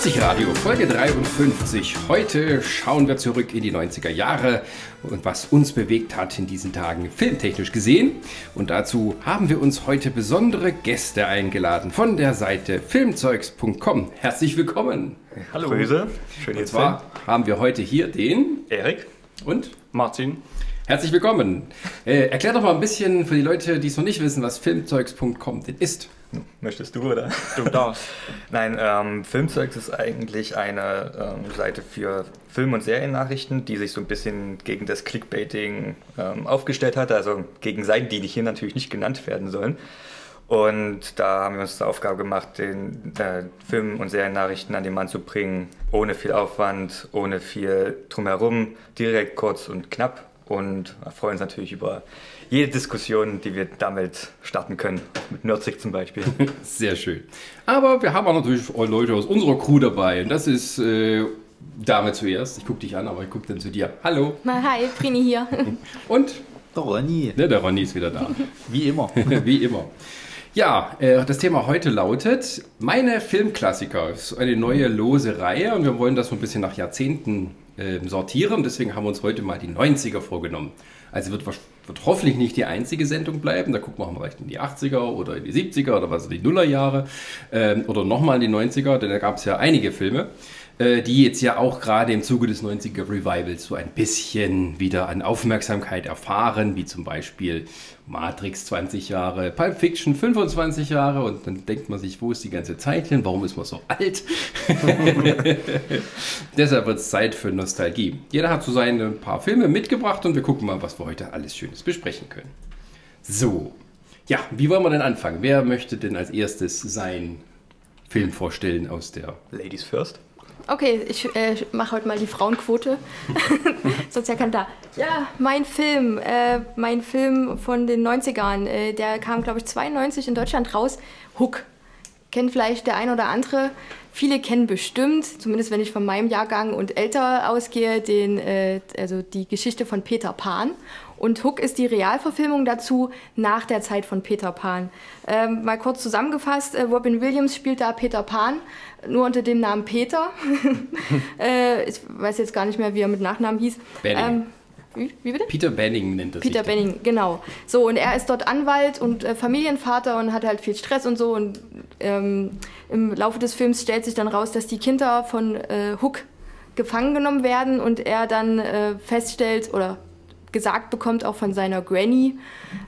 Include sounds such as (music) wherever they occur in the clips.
40 Radio, Folge 53. Heute schauen wir zurück in die 90er Jahre und was uns bewegt hat in diesen Tagen filmtechnisch gesehen. Und dazu haben wir uns heute besondere Gäste eingeladen von der Seite filmzeugs.com. Herzlich willkommen. Hallo. Grüße. Schön und zwar haben wir heute hier den Erik und Martin. Herzlich willkommen. Äh, erklär doch mal ein bisschen für die Leute, die es noch nicht wissen, was filmzeugs.com denn ist. Möchtest du oder? Du darfst. (laughs) Nein, ähm, Filmzeugs ist eigentlich eine ähm, Seite für Film- und Seriennachrichten, die sich so ein bisschen gegen das Clickbaiting ähm, aufgestellt hat, also gegen Seiten, die hier natürlich nicht genannt werden sollen. Und da haben wir uns zur Aufgabe gemacht, den äh, Film- und Seriennachrichten an den Mann zu bringen, ohne viel Aufwand, ohne viel drumherum, direkt, kurz und knapp. Und freuen uns natürlich über jede Diskussion, die wir damit starten können. Mit Nerdsig zum Beispiel. (laughs) Sehr schön. Aber wir haben auch natürlich Leute aus unserer Crew dabei. Und das ist äh, Dame zuerst. Ich gucke dich an, aber ich gucke dann zu dir. Hallo. Na, hi, Prini hier. (laughs) Und? Der Ronny. Ne, der Ronny ist wieder da. (laughs) Wie immer. Wie immer. Ja, äh, das Thema heute lautet Meine Filmklassiker. Das ist eine neue lose Reihe und wir wollen das so ein bisschen nach Jahrzehnten äh, sortieren. Deswegen haben wir uns heute mal die 90er vorgenommen. Also wird, wird hoffentlich nicht die einzige Sendung bleiben. Da gucken wir vielleicht in die 80er oder in die 70er oder was die Nullerjahre ähm, oder nochmal in die 90er, denn da gab es ja einige Filme, die jetzt ja auch gerade im Zuge des 90er Revivals so ein bisschen wieder an Aufmerksamkeit erfahren, wie zum Beispiel Matrix 20 Jahre, Pulp Fiction 25 Jahre und dann denkt man sich, wo ist die ganze Zeit hin? Warum ist man so alt? (laughs) Deshalb wird es Zeit für Nostalgie. Jeder hat so seine paar Filme mitgebracht und wir gucken mal, was wir heute alles Schönes besprechen können. So, ja, wie wollen wir denn anfangen? Wer möchte denn als erstes seinen Film vorstellen aus der Ladies First? Okay, ich äh, mache heute mal die Frauenquote. (laughs) Sonst ja kein da. Ja, mein Film, äh, mein Film von den 90ern, äh, der kam, glaube ich, 92 in Deutschland raus. Hook. Kennt vielleicht der ein oder andere. Viele kennen bestimmt, zumindest wenn ich von meinem Jahrgang und älter ausgehe, den, äh, also die Geschichte von Peter Pan. Und Hook ist die Realverfilmung dazu nach der Zeit von Peter Pan. Ähm, mal kurz zusammengefasst, äh, Robin Williams spielt da Peter Pan, nur unter dem Namen Peter. (laughs) äh, ich weiß jetzt gar nicht mehr, wie er mit Nachnamen hieß. Ähm, wie, wie, bitte? Peter Benning nennt das Peter Benning, genau. So, und er ist dort Anwalt und äh, Familienvater und hat halt viel Stress und so. Und ähm, im Laufe des Films stellt sich dann raus, dass die Kinder von äh, Hook gefangen genommen werden und er dann äh, feststellt oder gesagt bekommt, auch von seiner Granny,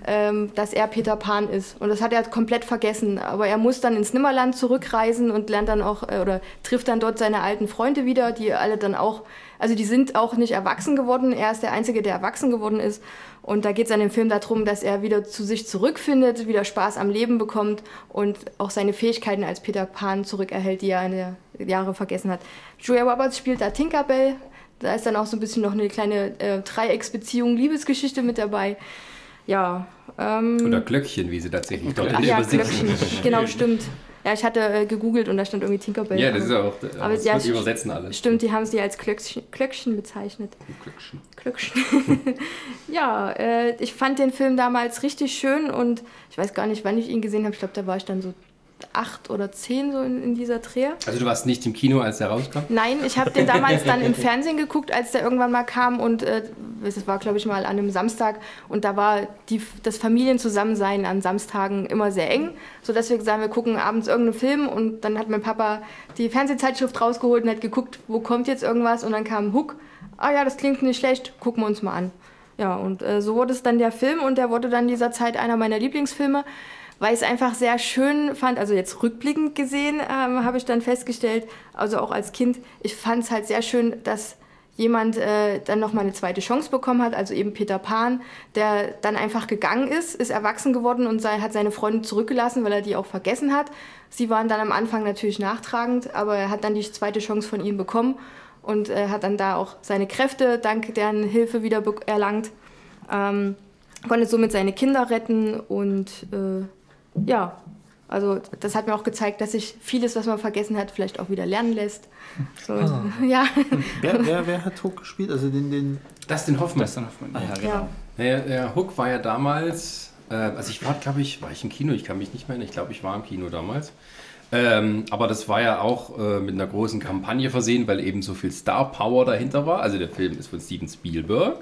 ähm, dass er Peter Pan ist. Und das hat er komplett vergessen. Aber er muss dann ins Nimmerland zurückreisen und lernt dann auch, äh, oder trifft dann dort seine alten Freunde wieder, die alle dann auch, also die sind auch nicht erwachsen geworden. Er ist der Einzige, der erwachsen geworden ist. Und da geht es an dem Film darum, dass er wieder zu sich zurückfindet, wieder Spaß am Leben bekommt und auch seine Fähigkeiten als Peter Pan zurückerhält, die er in den Jahren vergessen hat. Julia Roberts spielt da Tinkerbell, da ist dann auch so ein bisschen noch eine kleine äh, Dreiecksbeziehung, Liebesgeschichte mit dabei. Ja. Ähm, Oder Glöckchen, wie sie tatsächlich dort Ach, ja, Glöckchen. Genau, stimmt. Ja, ich hatte äh, gegoogelt und da stand irgendwie Tinkerbell. Ja, das ist auch. Äh, aber das ja, übersetzen alles. Stimmt, die haben sie als Glöckchen, Glöckchen bezeichnet. Glöckchen. Glöckchen. (laughs) ja, äh, ich fand den Film damals richtig schön und ich weiß gar nicht, wann ich ihn gesehen habe. Ich glaube, da war ich dann so acht oder zehn so in, in, dieser Dreh. Also du warst nicht im Kino, als der rauskam? Nein, ich habe den damals dann im (laughs) Fernsehen geguckt, als der irgendwann mal kam und äh, das war glaube ich mal an einem Samstag und da war die, das Familienzusammensein an Samstagen immer sehr eng, sodass wir gesagt haben, wir gucken abends irgendeinen Film und dann hat mein Papa die Fernsehzeitschrift rausgeholt und hat geguckt, wo kommt jetzt irgendwas und dann kam Hook. Ah ja, das klingt nicht schlecht, gucken wir uns mal an. Ja, und äh, so wurde es dann der Film und der wurde dann dieser Zeit einer meiner Lieblingsfilme weil ich es einfach sehr schön fand, also jetzt rückblickend gesehen, ähm, habe ich dann festgestellt, also auch als Kind, ich fand es halt sehr schön, dass jemand äh, dann nochmal eine zweite Chance bekommen hat, also eben Peter Pan, der dann einfach gegangen ist, ist erwachsen geworden und sei, hat seine Freundin zurückgelassen, weil er die auch vergessen hat. Sie waren dann am Anfang natürlich nachtragend, aber er hat dann die zweite Chance von ihm bekommen und äh, hat dann da auch seine Kräfte dank deren Hilfe wieder erlangt. Ähm, konnte somit seine Kinder retten und äh, ja, also das hat mir auch gezeigt, dass sich vieles, was man vergessen hat, vielleicht auch wieder lernen lässt. So, ah. (laughs) ja. Wer, wer, wer, hat Hook gespielt? Also den, den Dustin Hoffmann. Dustin Hoffmann. Ah, ja, genau. Ja. Naja, der Hook war ja damals, äh, also ich war, glaube ich, war ich im Kino, ich kann mich nicht mehr erinnern, ich glaube, ich war im Kino damals. Ähm, aber das war ja auch äh, mit einer großen Kampagne versehen, weil eben so viel Star Power dahinter war. Also der Film ist von Steven Spielberg.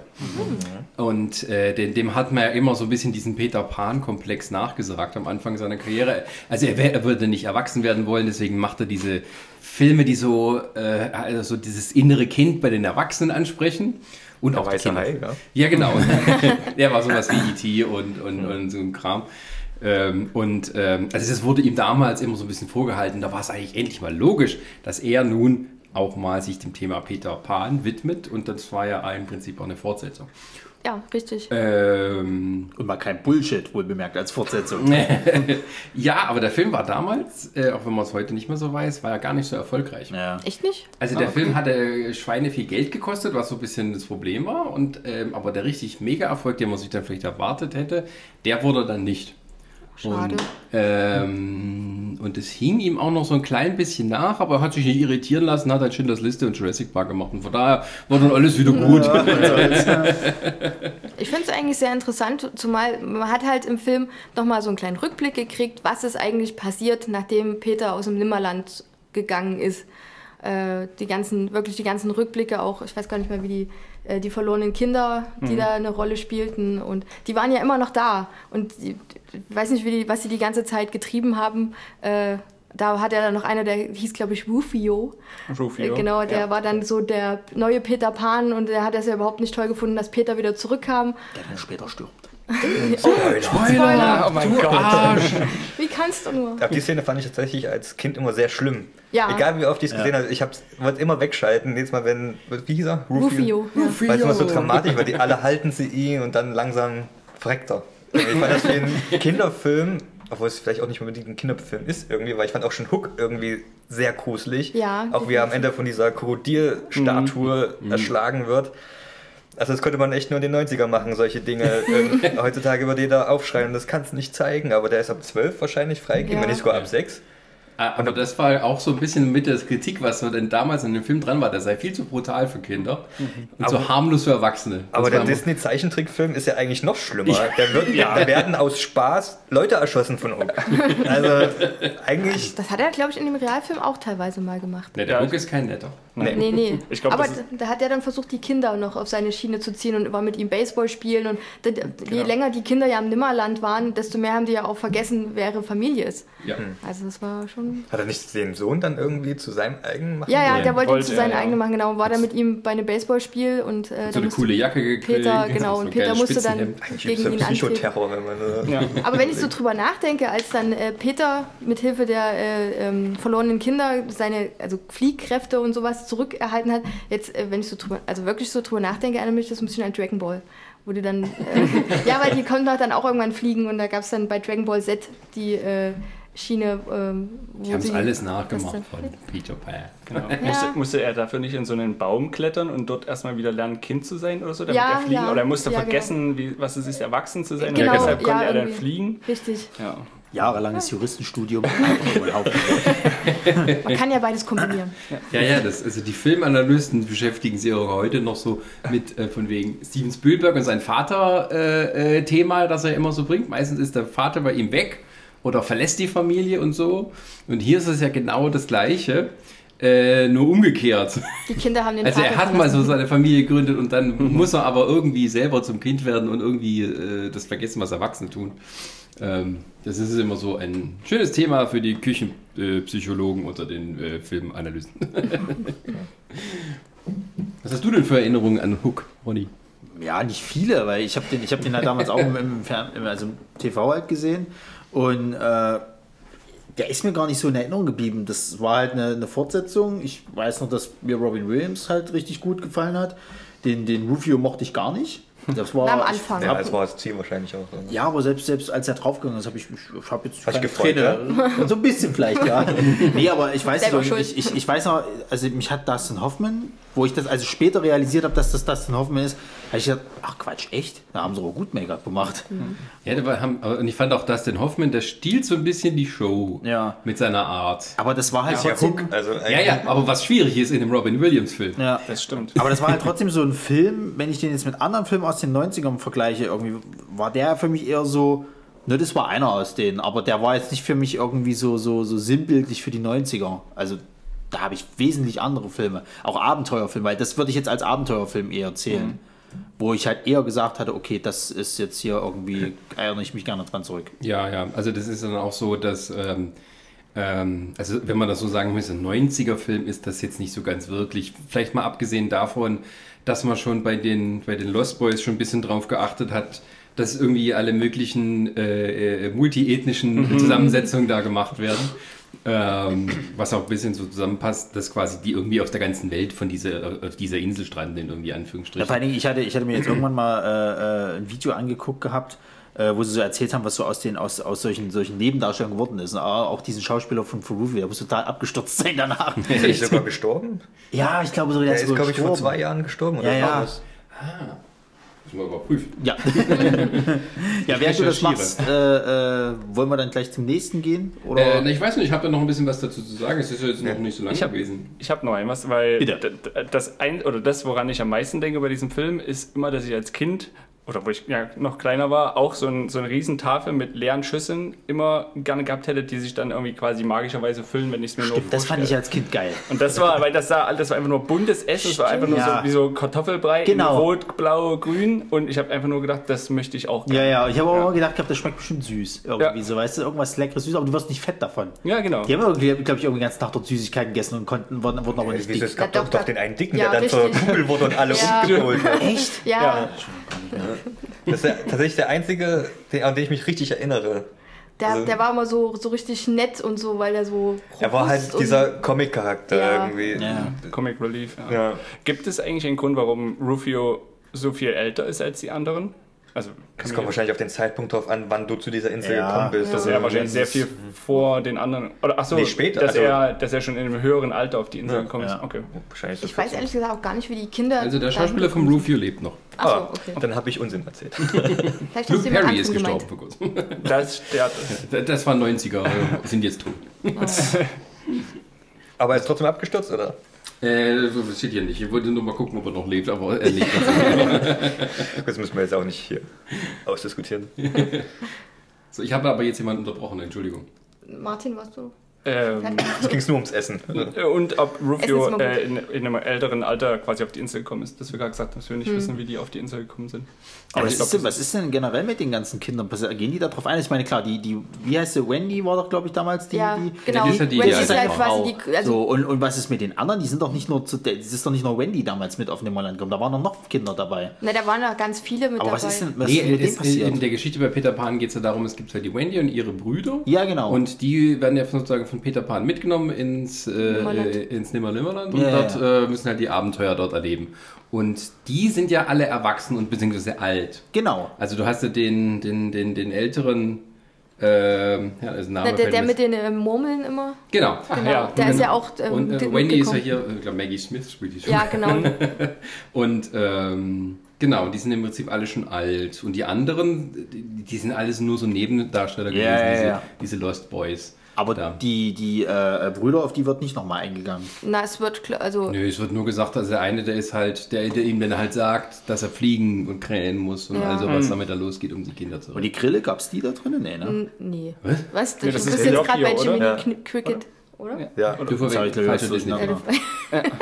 Und äh, dem, dem hat man ja immer so ein bisschen diesen Peter Pan-Komplex nachgesagt am Anfang seiner Karriere. Also er, wär, er würde nicht erwachsen werden wollen, deswegen macht er diese Filme, die so, äh, also so dieses innere Kind bei den Erwachsenen ansprechen. Und Der auch weiße. Hai, ja. Ja, genau. (laughs) Der war sowas wie E.T. und, und, und so ein Kram. Ähm, und ähm, also das wurde ihm damals immer so ein bisschen vorgehalten. Da war es eigentlich endlich mal logisch, dass er nun auch mal sich dem Thema Peter Pan widmet. Und das war ja im Prinzip auch eine Fortsetzung. Ja, richtig. Ähm, Und mal kein Bullshit, wohl bemerkt, als Fortsetzung. (laughs) ja, aber der Film war damals, äh, auch wenn man es heute nicht mehr so weiß, war ja gar nicht so erfolgreich. Ja. Echt nicht? Also der Film hatte Schweine viel Geld gekostet, was so ein bisschen das Problem war. Und, ähm, aber der richtig Mega-Erfolg, den man sich dann vielleicht erwartet hätte, der wurde dann nicht. Schade. Und, ähm, und es hing ihm auch noch so ein klein bisschen nach, aber er hat sich nicht irritieren lassen, hat dann Schindlers Liste und Jurassic Park gemacht. Und von daher war dann alles wieder gut. (laughs) Ich finde es eigentlich sehr interessant, zumal man hat halt im Film nochmal so einen kleinen Rückblick gekriegt, was ist eigentlich passiert, nachdem Peter aus dem Nimmerland gegangen ist. Äh, die ganzen, wirklich die ganzen Rückblicke auch, ich weiß gar nicht mehr, wie die, äh, die verlorenen Kinder, die da eine Rolle spielten und die waren ja immer noch da und die, weiß nicht, wie die, was sie die ganze Zeit getrieben haben. Äh, da hat er dann noch einer, der hieß, glaube ich, Rufio. Rufio. Äh, Genau, der Ja. war dann so der neue Peter Pan und der hat es ja überhaupt nicht toll gefunden, dass Peter wieder zurückkam. Der dann später stirbt. (laughs) Spoiler! Oh mein du Gott. Arsch! Wie kannst du nur? Aber die Szene fand ich tatsächlich als Kind immer sehr schlimm. Ja. Egal wie oft ich es Ja. gesehen habe, ich wollte immer wegschalten. Jedes Mal, wenn, wie hieß er? Rufio. Ja. Weil es immer so dramatisch, weil die alle halten sie ihn und dann langsam verreckt er. Ich fand das wie ein Kinderfilm, obwohl es vielleicht auch nicht unbedingt ein Kinderfilm ist irgendwie, weil ich fand auch schon Hook irgendwie sehr gruselig. Ja, Auch wie er am Ende von dieser Krokodilstatue erschlagen wird. Also das könnte man echt nur in den 90er machen, solche Dinge. Ähm, (laughs) heutzutage würde jeder aufschreien, das kannst du nicht zeigen, aber der ist ab 12 wahrscheinlich freigegeben, Ja. wenn nicht sogar ab 6. Ah, Aber das war auch so ein bisschen mit der Kritik, was so denn damals in dem Film dran war. Der sei viel zu brutal für Kinder und so Aber- harmlos für Erwachsene. Das Aber der Disney-Zeichentrickfilm ist ja eigentlich noch schlimmer. Der wird, Da werden aus Spaß Leute erschossen von uns. Also eigentlich. Das hat er, glaube ich, in dem Realfilm auch teilweise mal gemacht. Nee, der Ja. Hook ist kein netter. Nee. Nee, nee. Ich glaub, Aber da da hat er dann versucht, die Kinder noch auf seine Schiene zu ziehen und war mit ihm Baseball spielen. Und je Genau. länger die Kinder ja im Nimmerland waren, desto mehr haben die ja auch vergessen, wer ihre Familie ist. Ja. Also das war schon. Hat er nicht den Sohn dann irgendwie zu seinem eigenen machen? Ja, ja, Ja. der wollte ihn Wollte zu seinen ja. eigenen machen, genau. War dann mit ihm bei einem Baseballspiel und äh, So eine coole Jacke gekriegt. Peter, so genau. ein Und Peter musste dann gegen ihn antreten. Psychoterror, wenn man. Äh, Ja. Aber wenn ich so drüber nachdenke, als dann äh, Peter mit Hilfe der äh, ähm, verlorenen Kinder seine also Fliehkräfte und sowas zurückerhalten hat, jetzt äh, wenn ich so drüber, also wirklich so drüber nachdenke, erinnert mich das ein bisschen an Dragon Ball. Wo die dann, äh, (laughs) ja, weil die konnten doch dann auch irgendwann fliegen und da gab es dann bei Dragon Ball Z die äh, Schiene, ähm, Die haben es alles nachgemacht von Peter Pan. Genau. (laughs) Ja. Musste, musste er dafür nicht in so einen Baum klettern und dort erstmal wieder lernen, Kind zu sein oder so, damit Ja, er fliegen? ja. Oder er musste Ja, vergessen, wie, was es ist, erwachsen zu sein. Genau, und deshalb konnte ja, er dann fliegen. Richtig. Ja. Jahrelanges Juristenstudium. (laughs) Man kann ja beides kombinieren. Ja, ja, das, also die Filmanalysten beschäftigen sich auch heute noch so mit äh, von wegen Steven Spielberg und sein Vater-Thema, äh, Thema, das er immer so bringt. Meistens ist der Vater bei ihm weg oder verlässt die Familie und so. Und hier ist es ja genau das Gleiche, äh, nur umgekehrt. Die Kinder haben den Also Vater er hat mal so seine Familie gegründet und dann muss er aber irgendwie selber zum Kind werden und irgendwie äh, das vergessen, was Erwachsene tun. Ähm, das ist immer so ein schönes Thema für die Küchenpsychologen unter den äh, Filmanalysten. (laughs) was hast du denn für Erinnerungen an Hook, Ronny? Ja, nicht viele, weil ich habe den, ich hab den halt damals auch im, im, Fern-, im, also im TV halt gesehen und äh, der ist mir gar nicht so in Erinnerung geblieben. Das war halt eine, eine Fortsetzung. Ich weiß noch, dass mir Robin Williams halt richtig gut gefallen hat. Den, den Rufio mochte ich gar nicht. Das war Am ich Anfang. ja, hab- das war das Ziel wahrscheinlich auch. Also. Ja, aber selbst, selbst als er draufgegangen ist, habe ich, ich, ich habe jetzt Hast keine gefreut, Träne. So ein bisschen vielleicht, ja. (laughs) nee, aber ich weiß Selber nicht, ich, ich, ich weiß noch, also mich hat Dustin Hoffman, wo ich das also später realisiert habe, dass das Dustin Hoffman ist, habe ich gedacht, ach Quatsch, echt? Da haben sie aber gut Make-up gemacht. Ja, da war- haben, und ich fand auch Dustin Hoffman, der stiehlt so ein bisschen die Show Ja. mit seiner Art. Aber das war halt ja trotzdem. Also Ja, ja, aber was schwierig ist in dem Robin Williams-Film. Ja. Das stimmt. Aber das war halt trotzdem so ein Film, wenn ich den jetzt mit anderen Filmen aus den 90ern vergleiche, irgendwie war der für mich eher so Ne, das war einer aus denen, aber der war jetzt nicht für mich irgendwie so, so, so sinnbildlich für die 90er. Also da habe ich wesentlich andere Filme, auch Abenteuerfilme, weil das würde ich jetzt als Abenteuerfilm eher zählen. Wo ich halt eher gesagt hatte, okay, das ist jetzt hier irgendwie, erinnere ich mich gerne dran zurück. Ja, ja, also das ist dann auch so, dass, ähm, ähm, also wenn man das so sagen müsste, ein 90er-Film ist das jetzt nicht so ganz wirklich. Vielleicht mal abgesehen davon, dass man schon bei den, bei den Lost Boys schon ein bisschen drauf geachtet hat, dass irgendwie alle möglichen äh, äh, multiethnischen Zusammensetzungen da gemacht werden. Ähm, was auch ein bisschen so zusammenpasst, dass quasi die irgendwie aus der ganzen Welt von dieser, auf dieser Insel stranden, irgendwie Ja, Anführungsstrichen. vor allen Dingen, ich hatte, ich hatte mir jetzt irgendwann mal äh, äh, ein Video angeguckt gehabt, äh, wo sie so erzählt haben, was so aus den aus, aus solchen, solchen Nebendarstellungen geworden ist. Und auch auch diesen Schauspieler von Ferruvi, der muss total abgestürzt sein danach. (laughs) Ist er nicht sogar gestorben? ja, ich glaube so, der Der ist, ist, glaube ich, vor zwei Jahren gestorben. Oder Ja, ja. was? Müssen wir überprüfen. Ja. (laughs) ja, während du das machst, äh, äh, wollen wir dann gleich zum nächsten gehen? Oder? Äh, na, ich weiß nicht, ich habe da noch ein bisschen was dazu zu sagen. Es ist ja jetzt noch nicht so lange Ich hab- gewesen. Ich habe noch ein was, weil Bitte. das ein oder das, woran ich am meisten denke bei diesem Film, ist immer, dass ich als Kind oder wo ich ja, noch kleiner war, auch so, ein, so eine Riesentafel mit leeren Schüsseln immer gerne gehabt hätte, die sich dann irgendwie quasi magischerweise füllen, wenn ich es mir nur Stimmt, das fand ich als Kind geil. Und das war, weil das sah, das war einfach nur buntes Essen, es war einfach nur Ja. so wie so Kartoffelbrei, Genau. in rot, blau, grün und ich habe einfach nur gedacht, das möchte ich auch Ja, gerne. ja, ich habe auch Ja. immer gedacht, gehabt, das schmeckt bestimmt süß. Irgendwie Ja. so, weißt du, irgendwas leckeres süß, aber du wirst nicht fett davon. Ja, genau. Die haben irgendwie, glaube ich, irgendwie den ganzen Tag dort Süßigkeiten gegessen und konnten, wurden, wurden aber nicht dick. es gab Ja, doch, doch, den einen Dicken, Ja, der dann zur richtig. Kugel wurde und alle Ja. umgeholt hat. Echt? Ja, Ja. Das ist ja tatsächlich der einzige, den, an den ich mich richtig erinnere. Der, Also- der war immer so, so richtig nett und so, weil er so. Er war halt und- dieser Comic-Charakter Ja. irgendwie. Ja. Comic Relief. Ja. Ja. Gibt es eigentlich einen Grund, warum Rufio so viel älter ist als die anderen? Also, Es kommt wahrscheinlich auf den Zeitpunkt drauf an, wann du zu dieser Insel Ja. gekommen bist. dass Also, er wahrscheinlich sehr viel vor den anderen. Oder ach so, Nee, später, dass, also- er, dass er schon in einem höheren Alter auf die Insel Ja. gekommen ist. Ja. Okay. wahrscheinlich Ich weiß 14. ehrlich gesagt auch gar nicht, wie die Kinder. Also der Schauspieler vom Rufio lebt noch. Achso, Ah, okay. Dann habe ich Unsinn erzählt. (laughs) Vielleicht hast Luke Perry ist gestorben vor kurzem. (laughs) Das, der, Das waren 90er, äh, sind jetzt tot. (laughs) Aber er ist trotzdem abgestürzt, oder? Äh, das steht hier nicht. Ich wollte nur mal gucken, ob er noch lebt, aber er lebt tatsächlich. (laughs) Das müssen wir jetzt auch nicht hier ausdiskutieren. (laughs) so, ich habe aber jetzt jemanden unterbrochen, Entschuldigung. Martin, warst du? ähm? Es ging nur ums Essen. und ob Rufio äh, in, in einem älteren Alter quasi auf die Insel gekommen ist. Dass wir gerade gesagt haben, dass wir Hm. nicht wissen, wie die auf die Insel gekommen sind. Aber was glaub, ist, denn, das was ist denn generell mit den ganzen Kindern passiert? Gehen die da drauf ein? Ich meine, klar, die, die wie heißt sie, Wendy war doch, glaube ich, damals die. Ja, die genau. die ja die- Wendy die ist halt quasi die. Also, so, und, und was ist mit den anderen? Die sind doch nicht nur zu, es ist doch nicht nur Wendy damals mit auf dem Holland gekommen, da waren doch noch Kinder dabei. na, da waren noch ganz viele mit Aber dabei. was ist denn was Nee, ist denn mit passiert? in der Geschichte bei Peter Pan geht es ja darum, es gibt halt die Wendy und ihre Brüder. Ja, genau. Und die werden ja sozusagen von Peter Pan mitgenommen ins, äh, Nimmerland. äh, ins Nimmerlimmerland und Ja, dort ja. Äh, müssen halt die Abenteuer dort erleben. Und die sind ja alle erwachsen und beziehungsweise alt. genau. Also du hast ja den, den, den, den älteren, ähm, ja, ist ein Name Na, der, der mit den äh, Murmeln immer. Genau. Genau. ja, der ist genau. ja auch. Ähm, Und äh, Wendy ist ja hier, ich glaube Maggie Smith spielt die schon. Ja, genau. (laughs) Und ähm, genau, die sind im Prinzip alle schon alt. Und die anderen, die, die sind alles nur so Nebendarsteller gewesen, Ja, ja, diese, diese Lost Boys. Aber Da. die, die äh, Brüder, auf die wird nicht nochmal eingegangen. Na, es wird. klar- Also, Nö, es wird nur gesagt, dass der eine, der ist halt, der, der ihm dann halt sagt, dass er fliegen und krähen muss und Ja. also was damit da losgeht, um die Kinder zu Und retten. die Grille, gab es die da drinnen? Nee, ne? n- nee. Was? Was? Nee, du das bist ist jetzt gerade bei oder? Jiminy Ja. Cricket, oder? Ja. Du Sorry, verwechselst ich glaube, falsche das ist Disney. (laughs)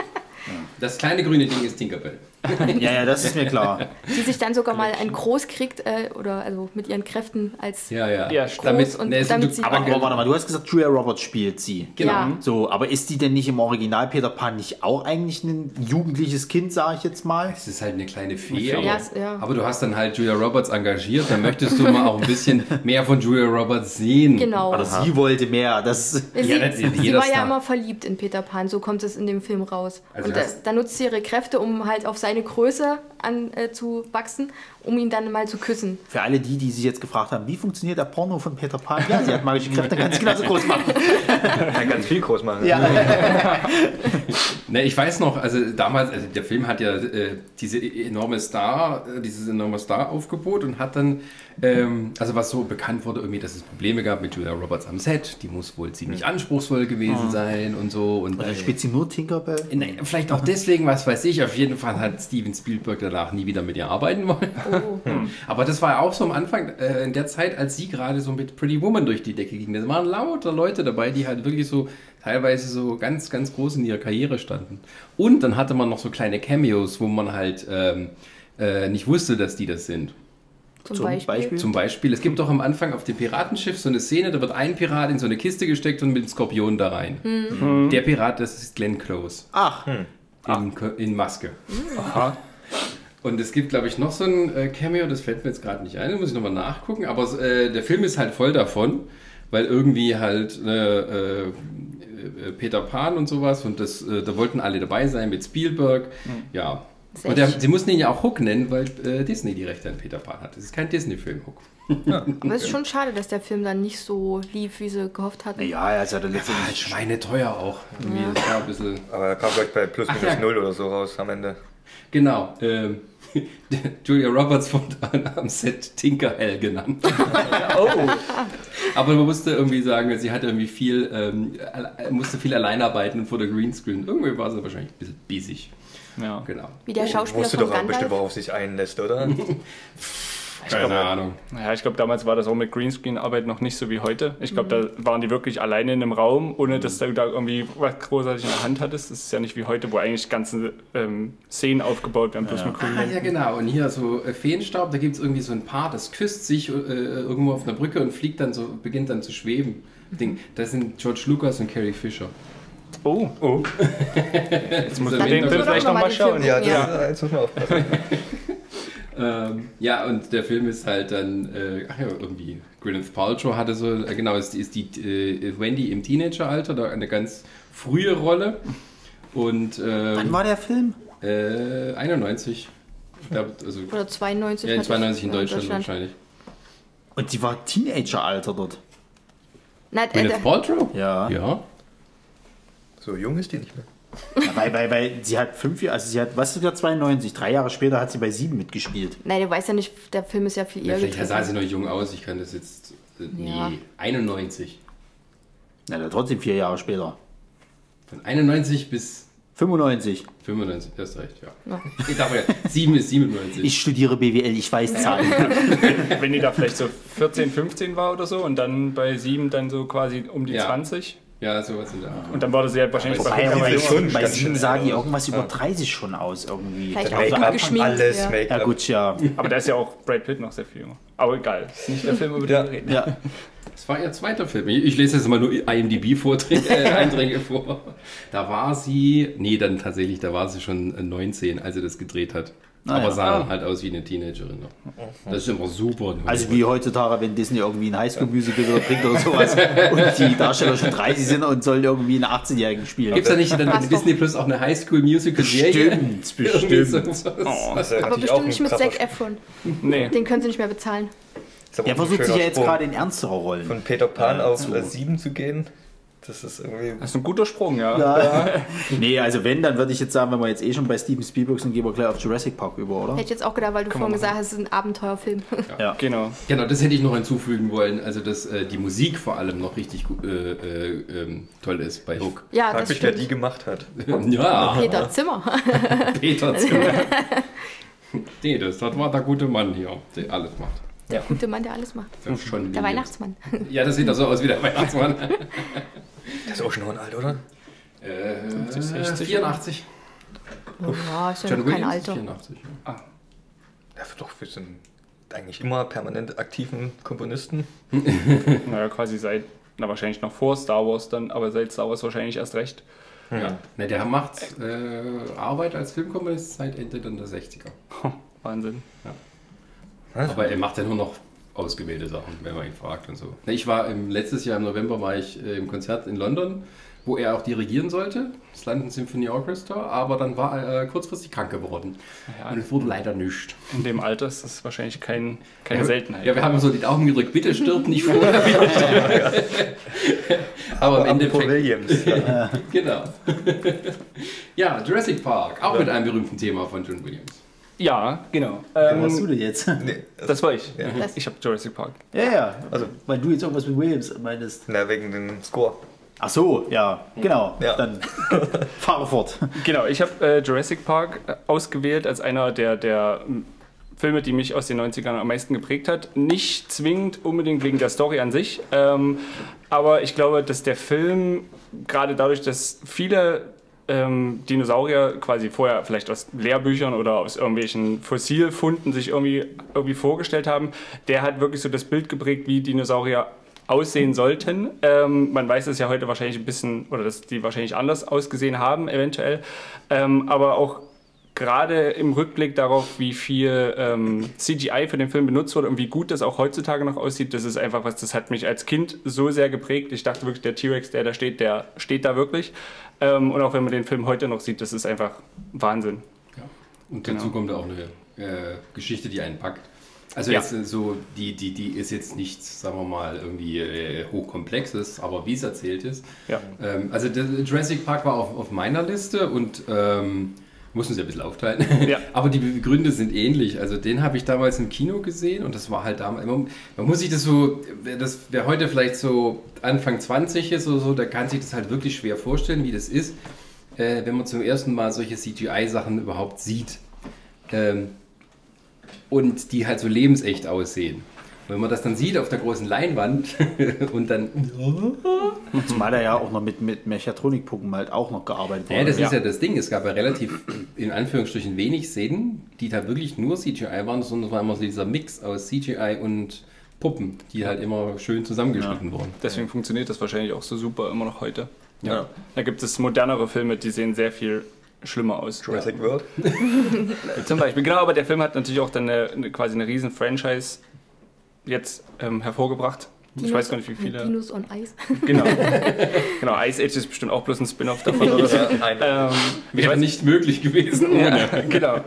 Das kleine grüne Ding ist Tinkerbell. (laughs) Ja, ja, das ist mir klar. Die sich dann sogar mal ein Groß kriegt, äh, oder also mit ihren Kräften als. Ja, ja. Ja, damit, und ne, damit du- sie- Aber, aber warte mal, du hast gesagt, Julia Roberts spielt sie. Genau. Ja. So, aber ist die denn nicht im Original Peter Pan nicht auch eigentlich ein jugendliches Kind, sage ich jetzt mal? Es ist halt eine kleine Fee, Fee. aber, Ja, es- ja. aber du hast dann halt Julia Roberts engagiert, dann möchtest du mal auch ein bisschen (laughs) mehr von Julia Roberts sehen. Genau. Oder sie wollte mehr. Das, Sie, Ja, das- sie war ja Star. immer verliebt in Peter Pan, so kommt es in dem Film raus. Also und da, hast- da nutzt sie ihre Kräfte, um halt auf seine Größe an, äh, zu wachsen, um ihn dann mal zu küssen. für alle die, die sich jetzt gefragt haben, wie funktioniert der Porno von Peter Pan? Ja, sie hat magische Kräfte, kann sie (laughs) genauso groß machen. Kann ganz viel groß machen. Ja. (laughs) Ne, ich weiß noch, also damals, also der Film hat ja äh, diese enorme Star, äh, dieses enorme Star-Aufgebot und hat dann, ähm, also was so bekannt wurde, irgendwie, dass es Probleme gab mit Julia Roberts am Set, die muss wohl ziemlich anspruchsvoll gewesen sein und so. Und Dann spielt sie nur Tinkerbell. Ne, vielleicht auch deswegen, was weiß ich, auf jeden Fall hat Steven Spielberg danach nie wieder mit ihr arbeiten wollen. Oh. (laughs) Aber das war ja auch so am Anfang, äh, in der Zeit, als sie gerade so mit Pretty Woman durch die Decke ging. Da waren lauter Leute dabei, die halt wirklich so teilweise so ganz, ganz groß in ihrer Karriere standen. Und dann hatte man noch so kleine Cameos, wo man halt ähm, äh, nicht wusste, dass die das sind. Zum, Zum Beispiel. Beispiel? Zum Beispiel, es gibt doch am Anfang auf dem Piratenschiff so eine Szene, da wird ein Pirat in so eine Kiste gesteckt und mit einem Skorpion da rein. Der Pirat, das ist Glenn Close. Ach, In, in Maske. Aha. Und es gibt, glaube ich, noch so ein äh, Cameo, das fällt mir jetzt gerade nicht ein, da muss ich nochmal nachgucken. Aber äh, der Film ist halt voll davon, weil irgendwie halt äh, äh, äh, Peter Pan und sowas und das, äh, da wollten alle dabei sein mit Spielberg. Ja. Und der, sie mussten ihn ja auch Hook nennen, weil äh, Disney die Rechte an Peter Pan hat. Das ist kein Disney-Film, Hook. Aber es ist schon schade, dass der Film dann nicht so lief, wie sie gehofft hatten. ja, also der Halt letztendlich. schweineteuer auch. War ein bisschen. Aber er kam gleich bei plus Ach minus ja. null oder so raus am Ende. Genau. Ähm, (laughs) Julia Roberts wurde am Set Tinkerhell genannt. (laughs) Oh, Aber man musste irgendwie sagen, sie hatte irgendwie viel, ähm, musste viel allein arbeiten vor der Greenscreen. Irgendwie war sie wahrscheinlich ein bisschen busy. Ja. Genau. Wie der Schauspieler Wusste von doch auch bestimmt, worauf sich einlässt, oder? (laughs) Keine Ahnung. Ja, ich glaube, damals war das auch mit Greenscreen-Arbeit noch nicht so wie heute. Ich glaube, da waren die wirklich alleine in einem Raum, ohne dass du da irgendwie was großartig in der Hand hattest. Das ist ja nicht wie heute, wo eigentlich ganze ähm, Szenen aufgebaut werden, bloß mit Ah, ja, genau. Und hier so äh, Feenstaub, da gibt es irgendwie so ein Paar, das küsst sich äh, irgendwo auf einer Brücke und fliegt dann so, beginnt dann zu schweben. Ding, das sind George Lucas und Carrie Fisher. Oh, Oh, jetzt muss man den Film vielleicht noch mal nochmal schauen. Film ja, Ja. das, jetzt muss man aufpassen. (laughs) Ähm, ja, und der Film ist halt dann, äh, ach ja, irgendwie, Gwyneth Paltrow hatte so, äh, genau, ist, ist die äh, Wendy im Teenageralter, da eine ganz frühe Rolle. Und wann ähm, war der Film? äh, 91. Ich glaube, also Oder 92. ja, in hatte ich, 92 in äh, Deutschland, wahrscheinlich. Und sie war Teenageralter dort. Äh, Gwyneth Paltrow? Ja. Ja. So jung ist die nicht mehr. weil, weil, weil sie hat fünf Jahre, also sie hat, was ist das, 92? Drei Jahre später hat sie bei sieben mitgespielt. nein, du weißt ja nicht, der Film ist ja viel ja eher vielleicht sah sie noch jung aus, ich kann das jetzt. Äh, nee, Ja. 91. Na, dann trotzdem vier Jahre später. Von 91 bis 95. 95, du hast recht, ja. Ja. Ich dachte, 7 ist 97. Ich studiere BWL, ich weiß Zahlen. Wenn die da vielleicht so 14, 15 war oder so und dann bei 7 dann so quasi um die Ja. 20. ja, sowas in der Art. Und dann war das ja wahrscheinlich Aber bei Bei, schon bei sieben sah die irgendwas über 30 schon aus irgendwie. Vielleicht Ja, auch Make-up, gut geschminkt. alles ja. Make-up. ja gut, ja. (laughs) Aber da ist ja auch Brad Pitt noch sehr viel jünger. Aber egal, ist nicht der Film, über den wir reden. ja. Das war ihr zweiter Film. Ich, lese jetzt mal nur IMDb-Einträge (laughs) vor. Da war sie, nee, dann tatsächlich, da war sie schon äh, 19, als sie das gedreht hat. Ah, Aber ja. sah dann halt aus wie eine Teenagerin noch. Das ist immer super. Also wie heutzutage, wenn Disney irgendwie ein Highschool-Musical bringt oder sowas (laughs) und die Darsteller schon 30 sind und sollen irgendwie einen 18-Jährigen spielen. Gibt es da nicht dann mit Disney Plus auch eine Highschool-Musical-Serie? Bestimmt, Irgendwie bestimmt. Oh, Das Aber bestimmt nicht mit Zac Efron. (laughs) nee. Den können sie nicht mehr bezahlen. Ein versucht sich ja jetzt Sprung. gerade in ernstere Rollen. Von Peter Pan Ja, auf so. äh, 7 zu gehen, das ist irgendwie... Das ist ein guter Sprung, ja. Ja. (laughs) Nee, also wenn, dann würde ich jetzt sagen, wenn wir jetzt eh schon bei Steven Spielberg sind, gehen wir gleich auf Jurassic Park über, oder? Hätte ich jetzt auch gedacht, weil du vorhin gesagt hast, es ist ein Abenteuerfilm. Genau. Genau, das hätte ich noch hinzufügen wollen. Also, dass äh, die Musik vor allem noch richtig äh, äh, ähm, toll ist bei Hook. Ja, Frag das mich, wer die stimmt. gemacht hat. (laughs) Ja, Peter Zimmer. (laughs) Peter Zimmer. Nee, das, das war der gute Mann hier, der alles macht. Der gute Mann, der alles macht. Das ist schon Der Williams. Weihnachtsmann. Ja, das sieht doch so aus wie der Weihnachtsmann. Der ist auch schon alt, oder? Äh, 50, 60. 84. Oh, ja, ist ja John noch kein Williams Alter. 84. ja. Ja, doch, wir sind eigentlich immer permanent aktiven Komponisten. (laughs) Naja, quasi seit, na wahrscheinlich noch vor Star Wars dann, aber seit Star Wars wahrscheinlich erst recht. Ja. Ne, der macht äh, Arbeit als Filmkomponist seit Ende dann der 60er. (laughs) Wahnsinn. Aber er macht ja nur noch ausgewählte Sachen, wenn man ihn fragt und so. Ich war im, letztes Jahr im November war ich äh, im Konzert in London, wo er auch dirigieren sollte, das London Symphony Orchestra, aber dann war er äh, kurzfristig krank geworden. Ja, Und es wurde leider nichts. in dem Alter ist das wahrscheinlich kein, keine Seltenheit. Ja, wir haben so die Daumen gedrückt, bitte stirb nicht vorher. (laughs) (laughs) aber im Apropos Endeffekt, Williams. Ja. (laughs) genau. ja, Jurassic Park, auch mit einem berühmten Thema von John Williams. Ja, genau. Wer warst du Ähm, denn jetzt? Nee, das, das war ich. Ja. Das- Ich habe Jurassic Park. Ja, ja. Also- weil du jetzt irgendwas mit Williams meinst. na, wegen dem Score. Ach so, ja, genau. Ja. Dann (laughs) fahre fort. Genau, ich habe äh, Jurassic Park äh, ausgewählt als einer der, der ähm, Filme, die mich aus den 90ern am meisten geprägt hat. Nicht zwingend unbedingt wegen der Story an sich, ähm, aber ich glaube, dass der Film, gerade dadurch, dass viele ähm, Dinosaurier quasi vorher vielleicht aus Lehrbüchern oder aus irgendwelchen Fossilfunden sich irgendwie, irgendwie vorgestellt haben, der hat wirklich so das Bild geprägt, wie Dinosaurier aussehen sollten. Ähm, man weiß es ja heute wahrscheinlich ein bisschen, oder dass die wahrscheinlich anders ausgesehen haben, eventuell. Ähm, aber auch gerade im Rückblick darauf, wie viel ähm, CGI für den Film benutzt wurde und wie gut das auch heutzutage noch aussieht, das ist einfach was, das hat mich als Kind so sehr geprägt. Ich dachte wirklich, der T-Rex, der da steht, der steht da wirklich. Ähm, und auch wenn man den Film heute noch sieht, das ist einfach Wahnsinn. Ja. Und dazu Genau. kommt auch eine äh, Geschichte, die einen packt. Also Ja. jetzt äh, so, die, die, die ist jetzt nichts, sagen wir mal, irgendwie äh, hochkomplexes, aber wie es erzählt ist. Ja. Ähm, also der Jurassic Park war auf, auf meiner Liste und ähm, mussten sie ein bisschen aufteilen. Ja. (laughs) aber die Gründe sind ähnlich. Also den habe ich damals im Kino gesehen und das war halt damals, man, muss sich das so, wer das, wer heute vielleicht so Anfang 20 ist oder so, der kann sich das halt wirklich schwer vorstellen, wie das ist, äh, wenn man zum ersten Mal solche CGI-Sachen überhaupt sieht. Ähm, und die halt so lebensecht aussehen. Wenn man das dann sieht auf der großen Leinwand (laughs) und dann. (laughs) Zumal da ja auch noch mit, mit Mechatronikpuppen halt auch noch gearbeitet wurde. Ja, das ist ja das Ding. Es gab ja relativ, in Anführungsstrichen, wenig Szenen, die da wirklich nur CGI waren, sondern es war immer so dieser Mix aus CGI und Puppen, die halt immer schön zusammengeschnitten wurden. Deswegen funktioniert das wahrscheinlich auch so super immer noch heute. Ja. Da gibt es modernere Filme, die sehen sehr viel schlimmer aus. Jurassic World. (laughs) Zum Beispiel, genau, aber der Film hat natürlich auch dann eine, eine, quasi eine riesen Franchise jetzt ähm, hervorgebracht. Ich weiß gar nicht, wie viele. Dinos on Eis. (laughs) Genau. (laughs) genau, Ice Age ist bestimmt auch bloß ein Spin-off davon oder so. Ein, Ähm, Wäre weiß nicht möglich gewesen ohne. Ja, (laughs) genau.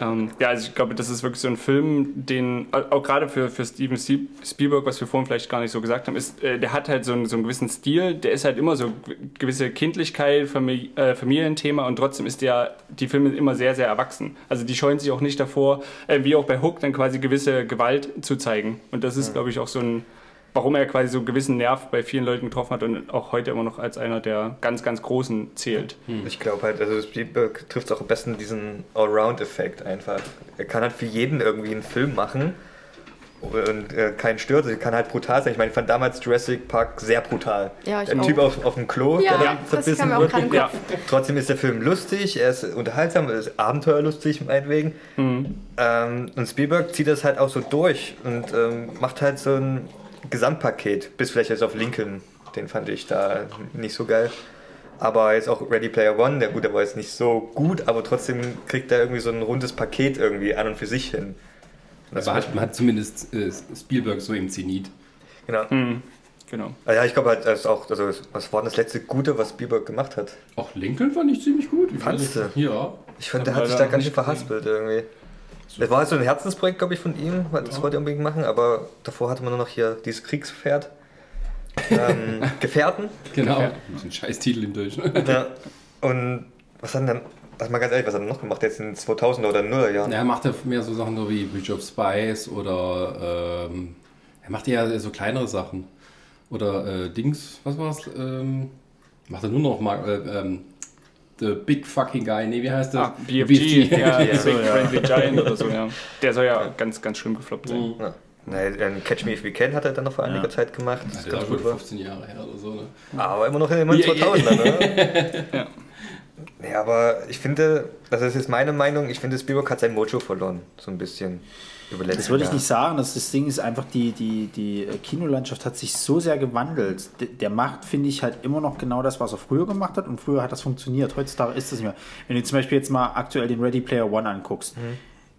ähm, ja, also ich glaube, das ist wirklich so ein Film, den, auch gerade für, für Steven Spielberg, was wir vorhin vielleicht gar nicht so gesagt haben, ist, äh, der hat halt so einen, so einen gewissen Stil, der ist halt immer so gewisse Kindlichkeit, Famili äh, Familienthema und trotzdem ist der, die Filme immer sehr, sehr erwachsen. Also die scheuen sich auch nicht davor, äh, wie auch bei Hook, dann quasi gewisse Gewalt zu zeigen. Und das ist, glaube ich, auch so ein, warum er quasi so einen gewissen Nerv bei vielen Leuten getroffen hat und auch heute immer noch als einer der ganz, ganz Großen zählt. Ich glaube halt, also Spielberg trifft auch am besten diesen Allround-Effekt einfach. Er kann halt für jeden irgendwie einen Film machen und äh, keinen stört. Er kann halt brutal sein. Ich meine, ich fand damals Jurassic Park sehr brutal. Ja, ich der auch. Typ auf, auf dem Klo, Ja, der dann auch wird. Ja. Trotzdem ist der Film lustig, er ist unterhaltsam, er ist abenteuerlustig meinetwegen. Ähm, und Spielberg zieht das halt auch so durch und ähm, macht halt so ein Gesamtpaket, bis vielleicht jetzt auf Lincoln, den fand ich da nicht so geil. Aber jetzt auch Ready Player One, der gut, der war jetzt nicht so gut, aber trotzdem kriegt er irgendwie so ein rundes Paket irgendwie an und für sich hin. Das Aber hat, man hat zumindest äh, Spielberg so im Zenit. genau. Genau. Ah Ja, ich glaube halt, das ist auch, also was war denn das letzte Gute, was Spielberg gemacht hat? Auch Lincoln fand ich ziemlich gut. Ich Fandst nicht- Ja. Ich fand, der hat sich da ganz schön nicht verhaspelt irgendwie. Das war so ein Herzensprojekt, glaube ich, von ihm, weil das wollte er unbedingt machen, aber davor hatte man nur noch hier dieses Kriegspferd. Ähm, (laughs) Gefährten. Genau. Ja. Das ist ein scheiß Titel im Deutschen. Ja. Und was hat er denn, also mal ganz ehrlich, was hat er noch gemacht jetzt in den 2000er oder 0er Jahren? Er macht ja mehr so Sachen so wie Bridge of Spies oder ähm, er macht ja so kleinere Sachen. Oder äh, Dings, was war's? Ähm, macht er nur noch mal äh, ähm, The Big Fucking Guy, nee, wie heißt das? Ah, BFG, (laughs) ja, Ja. Big Friendly Giant oder so, ja. Der soll ja ganz, ganz schlimm gefloppt sein. Ja. Nein, Catch Me If You Can hat er dann noch vor einiger Ja. Zeit gemacht. Das Das ist ganz ja gut gut war. 15 Jahre her oder so, ne? Aber immer noch in den 2000er, ne? Ja. Nee, (laughs) aber ich finde, also das ist meine Meinung, ich finde, Spielberg hat sein Mojo verloren, so ein bisschen. Das würde ich nicht sagen. Das, das Ding ist einfach, die, die, die Kinolandschaft hat sich so sehr gewandelt. Der macht, finde ich, halt immer noch genau das, was er früher gemacht hat. Und früher hat das funktioniert. Heutzutage ist das nicht mehr. Wenn du zum Beispiel jetzt mal aktuell den Ready Player One anguckst,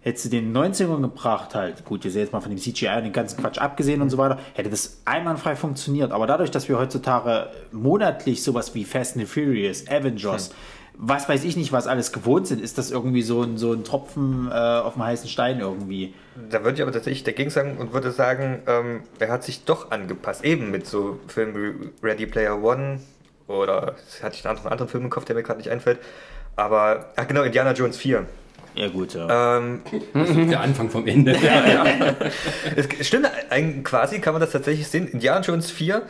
hättest du den 90ern gebracht, halt, gut, wir sehen jetzt mal von dem CGI und den ganzen Quatsch abgesehen und so weiter, hätte das einwandfrei funktioniert. Aber dadurch, dass wir heutzutage monatlich sowas wie Fast and Furious, Avengers, was weiß ich nicht, was alles gewohnt sind, ist das irgendwie so ein, so ein Tropfen äh, auf dem heißen Stein irgendwie. Da würde ich aber tatsächlich dagegen sagen und würde sagen, ähm, er hat sich doch angepasst. Eben mit so Filmen wie Ready Player One oder das hatte ich einen anderen, anderen Film im Kopf, der mir gerade nicht einfällt. Aber, ach genau, Indiana Jones 4. Ja, gut, ja. Ähm, Der Anfang vom Ende. (laughs) es stimmt, eigentlich quasi kann man das tatsächlich sehen. Indiana Jones 4,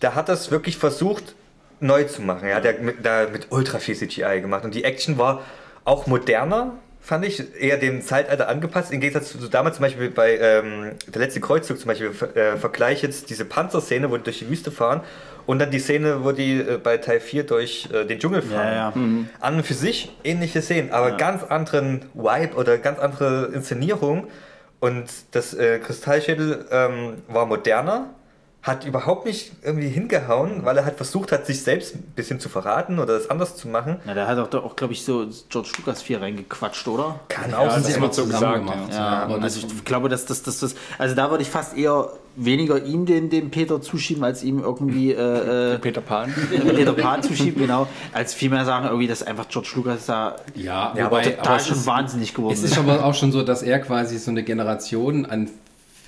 da hat das wirklich versucht, neu zu machen. Ja, hat er mit, da mit ultra viel CGI gemacht und die Action war auch moderner, fand ich, eher dem Zeitalter angepasst. Im Gegensatz zu damals zum Beispiel bei ähm, der letzte Kreuzzug zum Beispiel, äh, vergleich jetzt diese Panzerszene, wo die durch die Wüste fahren und dann die Szene, wo die äh, bei Teil 4 durch äh, den Dschungel fahren. Ja, ja. An und für sich ähnliche Szenen, aber ganz anderen Vibe oder ganz andere Inszenierung. Und das äh, Kristallschädel ähm, war moderner, hat überhaupt nicht irgendwie hingehauen, weil er halt versucht hat, sich selbst ein bisschen zu verraten oder das anders zu machen. Na, da hat auch, auch glaube ich, so George Lucas 4 reingequatscht, oder? Kann Ja, auch das sie wird immer so gesagt, gemacht. Ja, aber das, also ich glaube, dass das, das, das, also da würde ich fast eher weniger ihm den, den Peter zuschieben, als ihm irgendwie äh, äh, Peter Pan. (laughs) Peter Pan zuschieben, genau, als vielmehr sagen irgendwie, dass einfach George Lucas da ja, Ja, wobei, aber total aber schon ist- wahnsinnig geworden Es ist aber auch schon so, dass er quasi so eine Generation an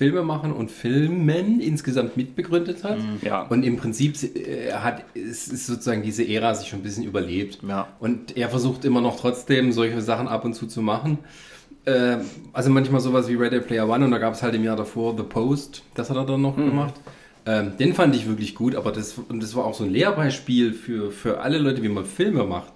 Filme machen und Filmen insgesamt mitbegründet hat. Ja. Und im Prinzip äh, hat es ist sozusagen diese Ära sich schon ein bisschen überlebt. Ja. Und er versucht immer noch trotzdem solche Sachen ab und zu zu machen. Äh, also manchmal sowas wie Ready Player One und da gab es halt im Jahr davor The Post, das hat er dann noch gemacht. Ähm, den fand ich wirklich gut, aber das, und das war auch so ein Lehrbeispiel für, für alle Leute, wie man Filme macht.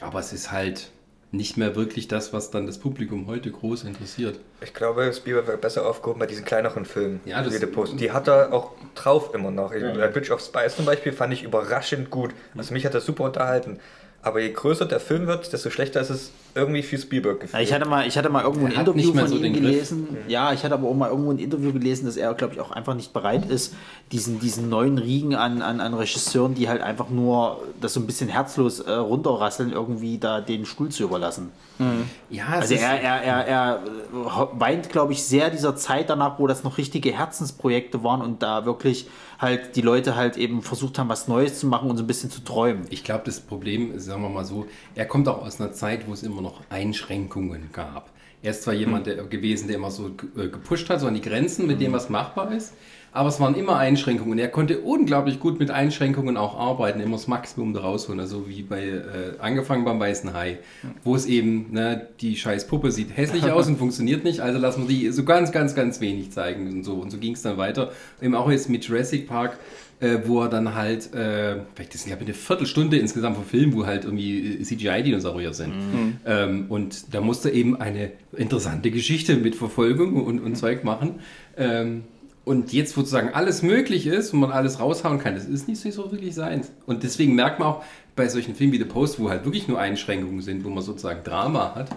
Aber es ist halt nicht mehr wirklich das, was dann das Publikum heute groß interessiert. Ich glaube, Spielberg wäre besser aufgehoben bei diesen kleineren Filmen. Ja, das- The Post. Die hat er auch drauf immer noch. Äh, Bridge of Spies zum Beispiel fand ich überraschend gut. Also mich hat das super unterhalten. Aber je größer der Film wird, desto schlechter ist es irgendwie für Spielberg Ja, gefühlt. ich hatte mal, ich hatte mal irgendwo ein Er Interview von so ihm den Griff. gelesen. Ja, ich hatte aber auch mal irgendwo ein Interview gelesen, dass er, glaube ich, auch einfach nicht bereit ist, diesen, diesen neuen Riegen an, an, an Regisseuren, die halt einfach nur das so ein bisschen herzlos äh, runterrasseln, irgendwie da den Stuhl zu überlassen. Ja, Also er, er, er, er äh, weint, glaube ich, sehr dieser Zeit danach, wo das noch richtige Herzensprojekte waren und da wirklich halt die Leute halt eben versucht haben, was Neues zu machen und so ein bisschen zu träumen. Ich glaube, das Problem ist, sagen wir mal so, er kommt auch aus einer Zeit, wo es immer noch Einschränkungen gab. Er ist zwar jemand der, gewesen, der immer so äh, gepusht hat, so an die Grenzen mit dem, was machbar ist, aber es waren immer Einschränkungen. Er konnte unglaublich gut mit Einschränkungen auch arbeiten, immer das Maximum da rausholen. Also wie bei, äh, angefangen beim Weißen Hai, wo es eben, ne, die scheiß Puppe sieht hässlich (laughs) aus und funktioniert nicht, also lassen wir die so ganz, ganz, ganz wenig zeigen und so. Und so ging es dann weiter. Eben auch jetzt mit Jurassic Park, äh, wo er dann halt, äh, vielleicht ist ja eine Viertelstunde insgesamt vom Film, wo halt irgendwie CGI-Dinosaurier sind. Ähm, und da musste eben eine interessante Geschichte mit Verfolgung und, und Zeug machen. Ähm, und jetzt sozusagen alles möglich ist und man alles raushauen kann, das ist nicht so wirklich seins. Und deswegen merkt man auch bei solchen Filmen wie The Post, wo halt wirklich nur Einschränkungen sind, wo man sozusagen Drama hat,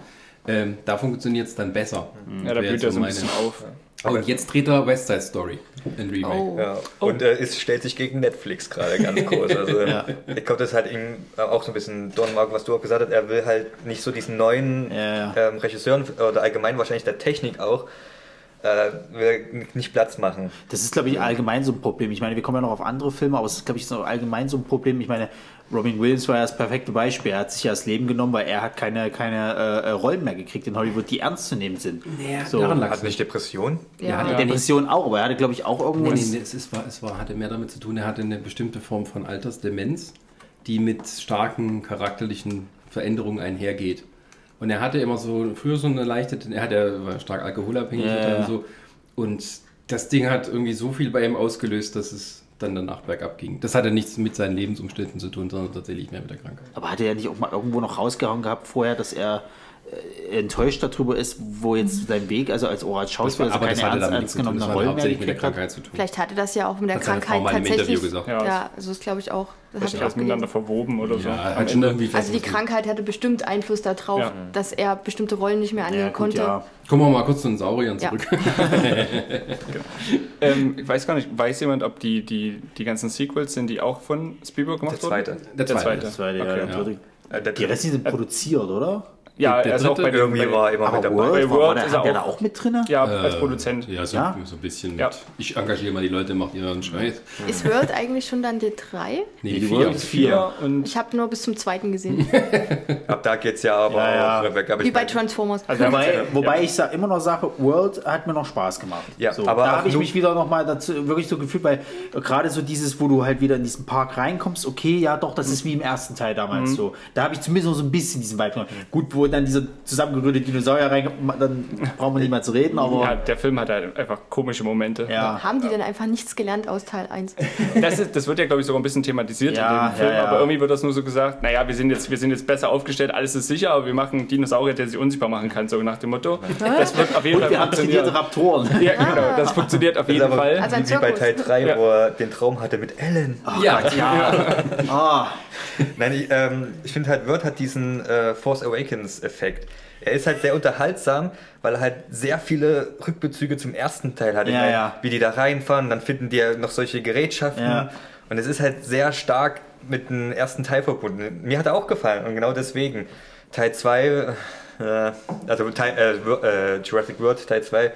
ähm, da funktioniert es dann besser. Ja, da blüht jetzt er so ein bisschen auf. Oh, und jetzt dreht er West Side Story, ein Remake. Oh. Ja. Und äh, es stellt sich gegen Netflix gerade ganz (laughs) groß. Also, Ich glaube, das ist halt ihm auch so ein bisschen Don Mark, was du auch gesagt hast. Er will halt nicht so diesen neuen Ja, ja. Ähm, Regisseuren oder allgemein wahrscheinlich der Technik auch äh, will nicht Platz machen. Das ist, glaube ich, allgemein so ein Problem. Ich meine, wir kommen ja noch auf andere Filme, aber es ist, glaube ich, so allgemein so ein Problem. Ich meine, Robin Williams war ja das perfekte Beispiel. Er hat sich ja das Leben genommen, weil er hat keine, keine äh, Rollen mehr gekriegt in Hollywood, die ernst zu nehmen sind. Ja, so. daran lag Hat nicht Depression? Ja. Die Depression auch, aber er hatte, glaube ich, auch irgendwo. Nee, nee, nee, es, ist, war, es war, hatte mehr damit zu tun, er hatte eine bestimmte Form von Altersdemenz, die mit starken charakterlichen Veränderungen einhergeht. Und er hatte immer so, früher so eine leichte, er hat ja, war stark alkoholabhängig Ja, und so. Und das Ding hat irgendwie so viel bei ihm ausgelöst, dass es dann danach bergab ging. Das hatte nichts mit seinen Lebensumständen zu tun, sondern tatsächlich mehr mit der Krankheit. Aber hat er ja nicht auch mal irgendwo noch rausgehauen gehabt vorher, dass er enttäuscht darüber ist, wo jetzt sein Weg, also als Oral Schauspieler, also keine ernst, ernst hat Rollen mehr der gekriegt hat. Krankheit zu tun. Vielleicht hatte das ja auch mit der Hat Krankheit tatsächlich. gesagt. Ja. Ja, also das glaube ich auch. Das Vielleicht ich auch miteinander verwoben oder so. Ja, Ende. irgendwie Also die Krankheit hatte bestimmt Einfluss darauf, Ja. dass er bestimmte Rollen nicht mehr annehmen Ja, konnte. ja. Kommen wir mal kurz zu den Sauriern Ja. zurück. (laughs) Ähm, ich weiß gar nicht, weiß jemand, ob die, die, die ganzen Sequels sind, die auch von Spielberg gemacht Der zweite. wurden? Der zweite. Das war der, Okay. der dritte. Äh, der Die Restlichen sind produziert, oder? Ja, Der er ist auch bei irgendwie bei, war immer Aber mit dabei. World, Bei war, war World der, ist er der da auch- auch mit drin? Ja, als Produzent. Ja, so, Ja? so ein bisschen. Ja. Mit, ich engagiere mal die Leute, macht ihren Scheiß. Ist World eigentlich schon dann die 3? Nee, die die World vier. ist Vier und Ich habe nur bis zum zweiten gesehen. (laughs) Ab da geht's ja aber Ja, ja. auch. Wie bei Transformers. Also Wobei, wobei ja. ich immer noch sage, World hat mir noch Spaß gemacht. Ja, so, aber da auch habe ich mich wieder noch mal dazu wirklich so gefühlt, weil äh, gerade so dieses, wo du halt wieder in diesen Park reinkommst, okay, ja doch, das ist wie im ersten Teil damals so. Da habe ich zumindest noch so ein bisschen diesen Vibe. genommen. Gut, wo dann dieser zusammengerührte Dinosaurier reinkommt, dann brauchen wir nicht mehr zu reden, aber Ja, der Film hat halt einfach komische Momente. ja. Haben die denn einfach nichts gelernt aus Teil 1? (laughs) Das, ist, das wird ja, glaube ich, sogar ein bisschen thematisiert Ja, in dem Film, ja, ja. aber irgendwie wird das nur so gesagt, naja, wir sind, jetzt, wir sind jetzt besser aufgestellt, alles ist sicher, aber wir machen einen Dinosaurier, der sich unsichtbar machen kann, so nach dem Motto. Das wird auf jeden Und Fall wir haben trainierte funktionieren. Raptoren. (laughs) Ja, genau, das funktioniert auf Das jeden aber Fall. Also wie, wie bei. Teil 3, Ja. wo er den Traum hatte mit Ellen. ja, (laughs) Ah, Nein, ich, ähm, ich finde halt, Word hat diesen äh, Force Awakens-Effekt. Er ist halt sehr unterhaltsam, weil er halt sehr viele Rückbezüge zum ersten Teil hat. Ja, ja. Wie die da reinfahren, dann finden die ja noch solche Gerätschaften. Ja. Und es ist halt sehr stark mit dem ersten Teil verbunden. Mir hat er auch gefallen und genau deswegen. Teil 2, äh, also Teil, äh, äh, Jurassic World Teil 2,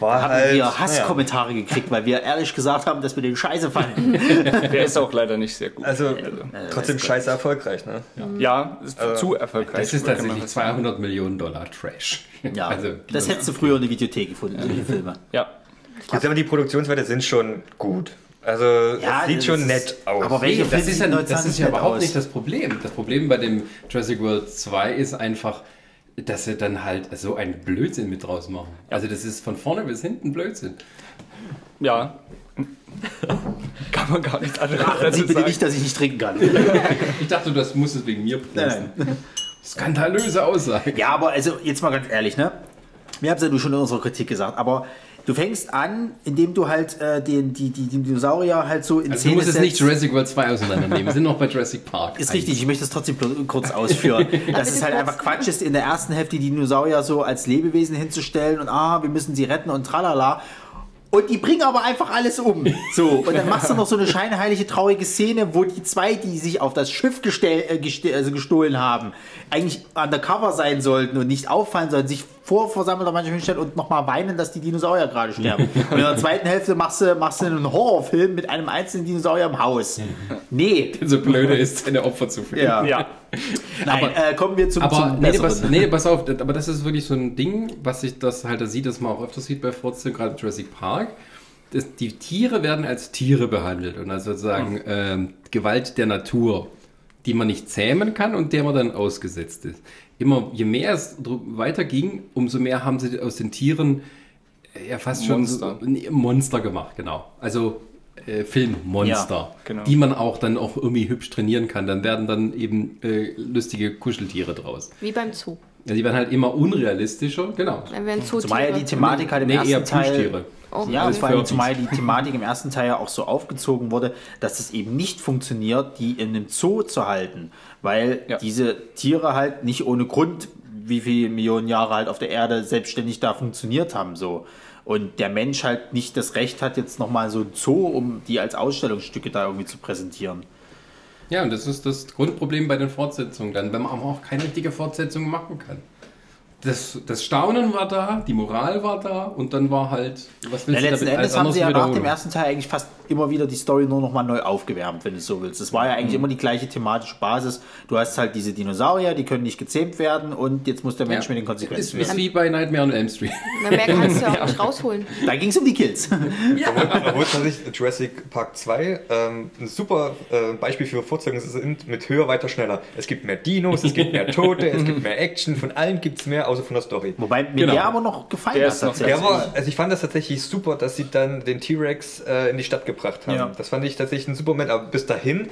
war haben halt. wir. Hasskommentare gekriegt, weil wir ehrlich gesagt haben, dass wir den scheiße fanden. (laughs) Der ist auch leider nicht sehr gut. Also trotzdem scheiße erfolgreich, ne? ja, ist zu erfolgreich. Also, das ist tatsächlich fast sagen. 200 Millionen Dollar Trash. Ja, Also, das hättest du früher in der Videothek gefunden, solche Filme. Ja. Gut, aber die Produktionswerte sind schon gut. Also Ja, sieht das schon ist- nett aus. aber Nee, welche das Filme ist ja, das ist ja überhaupt aus? nicht das Problem. Das Problem bei dem Jurassic World 2 ist einfach, dass sie dann halt so einen Blödsinn mit draus machen. Also das ist von vorne bis hinten Blödsinn. Ja. Kann man gar nichts anderes Ach, dazu sieht bitte sagen. nicht, dass ich nicht trinken kann. Ich dachte, das muss es wegen mir posten. Nein, Skandalöse Aussage. Ja, aber also jetzt mal ganz ehrlich, ne? Wir haben es ja nur schon in unserer Kritik gesagt, aber du fängst an, indem du halt äh, den, die, die, die Dinosaurier halt so in Also du Szene musst jetzt nicht. Jurassic World 2 auseinandernehmen. Wir sind noch bei Jurassic Park. Ist richtig, ich möchte es trotzdem kurz ausführen. (laughs) dass es halt einfach Quatsch ist, in der ersten Hälfte die Dinosaurier so als Lebewesen hinzustellen und ah, wir müssen sie retten und tralala. Und die bringen aber einfach alles um. (laughs) So, und dann machst du noch so eine scheinheilige, traurige Szene, wo die zwei, die sich auf das Schiff gestell, äh, geste also gestohlen haben, eigentlich undercover sein sollten und nicht auffallen sollten, sich vor versammelter Mannschaft hinstellen und nochmal weinen, dass die Dinosaurier gerade sterben. (laughs) Und in der zweiten Hälfte machst du, machst du einen Horrorfilm mit einem einzelnen Dinosaurier im Haus. Nee. (laughs) So blöde ist, seine Opfer zu finden. Ja. Ja. (laughs) Nein, äh, kommen wir zum, Aber zum nee, pass, nee, pass auf, aber das ist wirklich so ein Ding, was sich das halt da sieht, dass man auch öfters sieht bei Forza, gerade Jurassic Park. Das, die Tiere werden als Tiere behandelt und also sozusagen ähm, Gewalt der Natur, die man nicht zähmen kann und der man dann ausgesetzt ist. Immer, je mehr es weiterging, umso mehr haben sie aus den Tieren äh, ja fast Monster. schon Monster gemacht, genau. Also äh, Filmmonster, Ja, genau. die man auch dann auch irgendwie hübsch trainieren kann. Dann werden dann eben äh, lustige Kuscheltiere draus. Wie beim Zoo. Ja, die werden halt immer unrealistischer, genau. Dann werden Zootiere. Zumal ja die Thematik halt im Nee, eher ersten Teil. Plüschtiere. Oh, Ja, war eben Furbies. zumal die Thematik im ersten Teil ja auch so aufgezogen wurde, dass es eben nicht funktioniert, die in einem Zoo zu halten. Weil Ja. diese Tiere halt nicht ohne Grund, wie viele Millionen Jahre halt auf der Erde selbstständig da funktioniert haben. so. Und der Mensch halt nicht das Recht hat, jetzt nochmal so ein Zoo, um die als Ausstellungsstücke da irgendwie zu präsentieren. Ja, und das ist das Grundproblem bei den Fortsetzungen dann, wenn man auch keine richtige Fortsetzung machen kann. Das, das Staunen war da, die Moral war da und dann war halt, was willst Ja, du letzten damit Endes als haben sie ja nach dem ersten Teil eigentlich fast immer wieder die Story nur noch mal neu aufgewärmt, wenn du es so willst. Es war ja Mhm. eigentlich immer die gleiche thematische Basis. Du hast halt diese Dinosaurier, die können nicht gezähmt werden und jetzt muss der Mensch Ja. mit den ist, Konsequenzen ist werden. wie bei Nightmare on Elm Street. Na, mehr kannst du ja (laughs) auch nicht rausholen. Da ging es um die Kills. Obwohl tatsächlich Jurassic Park 2 ähm, ein super äh, Beispiel für Fortsetzungen sind mit höher, weiter, schneller. Es gibt mehr Dinos, es gibt mehr Tote, es gibt mehr Action, von allen gibt es mehr, außer von der Story. Wobei mir Genau. der aber noch gefallen Der hat. ist noch- tatsächlich. Der war, also ich fand das tatsächlich super, dass sie dann den T-Rex äh, in die Stadt gebracht haben. Ja. Das fand ich tatsächlich ein super Moment, aber bis dahin.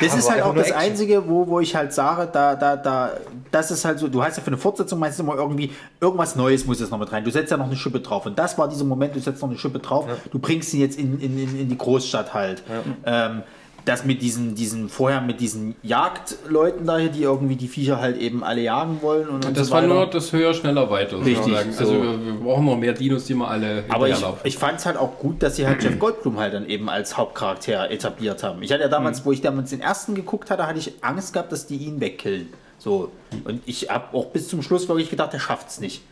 Das Ja, ist war halt auch das Action. Einzige, wo, wo ich halt sage, da, da, da, das ist halt so, du hast ja für eine Fortsetzung meistens immer irgendwie, irgendwas Neues muss jetzt noch mit rein. Du setzt ja noch eine Schippe drauf. Und das war dieser Moment, du setzt noch eine Schippe drauf, du bringst ihn jetzt in, in, in, in die Großstadt halt. Ähm, das mit diesen, diesen, vorher mit diesen Jagdleuten da hier, die irgendwie die Viecher halt eben alle jagen wollen und, und Das so war nur das höher, schneller, weiter. Richtig, sozusagen. so. Also wir, wir brauchen noch mehr Dinos, die wir alle Aber ich, ich fand es halt auch gut, dass sie halt Jeff Goldblum halt dann eben als Hauptcharakter etabliert haben. Ich hatte ja damals, wo ich damals den ersten geguckt hatte, hatte ich Angst gehabt, dass die ihn wegkillen. So. Und ich habe auch bis zum Schluss wirklich gedacht, der schafft es nicht.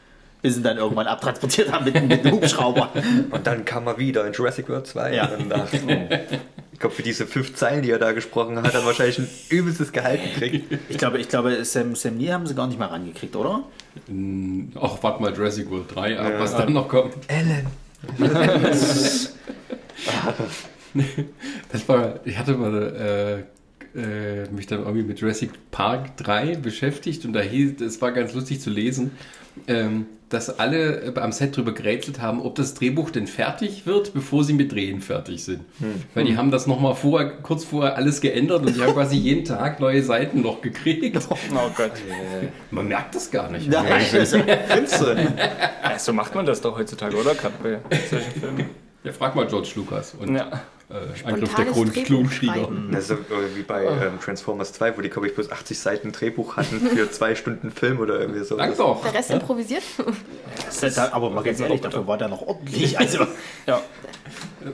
Bis sie dann irgendwann abtransportiert haben mit, mit einem Hubschrauber. Und dann kam er wieder in Jurassic World 2. Ja. Und dann dachte ich, oh. ich glaube, für diese fünf Zeilen, die er da gesprochen hat, hat er wahrscheinlich ein übelstes Gehalt gekriegt. Ich glaube, ich glaube Sam, Sam Neill haben sie gar nicht mehr rangekriegt, oder? Ach, warte mal, Jurassic World 3, ab, was dann noch kommt. Ellen. (laughs) Das war, ich hatte mal äh, mich dann irgendwie mit Jurassic Park 3 beschäftigt und da hieß, es war ganz lustig zu lesen, ähm, dass alle äh, am Set drüber gerätselt haben, ob das Drehbuch denn fertig wird, bevor sie mit Drehen fertig sind. Weil die haben das nochmal vorher, kurz vorher alles geändert und die haben quasi jeden Tag neue Seiten noch gekriegt. (laughs) Oh Gott. Man merkt das gar nicht. Nein, also, Findest du? Ja, so macht man das doch heutzutage, oder? Gerade bei solchen Filmen. Ja, frag mal George Lucas und Ja. Äh, Angriff der Klonkrieger. schreiben. Das ist so äh, wie bei ähm, Transformers 2, wo die, glaube ich, bloß 80 Seiten Drehbuch hatten für (laughs) zwei Stunden Film oder irgendwie so. Dank doch. Der Rest improvisiert. da, aber mal ganz ehrlich, dafür war der noch ordentlich. Also, Ja.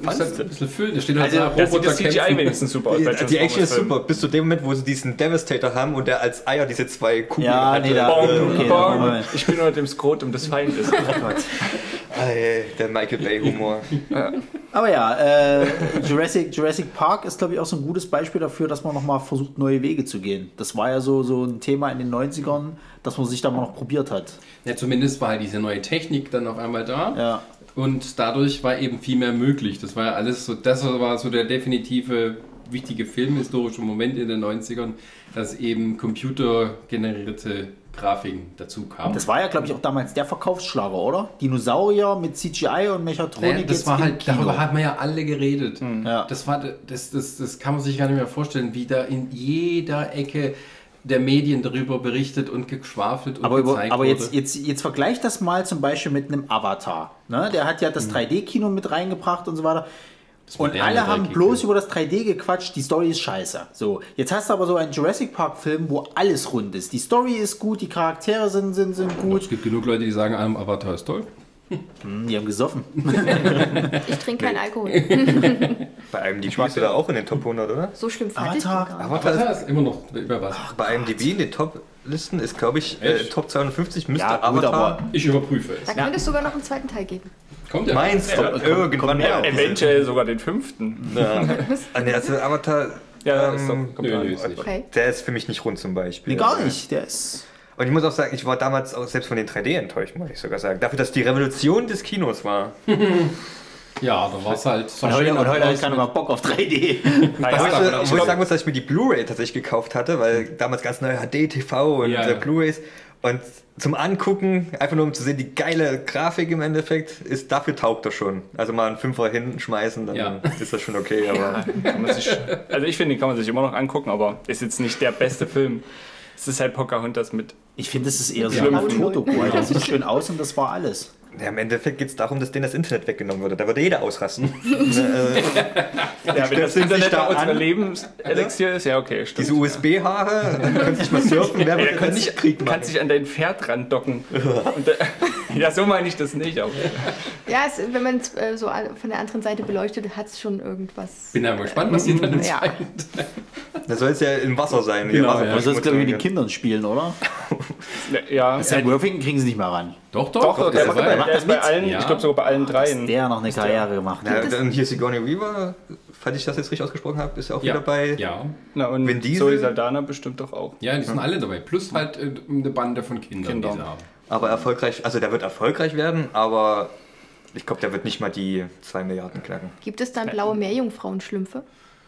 Muss halt ein bisschen füllen. Da steht halt Also, da Da sieht Roboter das CGI kämpfen. wenigstens super aus. Die, die Action ist super, bis zu dem Moment, wo sie diesen Devastator haben und der als Eier diese zwei Kugeln Ja, hatte. nee, da- Bong, Okay, da bong. Ich bin unter dem Skrotum des Feindes. Ey, der Michael Bay Humor. (laughs) aber ja, äh, Jurassic, Jurassic Park ist, glaube ich, auch so ein gutes Beispiel dafür, dass man nochmal versucht, neue Wege zu gehen. Das war ja so, so ein Thema in den 90ern, dass man sich da mal noch probiert hat. Ja, zumindest war halt diese neue Technik dann auf einmal da. Ja. Und dadurch war eben viel mehr möglich. Das war ja alles so, das war so der definitive wichtige filmhistorische Moment in den 90ern, dass eben computergenerierte Grafiken dazu kamen. Das war ja, glaube ich, auch damals der Verkaufsschlager, oder? Dinosaurier mit CGI und Mechatronik. Naja, das jetzt war halt, Kino. darüber haben wir ja alle geredet. Ja. Das, war, das, das, das kann man sich gar nicht mehr vorstellen, wie da in jeder Ecke der Medien darüber berichtet und geschwafelt und Aber, über, gezeigt aber wurde. jetzt, jetzt, jetzt vergleich das mal zum Beispiel mit einem Avatar. Ne? Der hat ja das 3D-Kino mit reingebracht und so weiter. Und alle haben 3D-Kino. bloß über das 3D gequatscht, die Story ist scheiße. So, jetzt hast du aber so einen Jurassic Park-Film, wo alles rund ist. Die Story ist gut, die Charaktere sind, sind, sind gut. es gibt genug Leute, die sagen, einem Avatar ist toll. Hm, Die haben gesoffen. (laughs) Ich trinke keinen Alkohol. (laughs) Bei IMDb bist du da auch in den Top 100, oder? So schlimm fand ich Avatar. gar nicht. Avatar ist immer noch über was. bei IMDb in den Top-Listen ist, glaube ich, äh? Top 250 müsste Ja, gut, Avatar. aber Ich überprüfe es. Da könnte es sogar noch einen zweiten Teil geben. Kommt ja. Meinst du? Ja, irgendwann kommt mehr. mehr. Eventuell sogar den fünften. Ja. (laughs) Ah, nee, also Avatar, Ja, ähm, ist doch Nö, geplant. nö, ist nicht. Okay. der ist für mich nicht rund zum Beispiel. nee, gar nicht. Der ist. Und ich muss auch sagen, ich war damals auch selbst von den 3D enttäuscht, muss ich sogar sagen. Dafür, dass die Revolution des Kinos war. (laughs) Ja, da war es halt so Und heute, und heute aus keiner mit- mehr Bock auf 3D. Naja, (laughs) ich, aber wo ich sagen muss, dass ich mir die Blu-ray tatsächlich gekauft hatte, weil damals ganz neu HD-TV und Ja, äh, ja. Blu-rays. Und zum Angucken, einfach nur um zu sehen, die geile Grafik im Endeffekt, ist dafür taugt das schon. Also mal einen Fünfer hinschmeißen, dann Ja. ist das schon okay. Aber kann man sich, also ich finde, den kann man sich immer noch angucken, aber ist jetzt nicht der beste Film. Es ist halt Pocahontas mit. Ich finde, das ist eher so ein Naturdoku. Der sieht (laughs) schön aus und das war alles. Ja, im Endeffekt geht es darum, dass denen das Internet weggenommen würde. Da würde jeder ausrasten. Ne, (laughs) (laughs) äh, Ja, wenn das sich Internet da da unsere an. Lebenselixier ist, ja okay, stimmt. diese USB-Haare, dann können nicht mal surfen, wer Ja, das kannst, nicht dich, Krieg machen? kannst dich an dein Pferd randocken. Da, (laughs) ja, so meine ich das nicht. Aber Ja, es, wenn man es äh, so von der anderen Seite beleuchtet, hat es schon irgendwas. Bin ja mal gespannt, was die dann im Ja. Das soll es ja im Wasser sein. Genau, Wasser- ja. Das ist, glaube ich, mit den Kindern spielen, oder? ja, Sam Worthington kriegen sie nicht mehr ran. Doch, doch. doch, der, das der, der ist bei allen, Ja. ich glaube sogar bei allen dreien. Der noch eine Karriere gemacht. Ja, dann hier Sigourney Weaver, falls ich das jetzt richtig ausgesprochen habe, ist ja auch ja. wieder bei. Ja. Na, und Vin Diesel? Zoe Saldana bestimmt doch auch. ja, die sind alle dabei. Plus halt äh, eine Bande von Kindern, Kinder. die sie haben. Aber erfolgreich, also der wird erfolgreich werden, aber ich glaube, der wird nicht mal die 2 Milliarden knacken. Gibt es dann blaue Meerjungfrauenschlümpfe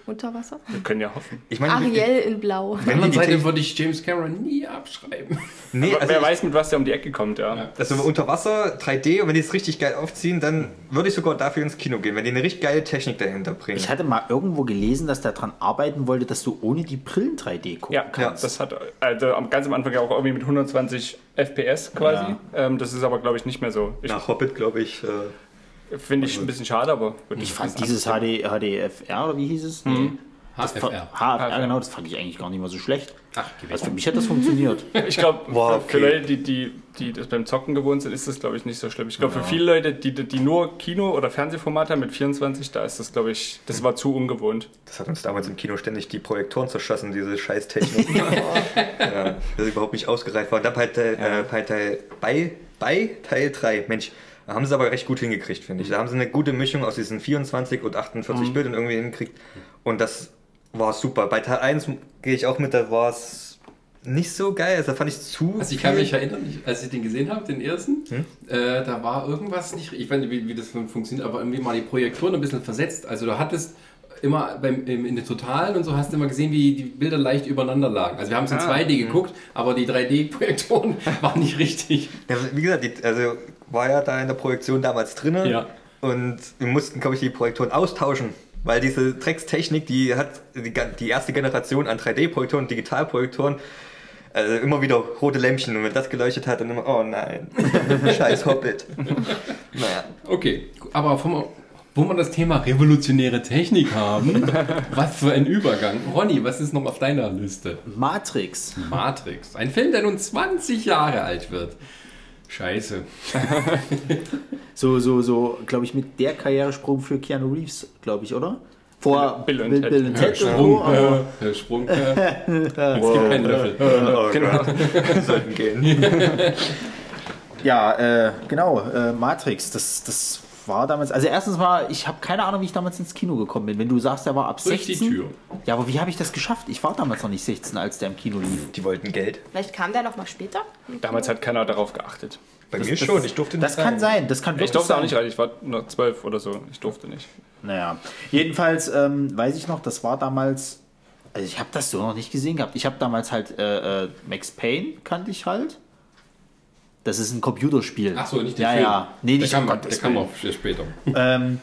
unter Wasser? Wir können ja hoffen. Ich meine, Ariel in blau. wenn man Seite die würde ich James Cameron nie abschreiben. Nee, Aber also wer ich, weiß, mit was der um die Ecke kommt, ja. also unter Wasser 3D und wenn die es richtig geil aufziehen, dann würde ich sogar dafür ins Kino gehen, wenn die eine richtig geile Technik dahinter bringen. Ich hatte mal irgendwo gelesen, dass der dran arbeiten wollte, dass du ohne die Brillen 3D gucken Ja, kannst. das hat also am- ganz am Anfang ja auch irgendwie mit 120 FPS quasi. Ja. Ähm, das ist aber, glaube ich, nicht mehr so. Ich Nach Hobbit, glaube ich. Äh, finde ich ein bisschen schade, aber ich fand dieses HD, HDFR oder wie hieß es? HFR. HFR, genau, das fand ich eigentlich gar nicht mal so schlecht. Ach. Also für mich hat das funktioniert. (laughs) Ich glaube, Boah, für, für okay. Leute, die, die, die das beim Zocken gewohnt sind, ist das, glaube ich, nicht so schlimm. Ich glaube, für viele Leute, die, die nur Kino- oder Fernsehformat haben mit 24, da ist das, glaube ich, das war zu ungewohnt. das hat uns damals im Kino ständig die Projektoren zerschossen, diese Scheißtechnik. (laughs) ja, das überhaupt nicht ausgereift war. Und dann bei, Teil- äh, bei, Teil, bei, bei Teil 3, Mensch, da haben sie aber recht gut hingekriegt, finde ich. Da haben sie eine gute Mischung aus diesen 24 und 48 Bildern irgendwie hingekriegt. Und das war super. Bei Teil 1 gehe ich auch mit, da war es nicht so geil. Also da fand ich zu. Also ich kann mich erinnern, ich, als ich den gesehen habe, den ersten, Hm? äh, da war irgendwas nicht, ich weiß nicht, wie, wie das fun- funktioniert, aber irgendwie mal die Projektoren ein bisschen versetzt. Also du hattest immer beim, im, in den Totalen und so hast du immer gesehen, wie die Bilder leicht übereinander lagen. Also wir haben es in Ah. 2D geguckt, aber die 3D-Projektoren (laughs) waren nicht richtig. Ja, wie gesagt, die, also war ja da in der Projektion damals drin Ja. und wir mussten, glaube ich, die Projektoren austauschen, weil diese Dreckstechnik, die hat die, die erste Generation an 3D-Projektoren, Digitalprojektoren, also immer wieder rote Lämpchen und wenn das geleuchtet hat, dann immer, oh nein, (laughs) scheiß Hobbit. (laughs) naja, Okay, aber vom, wo wir das Thema revolutionäre Technik haben, (laughs) was für ein Übergang. Ronny, was ist noch auf deiner Liste? Matrix. Matrix. Ein Film, der nun 20 Jahre alt wird. Scheiße. (laughs) So, so, so, glaube ich, mit der Karrieresprung für Keanu Reeves, glaube ich, oder? Vor Bill und Bill, Ted. Bill und Ted und so, Sprung, aber äh, Sprung. Äh, (laughs) es gibt keinen Löffel. oh Genau. Sollten (laughs) gehen. Ja, äh, genau, äh, Matrix, das, das war damals, also erstens mal, ich habe keine Ahnung, wie ich damals ins Kino gekommen bin. Wenn du sagst, der war ab Durch 16. die Tür. Ja, aber wie habe ich das geschafft? Ich war damals noch nicht 16, als der im Kino lief. Die wollten Geld. Vielleicht kam der noch mal später. Damals hat keiner darauf geachtet. Bei Das- mir das- schon, ich durfte nicht Das kann sein, das kann Ich wirklich durfte auch sein. nicht rein, ich war noch zwölf oder so. Ich durfte nicht. Naja, jedenfalls ähm, weiß ich noch, das war damals, also ich habe das so noch nicht gesehen gehabt. Ich habe damals halt äh, äh, Max Payne kannte ich halt. Das ist ein Computerspiel. Ach so, nicht der ja, Film. Ja, nee, der nicht kam, um der kam auch später. Ähm,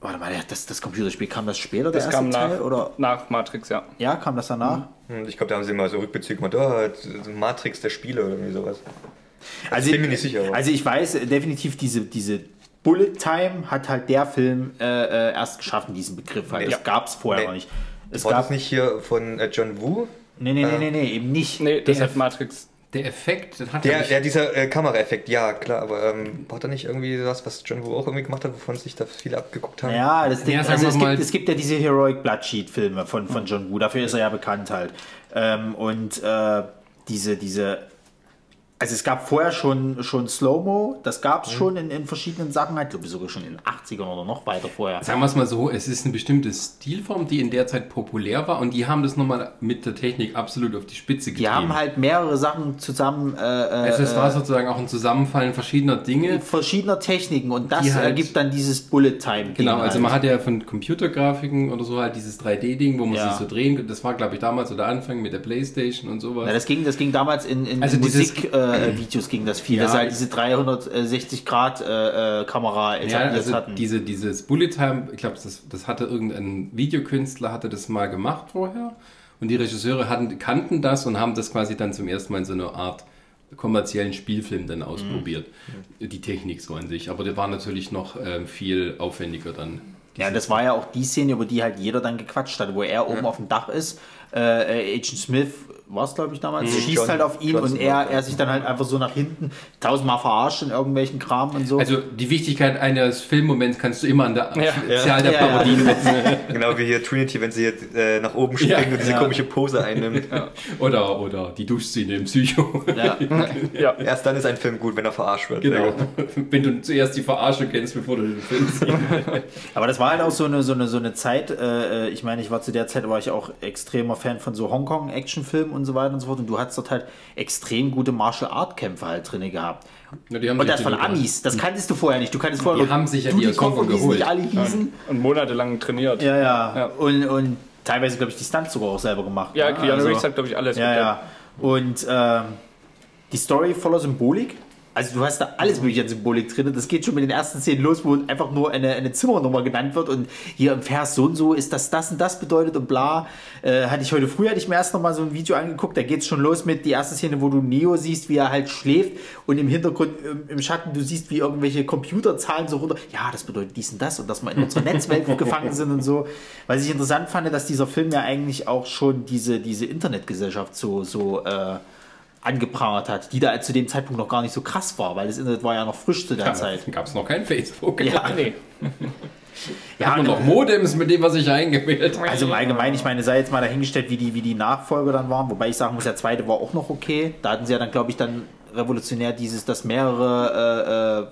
warte mal, das, das Computerspiel kam das später, der Das erste kam nach, Teil? Oder? nach Matrix, ja. Ja, kam das danach? Und ich glaube, da haben sie immer so Rückbezüge gemacht, oh, Matrix der Spiele oder irgendwie sowas. Also, bin mir nicht sicher, aber- Also ich weiß äh, definitiv, diese, diese Bullet Time hat halt der Film äh, äh, erst geschaffen, diesen Begriff. Halt. Nee. Das gab es vorher Nee. noch nicht. Es War gab, das nicht hier von äh, John Woo? nee, nee, nee, nee, nee, eben nicht. Nee, das Der- hat Matrix. Der Effekt, den hat Der, er der nicht. dieser äh, Kameraeffekt, ja klar, aber ähm, war da nicht irgendwie was, was John Woo auch irgendwie gemacht hat, wovon sich da viele abgeguckt haben? Ja, das Ding, Ja, also es mal- gibt, es gibt ja diese Heroic Bloodsheet Filme von, von John Woo, dafür ist er ja bekannt halt. Ähm, und äh, diese, diese, also es gab vorher schon, schon Slow-Mo, das gab es schon in, in verschiedenen Sachen, halt, ich glaube sogar schon in den 80ern oder noch weiter vorher. Sagen wir es mal so, es ist eine bestimmte Stilform, die in der Zeit populär war und die haben das nochmal mit der Technik absolut auf die Spitze getrieben. Die haben halt mehrere Sachen zusammen äh, also es war sozusagen auch ein Zusammenfallen verschiedener Dinge. verschiedener Techniken und das halt- ergibt dann dieses Bullet Time. Genau, also halt. man hat ja von Computergrafiken oder so halt dieses 3D-Ding, wo man Ja. sich so drehen kann. Das war, glaube ich, damals so der Anfang mit der Playstation und sowas. Ja, das ging, das ging damals in, in Also dieses- Musikvideos äh, Videos ging das viel, Ja. dass sie halt diese 360 Grad äh, äh, Ja, also hatten. diese, dieses Bullet Time, ich glaube, das, das hatte irgendein Videokünstler, hatte das mal gemacht vorher. Und die Regisseure hatten, kannten das und haben das quasi dann zum ersten Mal in so einer Art kommerziellen Spielfilm dann ausprobiert. Die Technik so an sich. Aber der war natürlich noch ähm, viel aufwendiger dann. Ja, das war ja auch die Szene, über die halt jeder dann gequatscht hat, wo er oben auf dem Dach ist. Äh, äh, Agent Smith war es, glaube ich, damals, schießt John- halt auf ihn Johnson und er, er sich dann halt einfach so nach hinten tausendmal verarscht in irgendwelchen Kram und so. Also die Wichtigkeit eines Filmmoments kannst du immer an der Ja. Zahl der Ja, ja. Parodien messen. (laughs) Genau wie hier Trinity, wenn sie jetzt äh, nach oben springt Ja, und diese ja. komische Pose einnimmt. Oder, oder die Duschszene im Psycho. ja. (laughs) Ja. Erst dann ist ein Film gut, wenn er verarscht wird. Genau. (laughs) Wenn du zuerst die Verarsche kennst, bevor du den Film siehst. Aber das war halt auch so eine, so eine, so eine Zeit, äh, ich meine, ich war zu der Zeit, war ich auch extremer Fan von so Hongkong-Actionfilmen und so weiter und so fort und du hattest dort halt extrem gute Martial-Art-Kämpfe halt drin gehabt. Ja, die haben Und das von die- Amis, das kanntest du vorher nicht. Du kanntest vorher Die haben sich ja die wie sie geholt. alle hießen. Und monatelang trainiert. Ja, ja. Ja. Und, und teilweise, glaube ich, die Stunts sogar auch selber gemacht. Ja, ne? Keanu Also- Reeves hat, glaube ich, alles Ja, mit ja. Und ähm, die Story voller Symbolik. Also du hast da alles mögliche an Symbolik drin. Das geht schon mit den ersten Szenen los, wo einfach nur eine, eine Zimmernummer genannt wird und hier im Vers so und so ist das das und das bedeutet und bla. Äh, hatte ich heute früh, hatte ich mir erst noch mal so ein Video angeguckt, da geht es schon los mit die erste Szene, wo du Neo siehst, wie er halt schläft und im Hintergrund im, im Schatten du siehst, wie irgendwelche Computerzahlen so runter. Ja, das bedeutet dies und das und dass wir in unserer Netzwelt (laughs) gefangen sind und so. Was ich interessant fand, dass dieser Film ja eigentlich auch schon diese, diese Internetgesellschaft so, so äh, angeprangert hat, die da zu dem Zeitpunkt noch gar nicht so krass war, weil das Internet war ja noch frisch zu der Ja, Zeit. gab es noch kein Facebook. Ja, (laughs) Nee. Ja, Hat man noch Modems, mit dem was ich eingewählt habe. Also im Allgemeinen, ich meine, sei jetzt mal dahingestellt, wie die, wie die Nachfolger dann waren, wobei ich sagen muss, der zweite war auch noch okay. Da hatten sie ja dann, glaube ich, dann revolutionär dieses, dass mehrere äh, äh,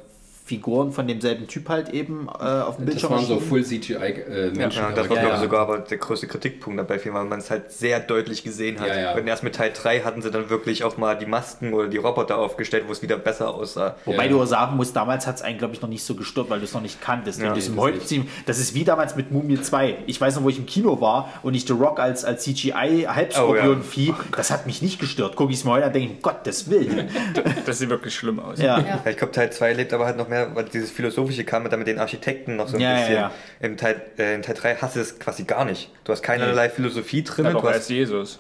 Figuren von demselben Typ halt eben äh, auf dem Das Bildschirm waren so. Full CGI-Menschen. Ja, das war, glaube ja. ich, sogar aber der größte Kritikpunkt dabei, weil man es halt sehr deutlich gesehen hat. Ja, ja. Und erst mit Teil 3 hatten sie dann wirklich auch mal die Masken oder die Roboter aufgestellt, wo es wieder besser aussah. Wobei Ja. du auch sagen musst, damals hat es einen, glaube ich, noch nicht so gestört, weil du es noch nicht kanntest. Ja, nee, das heute ziehen- das ist wie damals mit Mumie 2. Ich weiß noch, wo ich im Kino war und ich The Rock als, als CGI-Halbskorpion-Vieh, das hat mich nicht gestört. Guck ich es mir heute an, denke ich, um Gottes Willen. (laughs) Das sieht wirklich schlimm aus. Ja, ich glaube, Teil 2 lebt aber halt noch mehr, weil dieses Philosophische kam dann mit den Architekten noch so ein Ja, ja, bisschen. ja. Im Teil, äh, in Teil 3 hast du das quasi gar nicht. Du hast keinerlei Philosophie drin. Ja, du hast, als Jesus.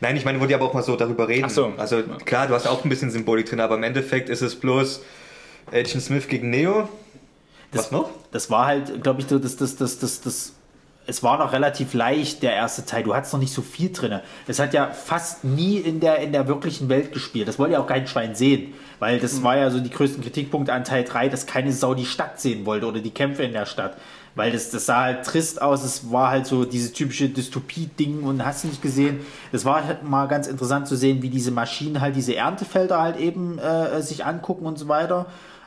nein, ich meine, wo die aber auch mal so darüber reden. Ach so. Also klar, du hast auch ein bisschen Symbolik drin, aber im Endeffekt ist es bloß Agent Smith gegen Neo. Was noch? Das war halt, glaube ich, das, das, das, das, das, es war noch relativ leicht, der erste Teil. Du hattest noch nicht so viel drin. Es hat ja fast nie in der, in der wirklichen Welt gespielt. Das wollte ja auch kein Schwein sehen. Weil das war ja so die größten Kritikpunkte an Teil 3, dass keine Sau die Stadt sehen wollte oder die Kämpfe in der Stadt. Weil das, das sah halt trist aus. Es war halt so dieses typische Dystopie-Ding und hast nicht gesehen. Es war halt mal ganz interessant zu sehen, wie diese Maschinen halt diese Erntefelder halt eben äh, sich angucken und so weiter.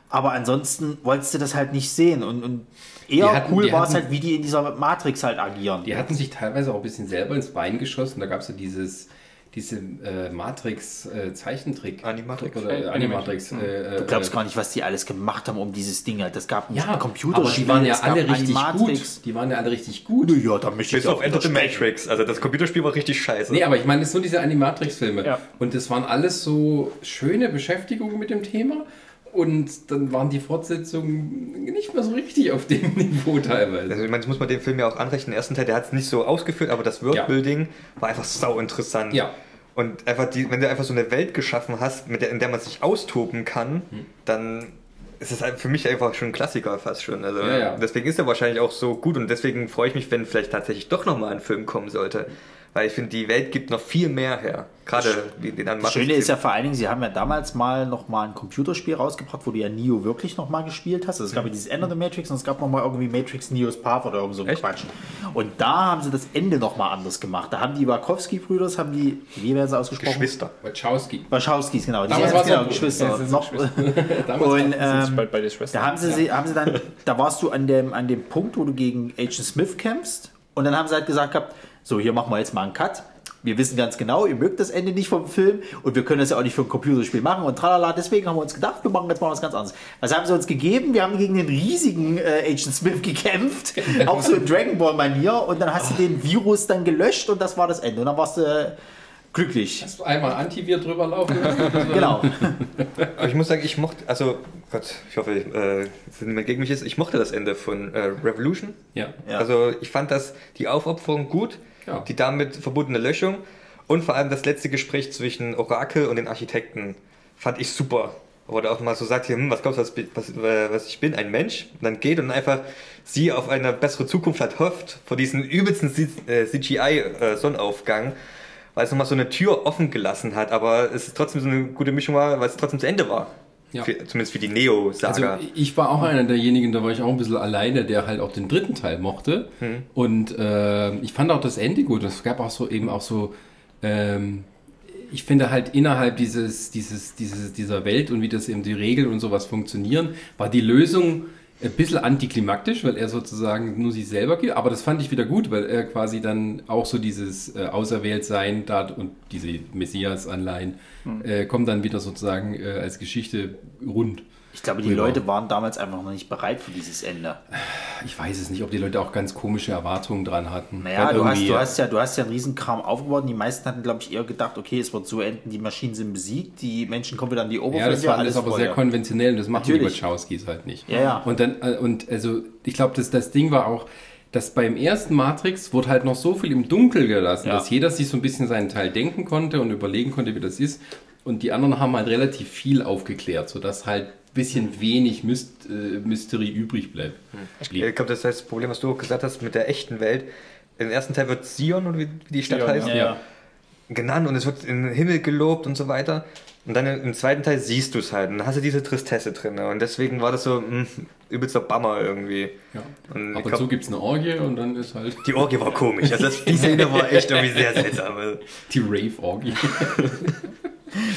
Aber ansonsten wolltest du das halt nicht sehen. Und, und eher hatten- cool war es halt, wie die in dieser Matrix halt agieren. Die hatten sich teilweise auch ein bisschen selber ins Bein geschossen. Da gab es ja dieses, diese äh, Matrix-Zeichentrick. Animatrix. Oder äh, Animatrix. Äh, Du glaubst gar nicht, was die alles gemacht haben um dieses Ding halt. Das gab ja, Computerspiel, aber die waren ja es gab alle richtig Animatrix. gut. Die waren ja alle richtig gut. Ja, da möchte ich Bis auf auch Enter the. Matrix. Also das Computerspiel war richtig scheiße. Nee, aber ich meine, es sind nur diese Animatrix-Filme. Ja. Und das waren alles so schöne Beschäftigungen mit dem Thema. Und dann waren die Fortsetzungen nicht mehr so richtig auf dem (laughs) Niveau teilweise. Also ich meine, das muss man dem Film ja auch anrechnen. Den ersten Teil, der hat es nicht so ausgeführt, aber das Worldbuilding war einfach sau interessant. Ja. Und einfach die, wenn du einfach so eine Welt geschaffen hast, mit der, in der man sich austoben kann, Hm. dann ist es halt für mich einfach schon ein Klassiker fast schon. Also Ja, ja. deswegen ist er wahrscheinlich auch so gut und deswegen freue ich mich, wenn vielleicht tatsächlich doch nochmal ein Film kommen sollte. Weil ich finde, die Welt gibt noch viel mehr her. Gerade wie den Das Schöne ist ja vor allen Dingen, sie haben ja damals mal noch mal ein Computerspiel rausgebracht, wo du ja Neo wirklich noch mal gespielt hast. Also es gab ja dieses Ende der Matrix und es gab noch mal irgendwie Matrix Neo's Path oder irgend so ein? Quatsch. Und da haben sie das Ende noch mal anders gemacht. Da haben die Wachowski-Brüder, haben die, wie werden sie ausgesprochen? Geschwister. Wachowski. Wachowskis, genau. Die Damals sind- war's genau, noch- Geschwister. Ja, (laughs) noch, Damals und ähm, da haben sie, sie, haben sie dann, da warst du an dem, an dem Punkt, wo du gegen Agent Smith kämpfst. Und dann haben sie halt gesagt gehabt, so, hier machen wir jetzt mal einen Cut. Wir wissen ganz genau, ihr mögt das Ende nicht vom Film und wir können das ja auch nicht für ein Computerspiel machen und tralala. Deswegen haben wir uns gedacht, wir machen jetzt mal was ganz anderes. Was haben sie uns gegeben? Wir haben gegen den riesigen äh, Agent Smith (laughs) gekämpft, auch so in Dragon Ball Manier und dann hast du den Virus dann gelösht und das war das Ende. Und dann warst du äh, glücklich. Hast du einmal Antivir drüber laufen lassen? (laughs) Genau. Aber ich muss sagen, ich mochte, also Gott, ich hoffe, äh, niemand gegen mich ist, ich mochte das Ende von äh, Revolution. Ja. Ja. Also ich fand das, die Aufopferung gut, Ja. die damit verbundene Löschung und vor allem das letzte Gespräch zwischen Orakel und den Architekten fand ich super. Wo er auch mal so sagt, hier, hm, was glaubst du, was, was, äh, was ich bin? Ein Mensch? Und dann geht und einfach sie auf eine bessere Zukunft hat hofft, vor diesem übelsten CGI-Sonnenaufgang, äh, weil es nochmal so eine Tür offen gelassen hat, aber es ist trotzdem so eine gute Mischung war, weil es trotzdem zu Ende war. Ja. Für, zumindest für die Neo-Saga. Also ich war auch einer derjenigen, da war ich auch ein bisschen alleine, der halt auch den dritten Teil mochte. Und äh, ich fand auch das Ende gut. Es gab auch so eben auch so, ähm, ich finde halt innerhalb dieses, dieses, dieses, dieser Welt und wie das eben die Regeln und sowas funktionieren, war die Lösung ein bisschen antiklimaktisch, weil er sozusagen nur sich selber gibt. Aber das fand ich wieder gut, weil er quasi dann auch so dieses äh, Auserwähltsein da und diese Messias-Anleihen äh, kommen dann wieder sozusagen äh, als Geschichte rund. Ich glaube, die Rüber. Leute waren damals einfach noch nicht bereit für dieses Ende. Ich weiß es nicht, ob die Leute auch ganz komische Erwartungen dran hatten. Naja, du hast, du, hast ja, du hast ja einen Riesenkram aufgebaut und die meisten hatten, glaube ich, eher gedacht, okay, es wird so enden, die Maschinen sind besiegt, die Menschen kommen wieder an die Ja, Oberfläche. das war alles aber sehr konventionell und das machen Natürlich. die Wachowskis halt nicht. Ja, ja. Und dann, äh, und also ich glaube, das, das Ding war auch, dass beim ersten Matrix wurde halt noch so viel im Dunkel gelassen, Ja. dass jeder sich so ein bisschen seinen Teil denken konnte und überlegen konnte, wie das ist. Und die anderen haben halt relativ viel aufgeklärt, sodass halt bisschen wenig Myst äh, Mystery übrig bleibt. Ich glaube, das heißt, das Problem, was du auch gesagt hast mit der echten Welt. Im ersten Teil wird Sion, oder wie die Stadt Sion, heißt, Ja, ja. genannt und es wird in den Himmel gelobt und so weiter. Und dann im zweiten Teil siehst du es halt und dann hast du diese Tristesse drin. Und deswegen war das so mh, übelster Bummer irgendwie. Ja. Und Ab und glaub, zu gibt es eine Orgie und dann ist halt die Orgie war komisch. Also das, die Szene war echt irgendwie sehr (laughs) seltsam. Die Rave-Orgie. (laughs)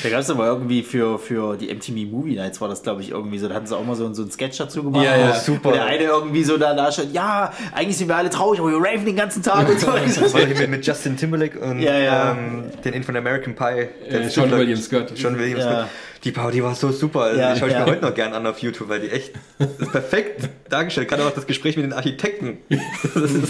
Da gab es aber irgendwie für, für die MTV Movie Nights war das, glaube ich, irgendwie so. Da hatten sie auch mal so, so einen Sketch dazu gemacht. Ja, ja, super. Wo der eine irgendwie so da, da steht, ja, eigentlich sind wir alle traurig, aber wir raven den ganzen Tag und so. (laughs) Das war hier mit Justin Timberlake und Ja, ja. Ähm, den in von American Pie. Äh, John Scott- William Scott. John William Ja. Scott. Die Party war so super. Also Ja, ich schaue ich ja. mir heute noch gern an auf YouTube, weil die echt ist perfekt dargestellt. Gerade auch das Gespräch mit den Architekten.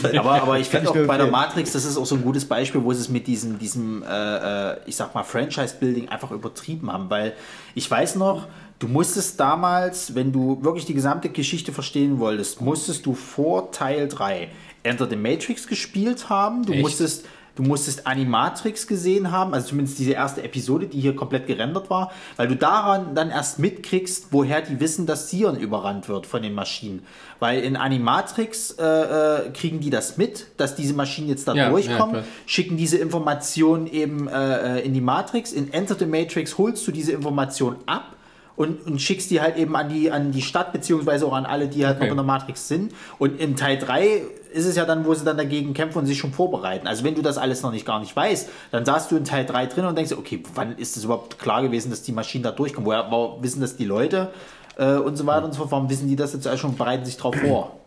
Halt- Aber, aber ich finde (laughs) auch bei der. Matrix, das ist auch so ein gutes Beispiel, wo sie es mit diesem, diesem äh, äh, ich sag mal, Franchise-Building einfach übertrieben haben. Weil ich weiß noch, du musstest damals, wenn du wirklich die gesamte Geschichte verstehen wolltest, musstest du vor Teil 3 Enter the Matrix gespielt haben. Du Echt? musstest. Du musstest Animatrix gesehen haben, also zumindest diese erste Episode, die hier komplett gerendert war, weil du daran dann erst mitkriegst, woher die wissen, dass Sion überrannt wird von den Maschinen. Weil in Animatrix äh, äh, kriegen die das mit, dass diese Maschinen jetzt da Ja, durchkommen, ja, schicken diese Information eben äh, äh, in die Matrix. In Enter the Matrix holst du diese Information ab und, und schickst die halt eben an die, an die Stadt, beziehungsweise auch an alle, die halt Okay. noch in der Matrix sind. Und in Teil 3 ist es ja dann, wo sie dann dagegen kämpfen und sich schon vorbereiten. Also wenn du das alles noch nicht gar nicht weißt, dann saßt du in Teil 3 drin und denkst, okay, wann ist es überhaupt klar gewesen, dass die Maschinen da durchkommen? Woher woher wissen das die Leute äh, und so weiter und so fort? Warum wissen die das jetzt schon und bereiten sich drauf vor?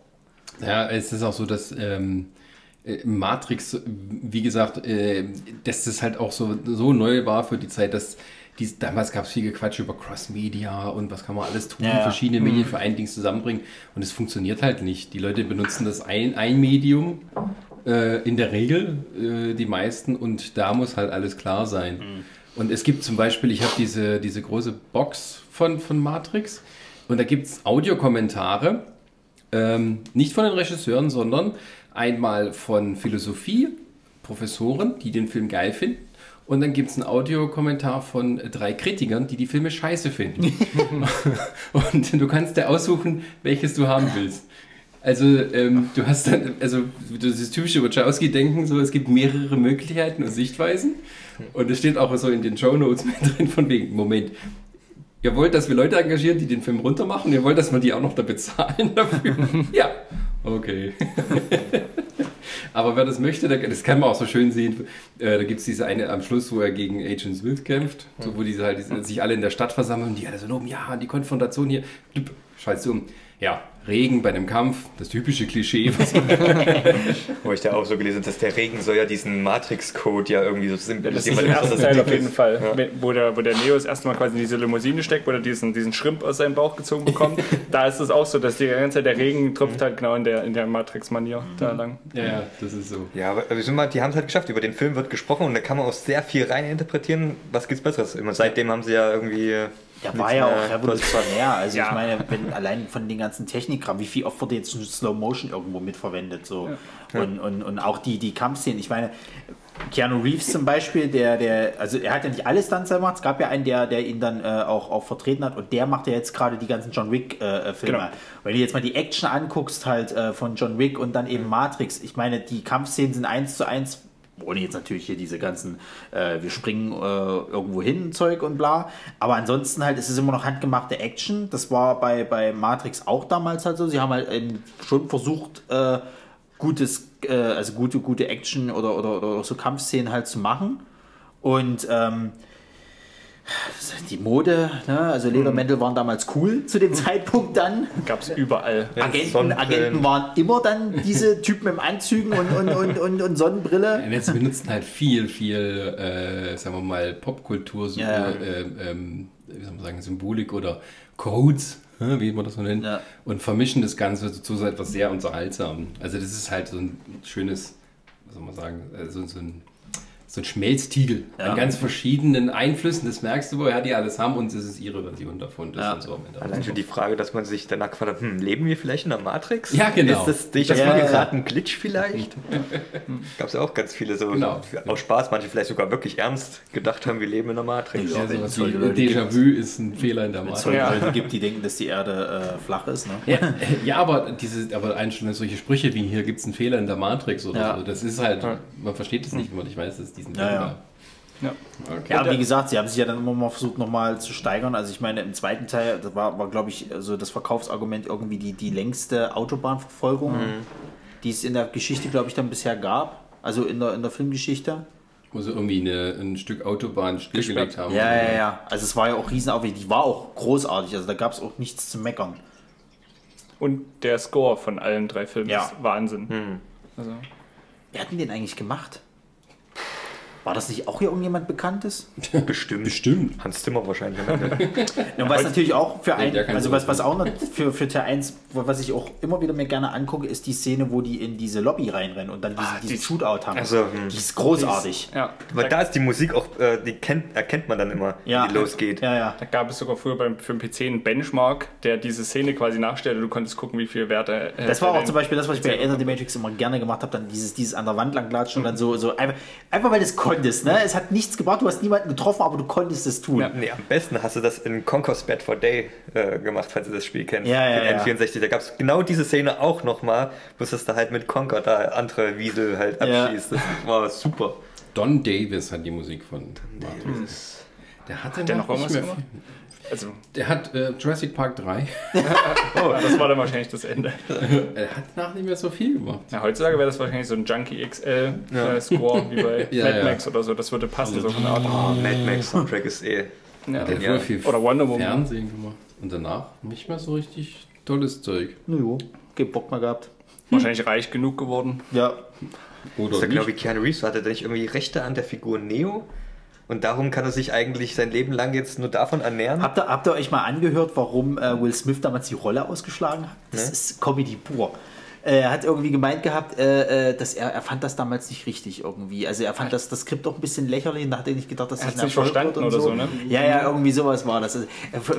Ja, es ist auch so, dass ähm, äh, Matrix, wie gesagt, äh, dass das halt auch so, so neu war für die Zeit, dass dies, damals gab es viel Gequatsch über Cross-Media und was kann man alles tun, Ja, verschiedene Medien für ein Ding zusammenbringen und es funktioniert halt nicht. Die Leute benutzen das ein, ein Medium, äh, in der Regel äh, die meisten und da muss halt alles klar sein. Und es gibt zum Beispiel, ich habe diese, diese große Box von, von Matrix und da gibt es Audiokommentare, ähm, nicht von den Regisseuren, sondern einmal von Philosophie, Professoren, die den Film geil finden. Und dann gibt es einen Audiokommentar von drei Kritikern, die die Filme scheiße finden. (laughs) und du kannst dir aussuchen, welches du haben willst. Also ähm, du hast dann, also das typische Wachowski-Denken, so es gibt mehrere Möglichkeiten und Sichtweisen. Und es steht auch so in den Show Notes (laughs) mit drin von wegen, Moment, ihr wollt, dass wir Leute engagieren, die den Film runtermachen, ihr wollt, dass wir die auch noch da bezahlen dafür. (laughs) ja, okay. Aber wer das möchte, das kann man auch so schön sehen. Äh, da gibt es diese eine am Schluss, wo er gegen Agent Smith kämpft, so, wo diese halt sich alle in der Stadt versammeln die alle so loben, ja, die Konfrontation hier, du um. Ja, Regen bei einem Kampf, das typische Klischee. (laughs) Was Wo ich da auch so gelesen habe, dass der Regen soll ja diesen Matrix-Code ja irgendwie so simpel Das ist im ersten Teil auf jeden Fall, Wenn- wo der, wo der Neo das erste Mal quasi in diese Limousine steckt, wo er diesen, diesen Schrimp aus seinem Bauch gezogen bekommt. (laughs) da ist es auch so, dass die ganze Zeit der Regen tropft halt genau in der, in der Matrix-Manier da lang. ja, ja, das ist so. Ja, aber aber wir sind mal, die haben es halt geschafft. Über den Film wird gesprochen und da kann man auch sehr viel rein interpretieren. Was gibt's Besseres? Immer seitdem haben sie ja irgendwie. Der war ja mehr- auch revolutionär. Also Ja. ich meine, wenn allein von den ganzen Technikkram, wie viel oft wurde jetzt Slow Motion irgendwo mitverwendet so und, und, und auch die die Kampfszenen. Ich meine, Keanu Reeves zum Beispiel, der der also er hat ja nicht alles Stunts gemacht. Es gab ja einen, der der ihn dann äh, auch auch vertreten hat und der macht ja jetzt gerade die ganzen John Wick äh, äh, Filme. Genau. Wenn du jetzt mal die Action anguckst halt äh, von John Wick und dann eben Matrix. Ich meine, die Kampfszenen sind eins zu eins ohne jetzt natürlich hier diese ganzen, äh, wir springen äh, irgendwo hin, Zeug und bla. Aber ansonsten halt, es ist immer noch handgemachte Action. Das war bei, bei Matrix auch damals halt so. Sie haben halt schon versucht, äh, gutes, äh, also gute, gute Action oder, oder, oder so Kampfszenen halt zu machen. Und ähm, die Mode, ne? also Ledermäntel waren damals cool zu dem Zeitpunkt dann. Gab es überall. Agenten. Agenten waren immer dann diese Typen im Anzügen und, und, und, und, und Sonnenbrille. Jetzt benutzen halt viel, viel, äh, sagen wir mal, Popkultur, so, Ja. äh, ähm, wie soll man sagen, Symbolik oder Codes, hä, wie man das so nennt, Ja. und vermischen das Ganze zu so etwas sehr unterhaltsam. Also das ist halt so ein schönes, was soll man sagen, äh, so, so ein so ein Schmelztiegel Ja. an ganz verschiedenen Einflüssen. Das merkst du, woher die alles haben und das ist ihre Version davon. Das Ja. ist so. Allein schon die Frage, dass man sich danach gefragt hat, hm, leben wir vielleicht in der Matrix? Ja, genau. Ist das, das Ja, war ja. gerade ein Glitch vielleicht? (laughs) Gab es ja auch ganz viele so, Genau. aus Spaß, manche vielleicht sogar wirklich ernst gedacht haben, wir leben in der Matrix. Ja, es wie Leute Déjà-vu ist ein Fehler in der es Matrix. solche Ja. Leute gibt, die denken, dass die Erde äh, flach ist. Ne? Ja, (laughs) ja, aber diese, aber ein schon solche Sprüche wie hier gibt es einen Fehler in der Matrix oder Ja. so, das ist halt, man versteht das nicht, wenn man nicht weiß, dass es diesen Ja, ja. Okay. Ja, aber wie gesagt, sie haben sich ja dann immer mal versucht, nochmal zu steigern. Also ich meine, im zweiten Teil, das war, war glaube ich, so das Verkaufsargument irgendwie die, die längste Autobahnverfolgung, die es in der Geschichte, glaube ich, dann bisher gab. Also in der, in der Filmgeschichte. Wo sie irgendwie eine, ein Stück Autobahn stillgelegt haben. Ja, ja, ja. Also es war ja auch riesenaufwendig. Die war auch großartig. Also da gab es auch nichts zu meckern. Und der Score von allen drei Filmen Ja. ist Wahnsinn. Also, Wer hat denn den eigentlich gemacht? War das nicht auch hier irgendjemand Bekanntes? (laughs) Bestimmt. Bestimmt. Hans Zimmer wahrscheinlich. Ende. (laughs) Ja, und was natürlich auch für ein, kann also was, was auch noch für, für Teil 1, was ich auch immer wieder mir gerne angucke, ist die Szene, wo die in diese Lobby reinrennen und dann diesen, Ah, diesen die- Shootout haben. Also, hm. die ist großartig. ja, Aber da ist die Musik auch, äh, die kennt, erkennt man dann immer, Ja. wie die losgeht. Ja, ja. Da gab es sogar früher beim, für den PC einen Benchmark, der diese Szene quasi nachstellte. Du konntest gucken, wie viel Werte. äh, Das war auch zum Beispiel das, was ich bei Enter the Matrix immer gerne gemacht habe, dann dieses, dieses an der Wand lang klatschen und dann so, so einfach, einfach weil es konntest. Ne? Es hat nichts gebracht, du hast niemanden getroffen, aber du konntest es tun. Ja. Nee, am besten hast du das in Conquer's Bad for Day äh, gemacht, falls du das Spiel kennst. Ja, ja, ja. N64. Da gab es genau diese Szene auch nochmal, musstest du halt mit Conquer da andere Wiesel halt Ja. abschießt. Das war super. Don Davis hat die Musik von Matrix. Der hat Hat der noch nicht irgendwas mehr gemacht? viel. Also, Der hat äh, Jurassic Park 3. (laughs) oh, das war dann wahrscheinlich das Ende. (laughs) er hat nach nicht mehr so viel gemacht. Ja, heutzutage wäre das wahrscheinlich so ein Junkie XL äh, Score wie bei (laughs) Ja, Mad ja. Max oder so. Das würde passen, so von der Art. Oh, Mad Max Soundtrack ist eh. Ja. Der hat Ja. viel Oder Wonder Woman. Fernsehen gemacht. Und danach nicht mehr so richtig tolles Zeug. Na jo, keinen Bock mehr gehabt. Wahrscheinlich reich genug geworden. Ja, Oder Das ist ja, glaube ich, Keanu Reeves hatte der nicht irgendwie Rechte an der Figur Neo. Und darum kann er sich eigentlich sein Leben lang jetzt nur davon ernähren. Habt ihr, habt ihr euch mal angehört, warum äh, Will Smith damals die Rolle ausgeschlagen hat? Das Ne? ist Comedy pur. Äh, Er hat irgendwie gemeint gehabt, äh, äh, dass er, er fand das damals nicht richtig irgendwie. Also er fand das, das Skript auch ein bisschen lächerlich und da hat er nicht gedacht, dass Er das ein nicht Erfolg verstanden wird und oder so, ne? Ja, ja, irgendwie sowas war das. Also,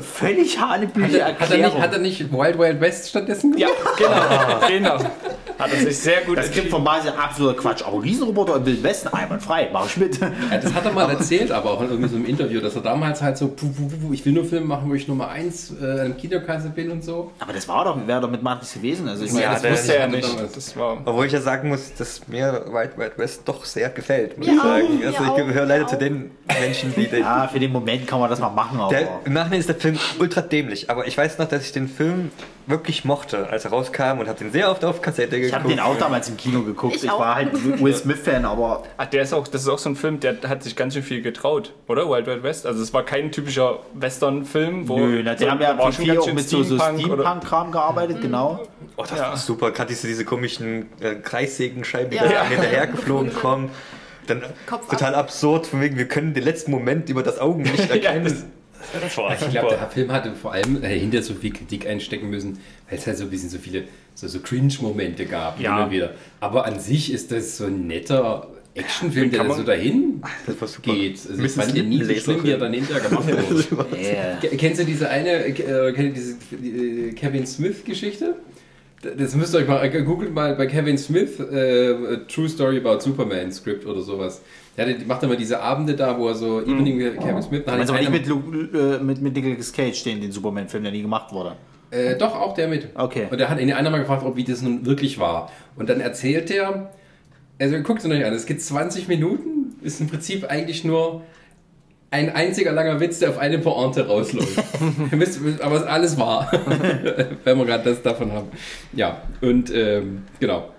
völlig hanebüche Hat er, hat, er nicht, hat er nicht Wild Wild West stattdessen gemacht? Ja, genau. (laughs) genau. Hat er sich sehr gut Das Skript von ist absoluter Quatsch. Aber Riesenroboter im Wilden Westen, einwandfrei, mach ich mit. Ja, das hat er mal erzählt, aber auch in irgendwie so einem Interview, dass er damals halt so, puh, puh, puh, ich will nur Filme machen, wo ich Nummer 1 äh, im Kinokasse bin und so. Aber das war doch, wäre doch mit Matrix gewesen. Also ich Ja, meine, Das der- wusste er hatte nicht. Das war. Obwohl ich ja sagen muss, dass mir Wild Wild West doch sehr gefällt, muss Mir ich sagen. also ich gehöre leider auch. zu den Menschen, die den. ja, für den Moment kann man das mal machen, aber. Der, Im Nachhinein ist der Film ultra dämlich, aber ich weiß noch, dass ich den Film wirklich mochte, als er rauskam und habe den sehr oft auf Kassette geguckt. Ich habe den auch damals im Kino geguckt. Ich Ich, war halt Will Smith-Fan, aber Ach, der ist auch, das ist auch so ein Film, der hat sich ganz schön viel getraut, oder? Wild Wild West. Also es war kein typischer Western-Film, wo nö, na, die so, haben ja viel auch mit so, so Steampunk Steampunk-Kram gearbeitet, genau. Oh, das Ja. war super. Gerade diese, diese komischen äh, Kreissägenscheiben, die Ja. da hinterhergeflogen kommen. Dann Kopf total absurd, von wegen, wir können den letzten Moment über das Augenlicht (laughs) erkennen. das war Ich glaube, der Film hatte vor allem dahinter so viel Kritik einstecken müssen, weil es halt so ein bisschen so viele so, so Cringe-Momente gab. Ja. Immer wieder. Aber an sich ist das so ein netter Actionfilm, der da so man- dahin (laughs) Das war super. geht. Also ich fand den nie so schlimm, wie er dann hinterher gemacht (laughs) wurde. Yeah. Ke- Kennst du diese eine, äh, kennt ihr diese äh, Kevin Smith-Geschichte? Das müsst ihr euch mal, äh, googelt mal bei Kevin Smith, äh, A True Story about Superman Script oder sowas. Der hat- macht immer diese Abende da, wo er so Evening with Kevin Smith. dann Also ihn nicht mit, Lu- äh, mit, mit Nicolas Cage, den, den Superman-Film, der nie gemacht wurde. Äh, doch, auch der mit. Okay. Und er hat ihn einer mal gefragt, ob wie das nun wirklich war. Und dann erzählt er, also guckt es euch an, es geht 20 Minuten, ist im Prinzip eigentlich nur ein einziger langer Witz, der auf eine Pointe rausläuft. (laughs) Aber es ist alles wahr, (laughs) wenn wir gerade das davon haben. Ja, und ähm, genau.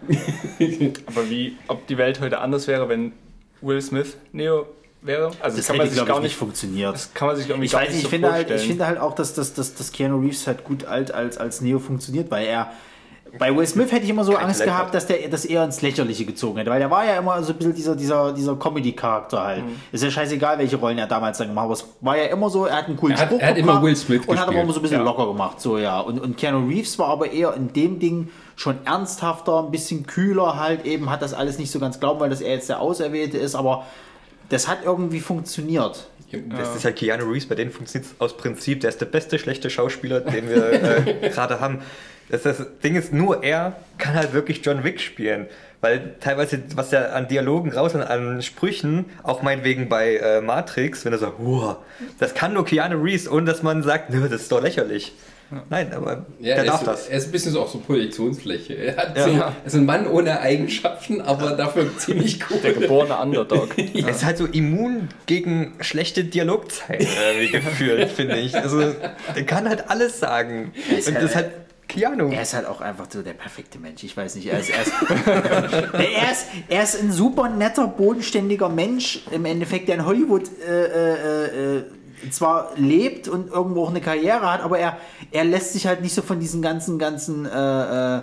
Aber wie, ob die Welt heute anders wäre, wenn Will Smith Neo wäre? Also Das kann man hätte, sich glaube gar ich, nicht nicht, funktioniert. das kann man sich irgendwie Ich gar weiß nicht, ich so finde, halt, vorstellen. ich finde halt auch, dass, dass, dass, dass Keanu Reeves halt gut alt als, als Neo funktioniert, weil er. Bei Will Smith hätte ich immer so Kein Angst Talent gehabt, dass der das eher ins Lächerliche gezogen hätte, weil der war ja immer so ein bisschen dieser, dieser, dieser Comedy-Charakter halt. Mhm. Ist ja scheißegal, welche Rollen er damals dann gemacht hat, aber es war ja immer so, er hat einen coolen Er hat- Spruch er hat immer Will Smith und hat aber gespielt. immer so ein bisschen Ja. locker gemacht, so ja. Und, und Keanu Reeves war aber eher in dem Ding schon ernsthafter, ein bisschen kühler halt eben, hat das alles nicht so ganz glauben, weil das er jetzt der Auserwählte ist, aber das hat irgendwie funktioniert. Das ist halt Keanu Reeves, bei denen funktioniert es aus Prinzip. Der ist der beste schlechte Schauspieler, den wir äh, (laughs) gerade haben. Das, das Ding ist, nur er kann halt wirklich John Wick spielen. Weil teilweise, was er an Dialogen raus und an Sprüchen, auch meinetwegen bei äh, Matrix, wenn er sagt, "Uah", das kann nur Keanu Reeves, ohne dass man sagt, nö, das ist doch lächerlich. Nein, aber Ja, der er, darf ist, das. er ist ein bisschen so auch so Projektionsfläche. Er, hat Ja. so, Ja. er ist ein Mann ohne Eigenschaften, aber dafür ziemlich (laughs) cool. der geborene Underdog. (laughs) Er ist halt so immun gegen schlechte Dialogzeilen äh, wie gefühlt, (laughs) finde ich. Also, der kann halt alles sagen. Und das ist halt Keanu. Er ist halt auch einfach so der perfekte Mensch. Ich weiß nicht. Er ist, er ist, er ist, er ist ein super netter, bodenständiger Mensch im Endeffekt, der in Hollywood äh, äh, äh, zwar lebt und irgendwo auch eine Karriere hat, aber er, er lässt sich halt nicht so von diesen ganzen, ganzen äh, äh,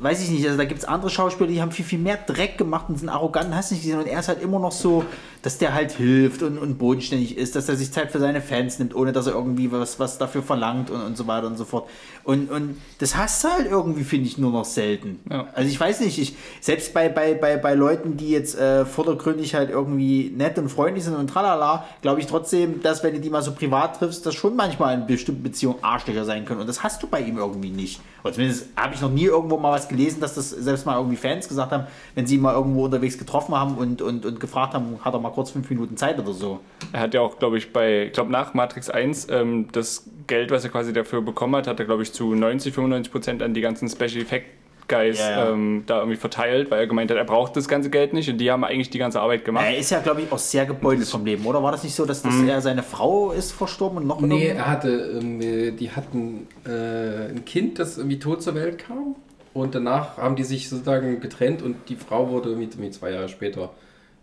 weiß ich nicht, also da gibt es andere Schauspieler, die haben viel, viel mehr Dreck gemacht und sind arrogant, hast nicht gesehen. Und er ist halt immer noch so, dass der halt hilft und, und bodenständig ist, dass er sich Zeit für seine Fans nimmt, ohne dass er irgendwie was, was dafür verlangt und, und so weiter und so fort. Und, und das hast du halt irgendwie, finde ich, nur noch selten. Ja. Also ich weiß nicht, ich, selbst bei, bei, bei, bei Leuten, die jetzt äh, vordergründig halt irgendwie nett und freundlich sind und tralala, glaube ich trotzdem, dass wenn du die mal so privat triffst, das schon manchmal in bestimmten Beziehungen Arschlöcher sein können. Und das hast du bei ihm irgendwie nicht. Oder zumindest habe ich noch nie irgendwo mal was gelesen, dass das selbst mal irgendwie Fans gesagt haben, wenn sie ihn mal irgendwo unterwegs getroffen haben und, und, und gefragt haben, hat er mal kurz fünf Minuten Zeit oder so. Er hat ja auch, glaube ich, bei, ich glaube nach Matrix 1, ähm, das Geld, was er quasi dafür bekommen hat, hat er, glaube ich, zu 90, 95 Prozent an die ganzen Special Effect Guys Ja, ja. Ähm, da irgendwie verteilt, weil er gemeint hat, er braucht das ganze Geld nicht und die haben eigentlich die ganze Arbeit gemacht. Er ist ja, glaube ich, auch sehr gebeutelt vom Leben, oder? War das nicht so, dass das er seine Frau ist verstorben und noch Nee, er hatte, ähm, äh, die hatten äh, ein Kind, das irgendwie tot zur Welt kam. Und danach haben die sich sozusagen getrennt und die Frau wurde irgendwie, irgendwie zwei Jahre später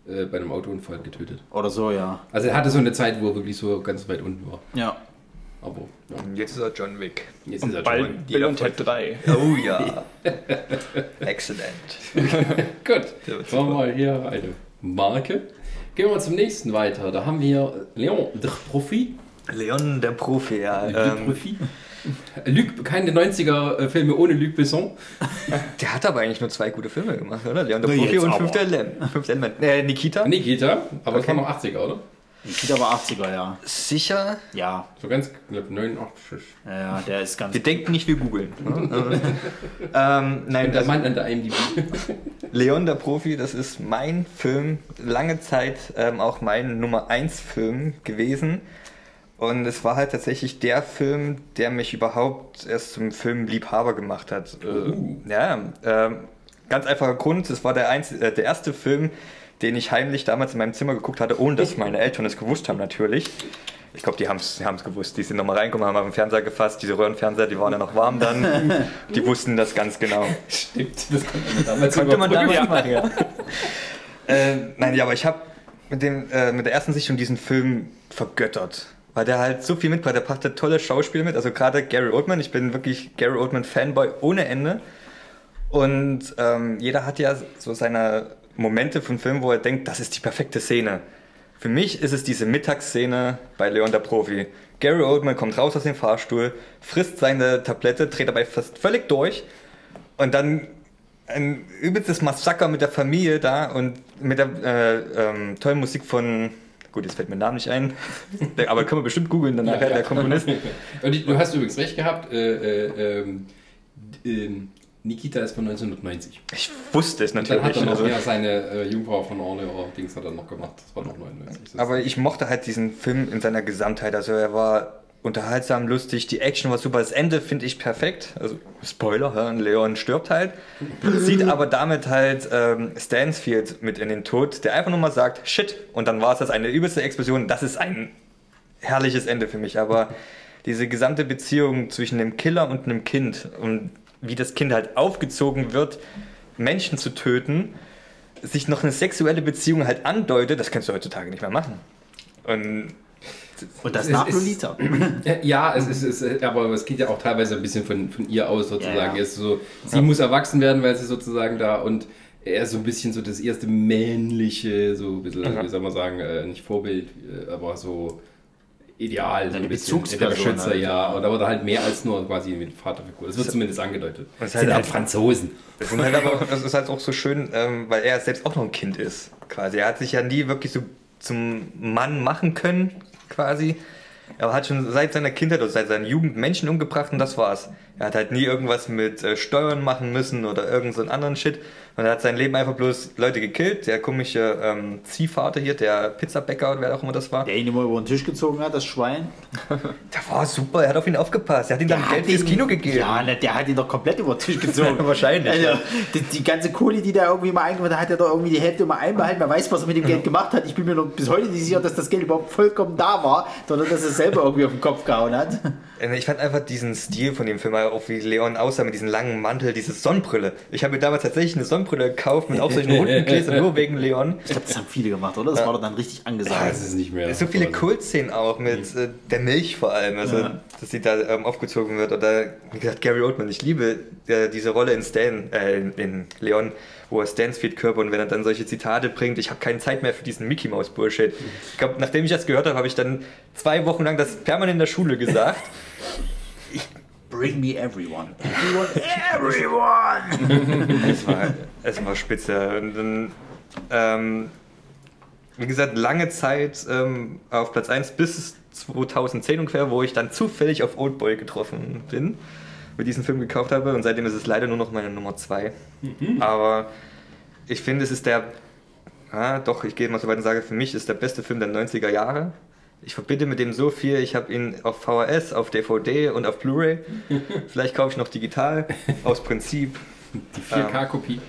äh, bei einem Autounfall getötet. oder so, ja. Also er hatte so eine Zeit, wo er wirklich so ganz weit unten war. Ja. Aber ja, jetzt ist er John Wick. jetzt und ist er bald schon. Bill und Ted 3. Oh ja. (laughs) Excellent. (laughs) Gut, Der machen wir mal hier eine Marke. Gehen wir mal zum nächsten weiter. Da haben wir Leon de Profit. Leon der Profi, ja. de Ähm, Profit. Luc, keine 90er-Filme ohne Luc Besson. (laughs) der hat aber eigentlich nur zwei gute Filme gemacht, oder? Leon der Profi und. Fünfter Element. Fünfter Element. Äh, Nikita? Nikita, aber das Okay. war noch 80er, oder? Nikita war 80er, ja. Sicher? Ja, So ganz knapp 89. ja, ja der ist ganz. Wir denken nicht, wir googeln. (laughs) ne? ähm, nein, Der also Mann an der IMDb. (laughs) Leon der Profi, das ist mein Film, lange Zeit ähm, auch mein Nummer 1 Film gewesen. Und es war halt tatsächlich der Film, der mich überhaupt erst zum Filmliebhaber gemacht hat. Uh. Ja, ähm, ganz einfacher Grund, es war der, einz äh, der erste Film, den ich heimlich damals in meinem Zimmer geguckt hatte, ohne dass meine Eltern es gewusst haben natürlich. Ich glaube, die haben es gewusst. Die sind nochmal reingekommen, haben auf den Fernseher gefasst. Diese Röhrenfernseher, die waren ja noch warm dann. (laughs) Die wussten das ganz genau. Stimmt, das konnte man damals Konnte man damals machen, ja. (laughs) äh, nein, ja, aber ich habe mit, dem, äh, mit der ersten Sichtung diesen Film vergöttert. Weil der halt so viel mitbringt. Der brachte tolle Schauspieler mit. Also gerade Gary Oldman. Ich bin wirklich Gary Oldman Fanboy ohne Ende. Und ähm, jeder hat ja so seine Momente von Filmen, wo er denkt, das ist die perfekte Szene. Für mich ist es diese Mittagsszene bei Leon der Profi. Gary Oldman kommt raus aus dem Fahrstuhl, frisst seine Tablette, dreht dabei fast völlig durch und dann ein übelstes Massaker mit der Familie da und mit der äh, ähm, tollen Musik von, gut, jetzt fällt mir der Name nicht ein, (laughs) aber können wir bestimmt googeln danach, Ja, ja. der Komponist. (laughs) Und du hast übrigens recht gehabt. Äh, äh, ähm, Nikita ist von 1990. Ich wusste es Und dann hat natürlich. er noch Also, ja, seine äh, Jungfrau von Orle oder Dings hat er noch gemacht. Das war noch 99. Das ist- aber ich mochte halt diesen Film in seiner Gesamtheit. Also er war unterhaltsam, lustig, die Action war super. Das Ende finde ich perfekt. Also Spoiler, ja, Leon stirbt halt. (laughs) Sieht aber damit halt ähm, Stansfield mit in den Tod, der einfach nur mal sagt, shit. Und dann war es das eine übelste Explosion. Das ist ein herrliches Ende für mich. Aber diese gesamte Beziehung zwischen dem Killer und einem Kind und wie das Kind halt aufgezogen wird, Menschen zu töten, sich noch eine sexuelle Beziehung halt andeutet, das kannst du heutzutage nicht mehr machen. Und Und das nach ist- Lolita. (clears throat) Ja, es ist, es ist, aber es geht ja auch teilweise ein bisschen von, von ihr aus sozusagen. Ja, ja. So, sie muss erwachsen werden, weil sie sozusagen da und er ist so ein bisschen so das erste männliche, so ein bisschen, wie soll man sagen, äh, nicht Vorbild, äh, aber so Ideal, so Eine ein bisschen. Bezugsperson Der Beschützer, halt. ja. Oder, oder halt mehr als nur quasi eine Vaterfigur. Das wird zumindest angedeutet. Das sind halt halt Franzosen. das ist halt, aber, (laughs) auch- das ist halt auch so schön, ähm, weil er selbst auch noch ein Kind ist, quasi. Er hat sich ja nie wirklich so zum Mann machen können, quasi. Er hat schon seit seiner Kindheit oder seit seiner Jugend Menschen umgebracht und das war's. Er hat halt nie irgendwas mit äh, Steuern machen müssen oder irgend so einen anderen Shit. Und er hat sein Leben einfach bloß Leute gekillt. Der komische ähm, Ziehvater hier, der Pizzabäcker oder wer auch immer das war, Der ihn immer über den Tisch gezogen hat, das Schwein. (laughs) der war super. Er hat auf ihn aufgepasst. Er hat ihm dann Geld fürs Kino gegeben. Ja, ne, der hat ihn doch komplett über den Tisch (laughs) gezogen. Wahrscheinlich, Also, ja. die, die ganze Kohle, die da irgendwie mal eingebracht hat, hat er doch irgendwie die Hälfte mal einbehalten. Wer weiß, was er mit dem Geld gemacht hat. Ich bin mir noch bis heute nicht sicher, dass das Geld überhaupt vollkommen da war, sondern dass er es selber irgendwie auf den Kopf gehauen hat. Äh, Ich fand einfach diesen Stil von dem Film, auch wie Leon aussah mit diesem langen Mantel, diese Sonnenbrille. Ich habe mir damals tatsächlich eine Sonnenbrille gekauft mit auch solchen runden Gläsern, (laughs) nur wegen Leon. Ich glaube, das haben viele gemacht, oder? Das war doch dann richtig angesagt. Das ist nicht mehr. So viele. Kultszenen auch mit äh, der Milch vor allem, also Ja. dass sie da ähm, aufgezogen wird. Oder wie gesagt, Gary Oldman, ich liebe äh, diese Rolle in Stan, äh, in, in Leon, wo er Stans Feed-Körper und wenn er dann solche Zitate bringt, ich habe keine Zeit mehr für diesen Mickey Mouse Bullshit. Ich glaube, nachdem ich das gehört habe, habe ich dann zwei Wochen lang das permanent in der Schule gesagt. (laughs) Bring me everyone. Everyone! (laughs) Everyone! (laughs) es, war, es war spitze. Und dann, ähm, wie gesagt, lange Zeit ähm, auf Platz 1 bis 2010 ungefähr, wo ich dann zufällig auf Oldboy getroffen bin, mir diesen Film gekauft habe und seitdem ist es leider nur noch meine Nummer 2. Aber ich finde, es ist der, ah, doch, ich gehe mal so weit und sage, für mich ist der beste Film der 90er Jahre. Ich verbinde mit dem so viel. Ich habe ihn auf VHS, auf DVD und auf Blu-ray. (laughs) Vielleicht kaufe ich noch digital, aus Prinzip. Die 4K-Kopie.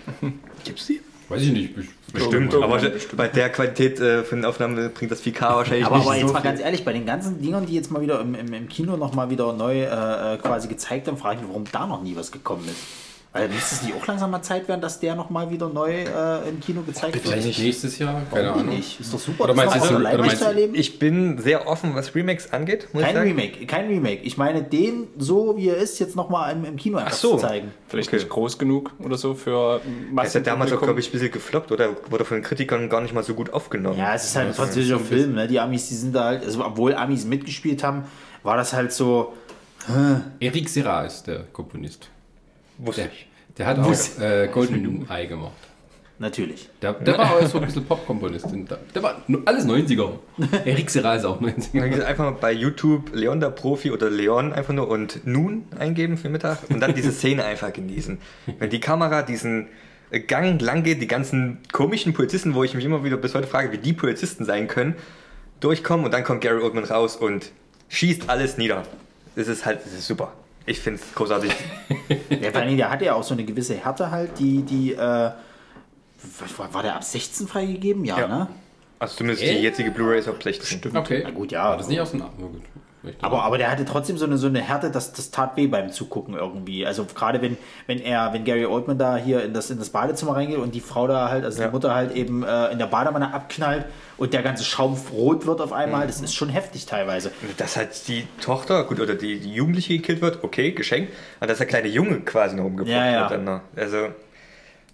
Gibt's die? Weiß ich nicht. Ich- Bestimmt, Irgendwann. aber bei der Qualität äh, von der Aufnahme bringt das 4K wahrscheinlich Aber, nicht aber jetzt so mal viel. ganz ehrlich, bei den ganzen Dingern, die jetzt mal wieder im, im, im Kino nochmal wieder neu äh, äh, quasi gezeigt haben, frage ich mich, warum da noch nie was gekommen ist. Weil müsste es nicht auch langsam mal Zeit werden, dass der nochmal wieder neu äh, im Kino gezeigt wird? Vielleicht nächstes Jahr, keine Warum Ahnung. nicht? Ist doch super, Oder meinst das du oder meinst zu du- erleben. Ich bin sehr offen, was Remakes angeht, muss kein ich sagen. Remake, kein Remake. Ich meine, den so wie er ist, jetzt nochmal im, im Kino einfach so. zu zeigen. Vielleicht Okay. nicht groß genug oder so für Er ist ja damals auch, glaube ich, ein bisschen gefloppt, oder? Wurde von den Kritikern gar nicht mal so gut aufgenommen. Ja, es ist halt ein französischer Film. Ne? Die Amis, die sind da halt, also obwohl Amis mitgespielt haben, war das halt so. Eric Serra ist der Komponist. Wusste Der, ich. der hat auch äh, Golden Eye gemacht. Natürlich. Der, der war auch so ein bisschen Pop-Komponist. Der, der war alles 90er. Eric Serra ist auch 90er. Wie gesagt, Einfach mal bei YouTube Leon der Profi oder Leon einfach nur und nun eingeben für Mittag und dann diese Szene einfach genießen. Wenn die Kamera diesen Gang lang geht, die ganzen komischen Polizisten, wo ich mich immer wieder bis heute frage, wie die Polizisten sein können, durchkommen und dann kommt Gary Oldman raus und schießt alles nieder. Das ist halt, das ist super. Ich finde es großartig. (laughs) Ja, vor allem, der hatte ja auch so eine gewisse Härte halt, die, die, äh, war, der ab 16 freigegeben? Ja, Ja. ne? Also zumindest Äh? die jetzige Blu-ray ist ab 16. Okay. Na gut, ja. War das nicht aus dem Ab- Vielleicht Aber, aber der hatte trotzdem so eine, so eine Härte, dass das tat weh beim Zugucken irgendwie. Also gerade wenn, wenn er, wenn Gary Oldman da hier in das, in das Badezimmer reingeht und die Frau da halt, also Ja. die Mutter halt eben äh, in der Badewanne abknallt und der ganze Schaum rot wird auf einmal, Mhm. das ist schon heftig teilweise. Dass halt die Tochter, gut, oder die, die Jugendliche gekillt wird, okay, geschenkt. Aber dass der kleine Junge quasi noch umgebracht Ja, ja. wird. Dann. Also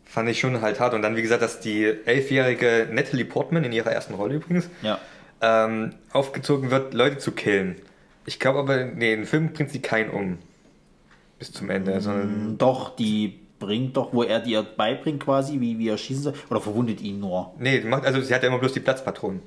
fand ich schon halt hart. Und dann, wie gesagt, dass die elfjährige Natalie Portman, in ihrer ersten Rolle übrigens, Ja. ähm, aufgezogen wird, Leute zu killen. Ich glaube aber, nee, im Film bringt sie keinen um. Bis zum Ende. Sondern, Doch, die bringt doch, wo er dir beibringt quasi, wie, wie er schießen soll, oder verwundet ihn nur. nee, die macht, also sie hat ja immer bloß die Platzpatronen.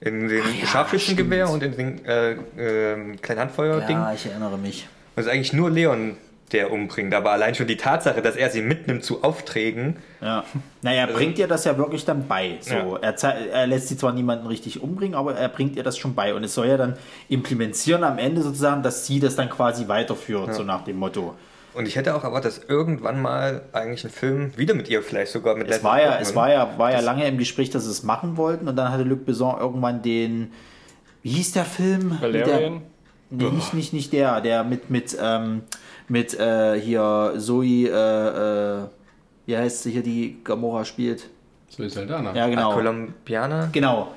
In den ja, Scharfschützengewehr und in den äh, äh, kleinen Handfeuer-Ding. Ja, ich erinnere mich. Ist eigentlich nur Leon, der umbringt. Aber allein schon die Tatsache, dass er sie mitnimmt zu Aufträgen, Ja. Naja, er bringt ihr das ja wirklich dann bei. So. Ja. Er, er lässt sie zwar niemanden richtig umbringen, aber er bringt ihr das schon bei. Und es soll ja dann implementieren am Ende sozusagen, dass sie das dann quasi weiterführt, so nach dem Motto. Und ich hätte auch erwartet, dass irgendwann mal eigentlich ein Film wieder mit ihr vielleicht sogar mit Es war ja, es war ja, war ja lange im Gespräch, dass sie es machen wollten und dann hatte Luc Besson irgendwann den, wie hieß der Film? Valerian? Der, nee, nicht, nicht, nicht der, der mit, mit, ähm, mit äh, hier Zoe, äh, äh, wie heißt sie hier, die Gamora spielt? So ist Saldana. Ja, genau. Colombianer. Genau.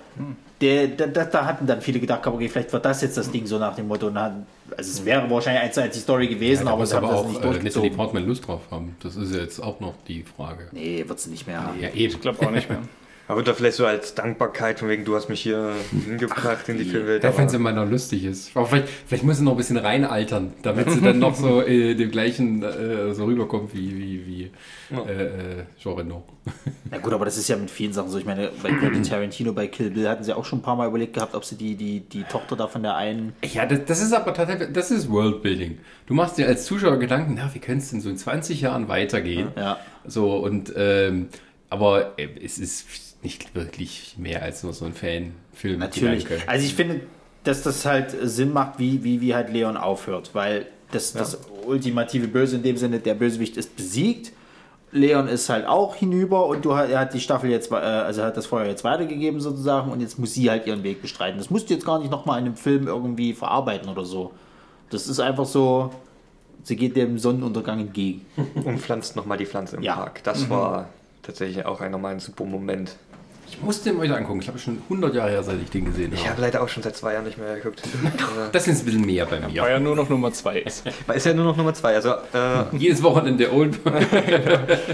Der, da, da, da hatten dann viele gedacht, okay, vielleicht wird das jetzt das Ding so nach dem Motto. Und dann, also es wäre wahrscheinlich eins zu eins die Story gewesen, da aber es haben aber das auch nicht äh, Natalie durchgezogen. Portman Lust drauf haben. Das ist ja jetzt auch noch die Frage. nee, wird sie nicht mehr haben. Ja, eben. Ich glaube auch nicht mehr. (laughs) Aber da vielleicht so als Dankbarkeit, von wegen, du hast mich hier hingebracht in die Filmwelt. Aber- wenn sie mal noch lustig ist. Aber vielleicht, vielleicht muss sie noch ein bisschen reinaltern, damit sie dann noch so (laughs) äh, dem gleichen äh, so rüberkommt wie, wie, wie äh, äh, Jean Reno. (laughs) Na gut, aber das ist ja mit vielen Sachen so. Ich meine, bei Quentin (clears throat) Tarantino, bei Kill Bill hatten sie auch schon ein paar Mal überlegt gehabt, ob sie die, die, die Tochter da von der einen. Ja, das, das ist aber tatsächlich, das ist Worldbuilding. Du machst dir als Zuschauer Gedanken, na, wie könnte es denn so in 20 Jahren weitergehen? Ja. So, und, ähm, aber äh, es ist nicht wirklich mehr als nur so ein Fanfilm. Natürlich. Gedanke. Also ich finde, dass das halt Sinn macht, wie, wie, wie halt Leon aufhört, weil das, das ultimative Böse in dem Sinne, der Bösewicht ist besiegt. Leon ist halt auch hinüber und du, hat- er hat die Staffel jetzt, äh, also hat das Feuer jetzt weitergegeben sozusagen und jetzt muss sie halt ihren Weg bestreiten. Das musst du jetzt gar nicht nochmal in einem Film irgendwie verarbeiten oder so. Das ist einfach so, sie geht dem Sonnenuntergang entgegen. (laughs) Und pflanzt nochmal die Pflanze im Ja. Park. Das war tatsächlich auch ein nochmal ein super Moment. Ich musste ihn mal wieder angucken. Ich glaube, schon 100 Jahre her, seit ich den gesehen Ich habe. habe leider auch schon seit zwei Jahren nicht mehr geguckt. (laughs) Das ist ein bisschen mehr bei War mir. ja nur noch Nummer zwei (laughs) ist. Weil ist ja nur noch Nummer zwei. Also, äh, (laughs) Jedes Wochenende Oldboy.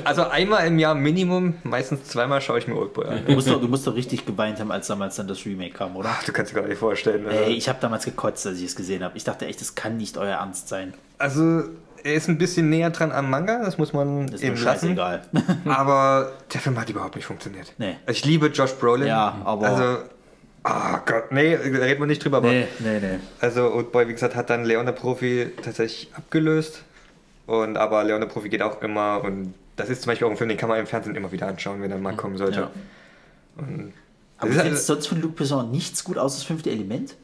also einmal im Jahr Minimum, meistens zweimal schaue ich mir Oldboy an. Du musst, doch, du musst doch richtig geweint haben, als damals dann das Remake kam, oder? Ach, du kannst dir gar nicht vorstellen. Ey, Äh, ich habe damals gekotzt, als ich es gesehen habe. Ich dachte echt, das kann nicht euer Ernst sein. also, er ist ein bisschen näher dran am Manga, das muss man Das ist eben lassen. scheißegal. (laughs) Aber der Film hat überhaupt nicht funktioniert. Nee. Also ich liebe Josh Brolin. Ja, aber- Also, ah Gott, nee, da reden wir nicht drüber. Aber nee, nee, nee. Also Oldboy, wie gesagt, hat dann Leon der Profi tatsächlich abgelöst. Und aber Leon der Profi geht auch immer und das ist zum Beispiel auch ein Film, den kann man im Fernsehen immer wieder anschauen, wenn er mal kommen sollte. Ja. Aber ist findest sonst von Luc Besson nichts gut aus das fünfte Element?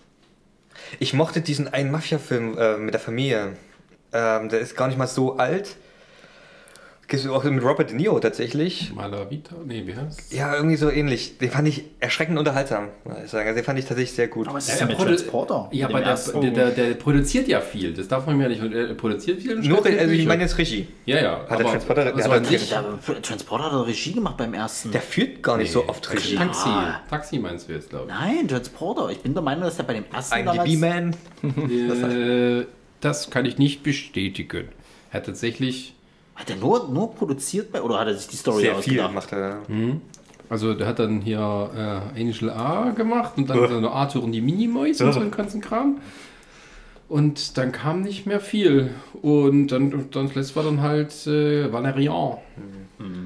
ich mochte diesen einen Mafia-Film äh, mit der Familie. Ähm, der ist gar nicht mal so alt. Gibt es auch mit Robert De Niro tatsächlich. Malavita? Nee, wie heißt Ja, irgendwie so ähnlich. Den fand ich erschreckend unterhaltsam, muss ich sagen. Also den fand ich tatsächlich sehr gut. Aber es Ja, ist ja er mit Transporter. Ja, aber der, der, der, der produziert ja viel. Das darf man mir nicht. Er produziert viel. Nur, also ich meine jetzt Regie. Ja, ja. Hat der Transporter- also der hat sich, Der Transporter hat Regie gemacht beim ersten. Der führt gar nicht so oft Regie. Taxi. Ja. Taxi meinst du jetzt, glaube Nein, Transporter. Ich bin der Meinung, dass der bei dem ersten IMDb-Man. ich. Äh, das kann ich nicht bestätigen. Er hat tatsächlich. Hat er nur, nur produziert bei, oder hat er sich die Story Sehr viel ausgedacht? macht er. Also der hat dann hier äh, Angel A gemacht und dann so eine Arthur und die Minimäuse und so einen ganzen Kram. Und dann kam nicht mehr viel. Und dann, dann das letzte war dann halt äh, Valerian.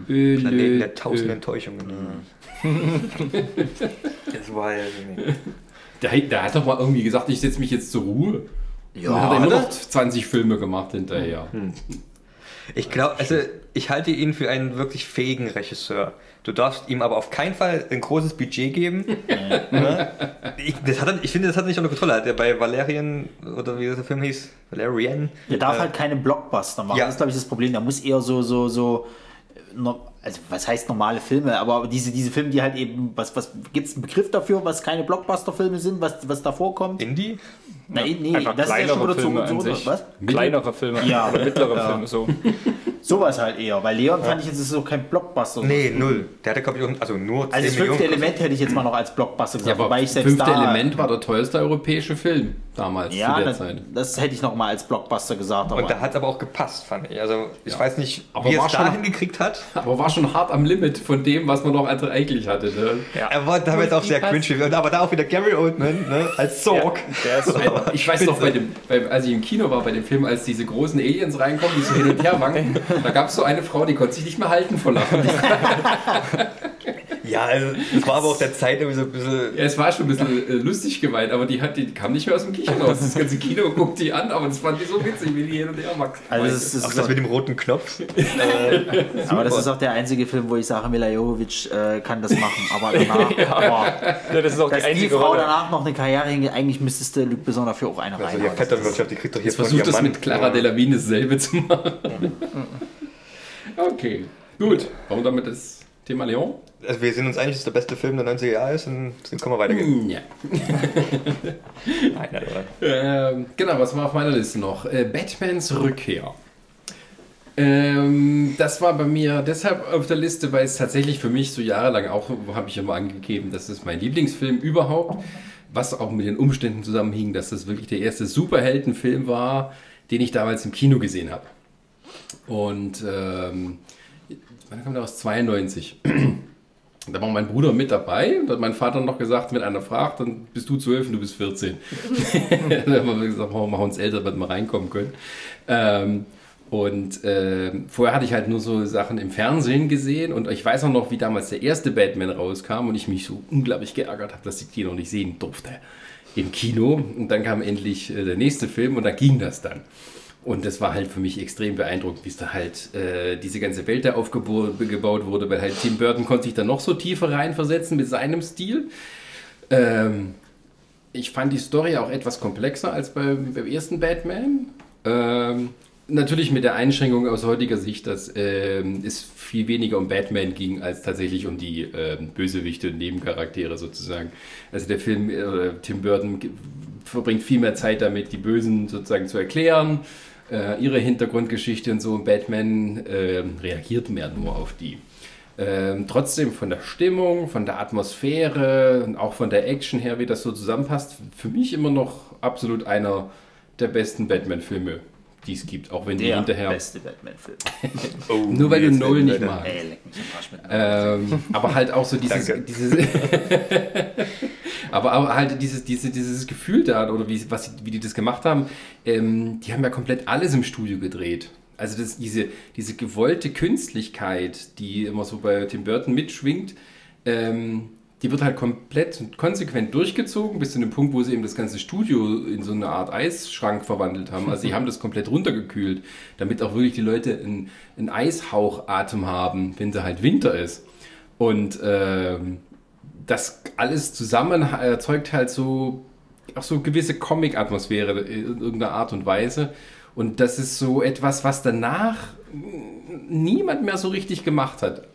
Äh, Planeten der tausend äh, Enttäuschungen. (laughs) das war ja. Nee. der, der hat doch mal irgendwie gesagt, ich setze mich jetzt zur Ruhe. Ja, dann hat er immer noch 20 Filme gemacht hinterher. Ich glaube, also ich halte ihn für einen wirklich fähigen Regisseur. Du darfst ihm aber auf keinen Fall ein großes Budget geben. (laughs) Ne? ich, das hat er, ich finde, das hat er nicht unter Kontrolle. Hat er bei Valerian, oder wie der Film hieß, Valerian. Der darf äh, halt keine Blockbuster machen. ja. Das ist, glaube ich, das Problem. Der muss eher so, so, so, no- also was heißt normale Filme, aber diese, diese Filme, die halt eben, was, was gibt es einen Begriff dafür, was keine Blockbuster-Filme sind, was, was da vorkommt? Indie? Na, nee, Einfach das ist ja kleinere schon wieder Filme zu, an zu sich. was? Kleinere Filme Ja. oder (laughs) mittlere Ja. Filme so. (laughs) Sowas halt eher, weil Leon fand ich jetzt, ist so kein Blockbuster. Nee, null. Der hatte, glaube ich, auch- also nur 10 Also das fünfte Millionen. Element hätte ich jetzt mal noch als Blockbuster Ja, gesagt, aber wobei ich selbst fünfte da, Element war der teuerste europäische Film damals Ja, zu der das, Zeit. das hätte ich noch mal als Blockbuster gesagt. Aber Und da hat es aber auch gepasst, fand ich. Also ich weiß nicht, Aber wie er war es schon- da hingekriegt hat. (laughs) Aber war schon hart am Limit von dem, was man noch eigentlich hatte. Ne? Er war damals auch sehr cringe. Aber da auch wieder Gary Oldman ne, als Sorg. Der ist (laughs) Ich weiß noch, bei dem, bei, als ich im Kino war bei dem Film, als diese großen Aliens reinkommen, die so hin und her wanken, (laughs) da gab es so eine Frau, die konnte sich nicht mehr halten vor Lachen. (laughs) Ja, also das war aber auch der Zeit irgendwie so ein bisschen. Ja, es war schon ein bisschen äh, lustig gemeint, aber die, hat, die kam nicht mehr aus dem Kichern raus. (laughs) Das ganze Kino guckt die an, aber das fand die so witzig, wie die hin und her macht. also das ist, das Auch das mit dem roten Knopf. (laughs) aber das ist auch der einzige Film, wo ich sage, Mila Jovovich äh, kann das machen. Aber (laughs) danach, boah, Ja, das ist auch dass die die einzige Frau Rolle. danach noch eine Karriere hingeht, eigentlich müsstest du Luc Besson dafür auch eine Also rein. die Vetternwirtschaft, die kriegt doch hier Jetzt versucht das mit Clara Ja. Delevingne dasselbe zu machen. Okay, gut. Warum damit das Thema Leon? Also wir sind uns einig, dass der beste Film der 90er Jahre ist und dann können wir weitergehen. Ja. (laughs) Nein, nein, nein. Ähm, genau, was war auf meiner Liste noch? Äh, Batmans Rückkehr. Ähm, das war bei mir deshalb auf der Liste, weil es tatsächlich für mich so jahrelang auch, habe ich immer angegeben, das ist mein Lieblingsfilm überhaupt, was auch mit den Umständen zusammenhing, dass das wirklich der erste Superheldenfilm war, den ich damals im Kino gesehen habe. Und ähm, wann kam der aus? 92. Da war mein Bruder mit dabei und hat mein Vater noch gesagt, wenn einer fragt, dann bist du 12 und du bist 14. (laughs) da haben wir gesagt, machen wir uns älter, damit wir reinkommen können. Ähm, und ähm, vorher hatte ich halt nur so Sachen im Fernsehen gesehen und ich weiß auch noch, wie damals der erste Batman rauskam und ich mich so unglaublich geärgert habe, dass ich die noch nicht sehen durfte im Kino. Und dann kam endlich äh, der nächste Film und da ging das dann. Und das war halt für mich extrem beeindruckend, wie es da halt äh, diese ganze Welt da aufgebaut wurde, weil halt Tim Burton konnte sich da noch so tiefer reinversetzen mit seinem Stil. Ähm, ich fand die Story auch etwas komplexer als beim, beim ersten Batman. Ähm, Natürlich mit der Einschränkung aus heutiger Sicht, dass ähm, es viel weniger um Batman ging, als tatsächlich um die ähm, Bösewichte und Nebencharaktere sozusagen. Also der Film, äh, Tim Burton verbringt viel mehr Zeit damit, die Bösen sozusagen zu erklären, äh, ihre Hintergrundgeschichte und so. Und Batman äh, reagiert mehr nur auf die. Ähm, trotzdem von der Stimmung, von der Atmosphäre und auch von der Action her, wie das so zusammenpasst, für mich immer noch absolut einer der besten Batman-Filme, die es gibt. Auch wenn die Der hinterher. beste Batman-Film. (laughs) Oh, Nur weil du Nolan nicht magst. Ey, leck mich am Arsch mit. Ähm, aber halt auch so dieses, dieses (laughs) aber, aber halt dieses, dieses, dieses Gefühl da oder wie, was, wie die das gemacht haben, ähm, die haben ja komplett alles im Studio gedreht. Also das, diese, diese gewollte Künstlichkeit, die immer so bei Tim Burton mitschwingt, ähm, die wird halt komplett konsequent durchgezogen, bis zu dem Punkt, wo sie eben das ganze Studio in so eine Art Eisschrank verwandelt haben. Also sie (laughs) haben das komplett runtergekühlt, damit auch wirklich die Leute einen, einen Eishauchatem haben, wenn sie halt Winter ist. Und ähm, das alles zusammen erzeugt halt so auch so gewisse Comic-Atmosphäre in irgendeiner Art und Weise. Und das ist so etwas, was danach niemand mehr so richtig gemacht hat.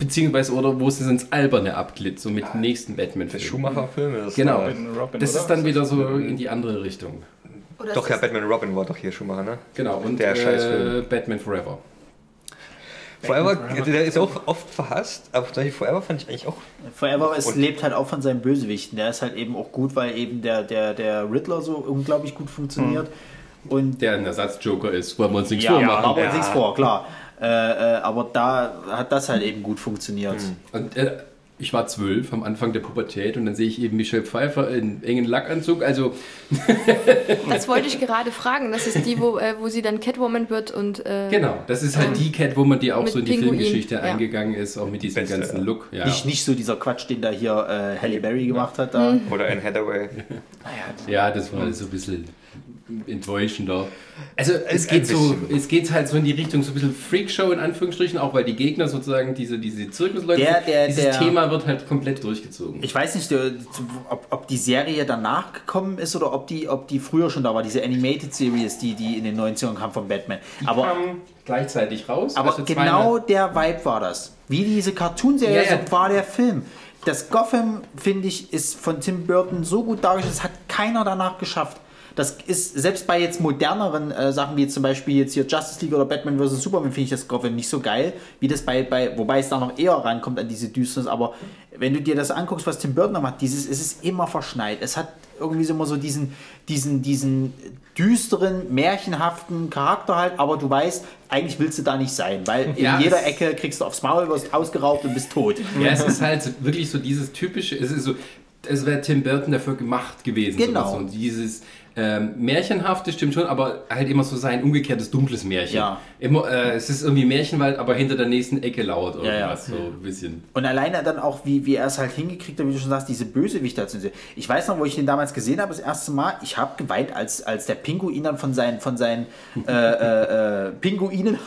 Beziehungsweise, oder wo es ins Alberne abglitt, so mit dem nächsten Der Batman-Film. Schumacher-Film ist. Genau. äh, Robin, Robin, Das oder? ist dann wieder so in die andere Richtung. Oder Doch, ist ja, Batman Robin war doch hier Schumacher, ne? Genau, und Der äh. Batman Forever. Forever, der ist auch oft verhasst, aber Forever fand ich eigentlich auch. Forever es Und- lebt halt auch von seinen Bösewichten. Der ist halt eben auch gut, weil eben der, der, der Riddler so unglaublich gut funktioniert. Und Der ein Ersatzjoker ist, wollen wir uns nichts ja, vormachen. machen wir uns Ja. nichts vor, klar. Äh, äh, aber da hat das halt eben gut funktioniert. Und äh, ich war zwölf am Anfang der Pubertät und dann sehe ich eben Michelle Pfeiffer in engen Lackanzug. Also (laughs) (laughs) Das wollte ich gerade fragen. Das ist die, wo, äh, wo sie dann Catwoman wird und. Äh, genau, das ist halt die Cat, wo man die auch so in die Pinguin, Filmgeschichte ja. eingegangen ist, auch mit diesem Beste, ganzen ja. Look. Ja. Nicht, nicht so dieser Quatsch, den da hier äh, Halle Berry gemacht hat. Da. Oder Anne Hathaway. (laughs) Ja, das war so ein bisschen enttäuschender. Also es geht so, es geht halt so in die Richtung so ein bisschen Freakshow in Anführungsstrichen, auch weil die Gegner sozusagen diese, diese Zirkusleute, Der- der- dieses der- Thema wird halt komplett durchgezogen. Ich weiß nicht, äh, ob, ob die Serie danach gekommen ist oder ob die, ob die früher schon da war, diese Animated Series, die, die in den 90ern kam von Batman. Aber, kam gleichzeitig raus. aber also genau zweimal- der Vibe war das. Wie diese Cartoon-Serie Ja, ja. so war der Film. Das Gotham, finde ich, ist von Tim Burton so gut dargestellt, das hat keiner danach geschafft. Das ist selbst bei jetzt moderneren äh, Sachen wie jetzt zum Beispiel jetzt hier Justice League oder Batman vs. Superman finde ich das Gotham nicht so geil, wie das bei, bei wobei es da noch eher rankommt an diese Düsternis, aber wenn du dir das anguckst, was Tim Burton macht, dieses, es ist immer verschneit. Es hat irgendwie so immer so diesen, diesen, diesen düsteren, märchenhaften Charakter halt, aber du weißt, eigentlich willst du da nicht sein, weil Ja, in jeder Ecke kriegst du aufs Maul, wirst ausgeraubt und bist tot. Ja, es ist halt wirklich so dieses typische, es ist so, es wäre Tim Burton dafür gemacht gewesen. Genau. sowas. Und dieses ähm, Märchenhafte stimmt schon, aber halt immer so sein umgekehrtes dunkles Märchen. Ja. Immer, äh, es ist irgendwie Märchenwald, aber hinter der nächsten Ecke laut oder Ja, ja. so ein bisschen. Und alleine dann auch, wie, wie er es halt hingekriegt hat, wie du schon sagst, diese Bösewichte zu sehen. Ich weiß noch, wo ich den damals gesehen habe, das erste Mal, ich habe geweint, als, als der Pinguin dann von seinen, von seinen (laughs) äh, äh, äh, Pinguinen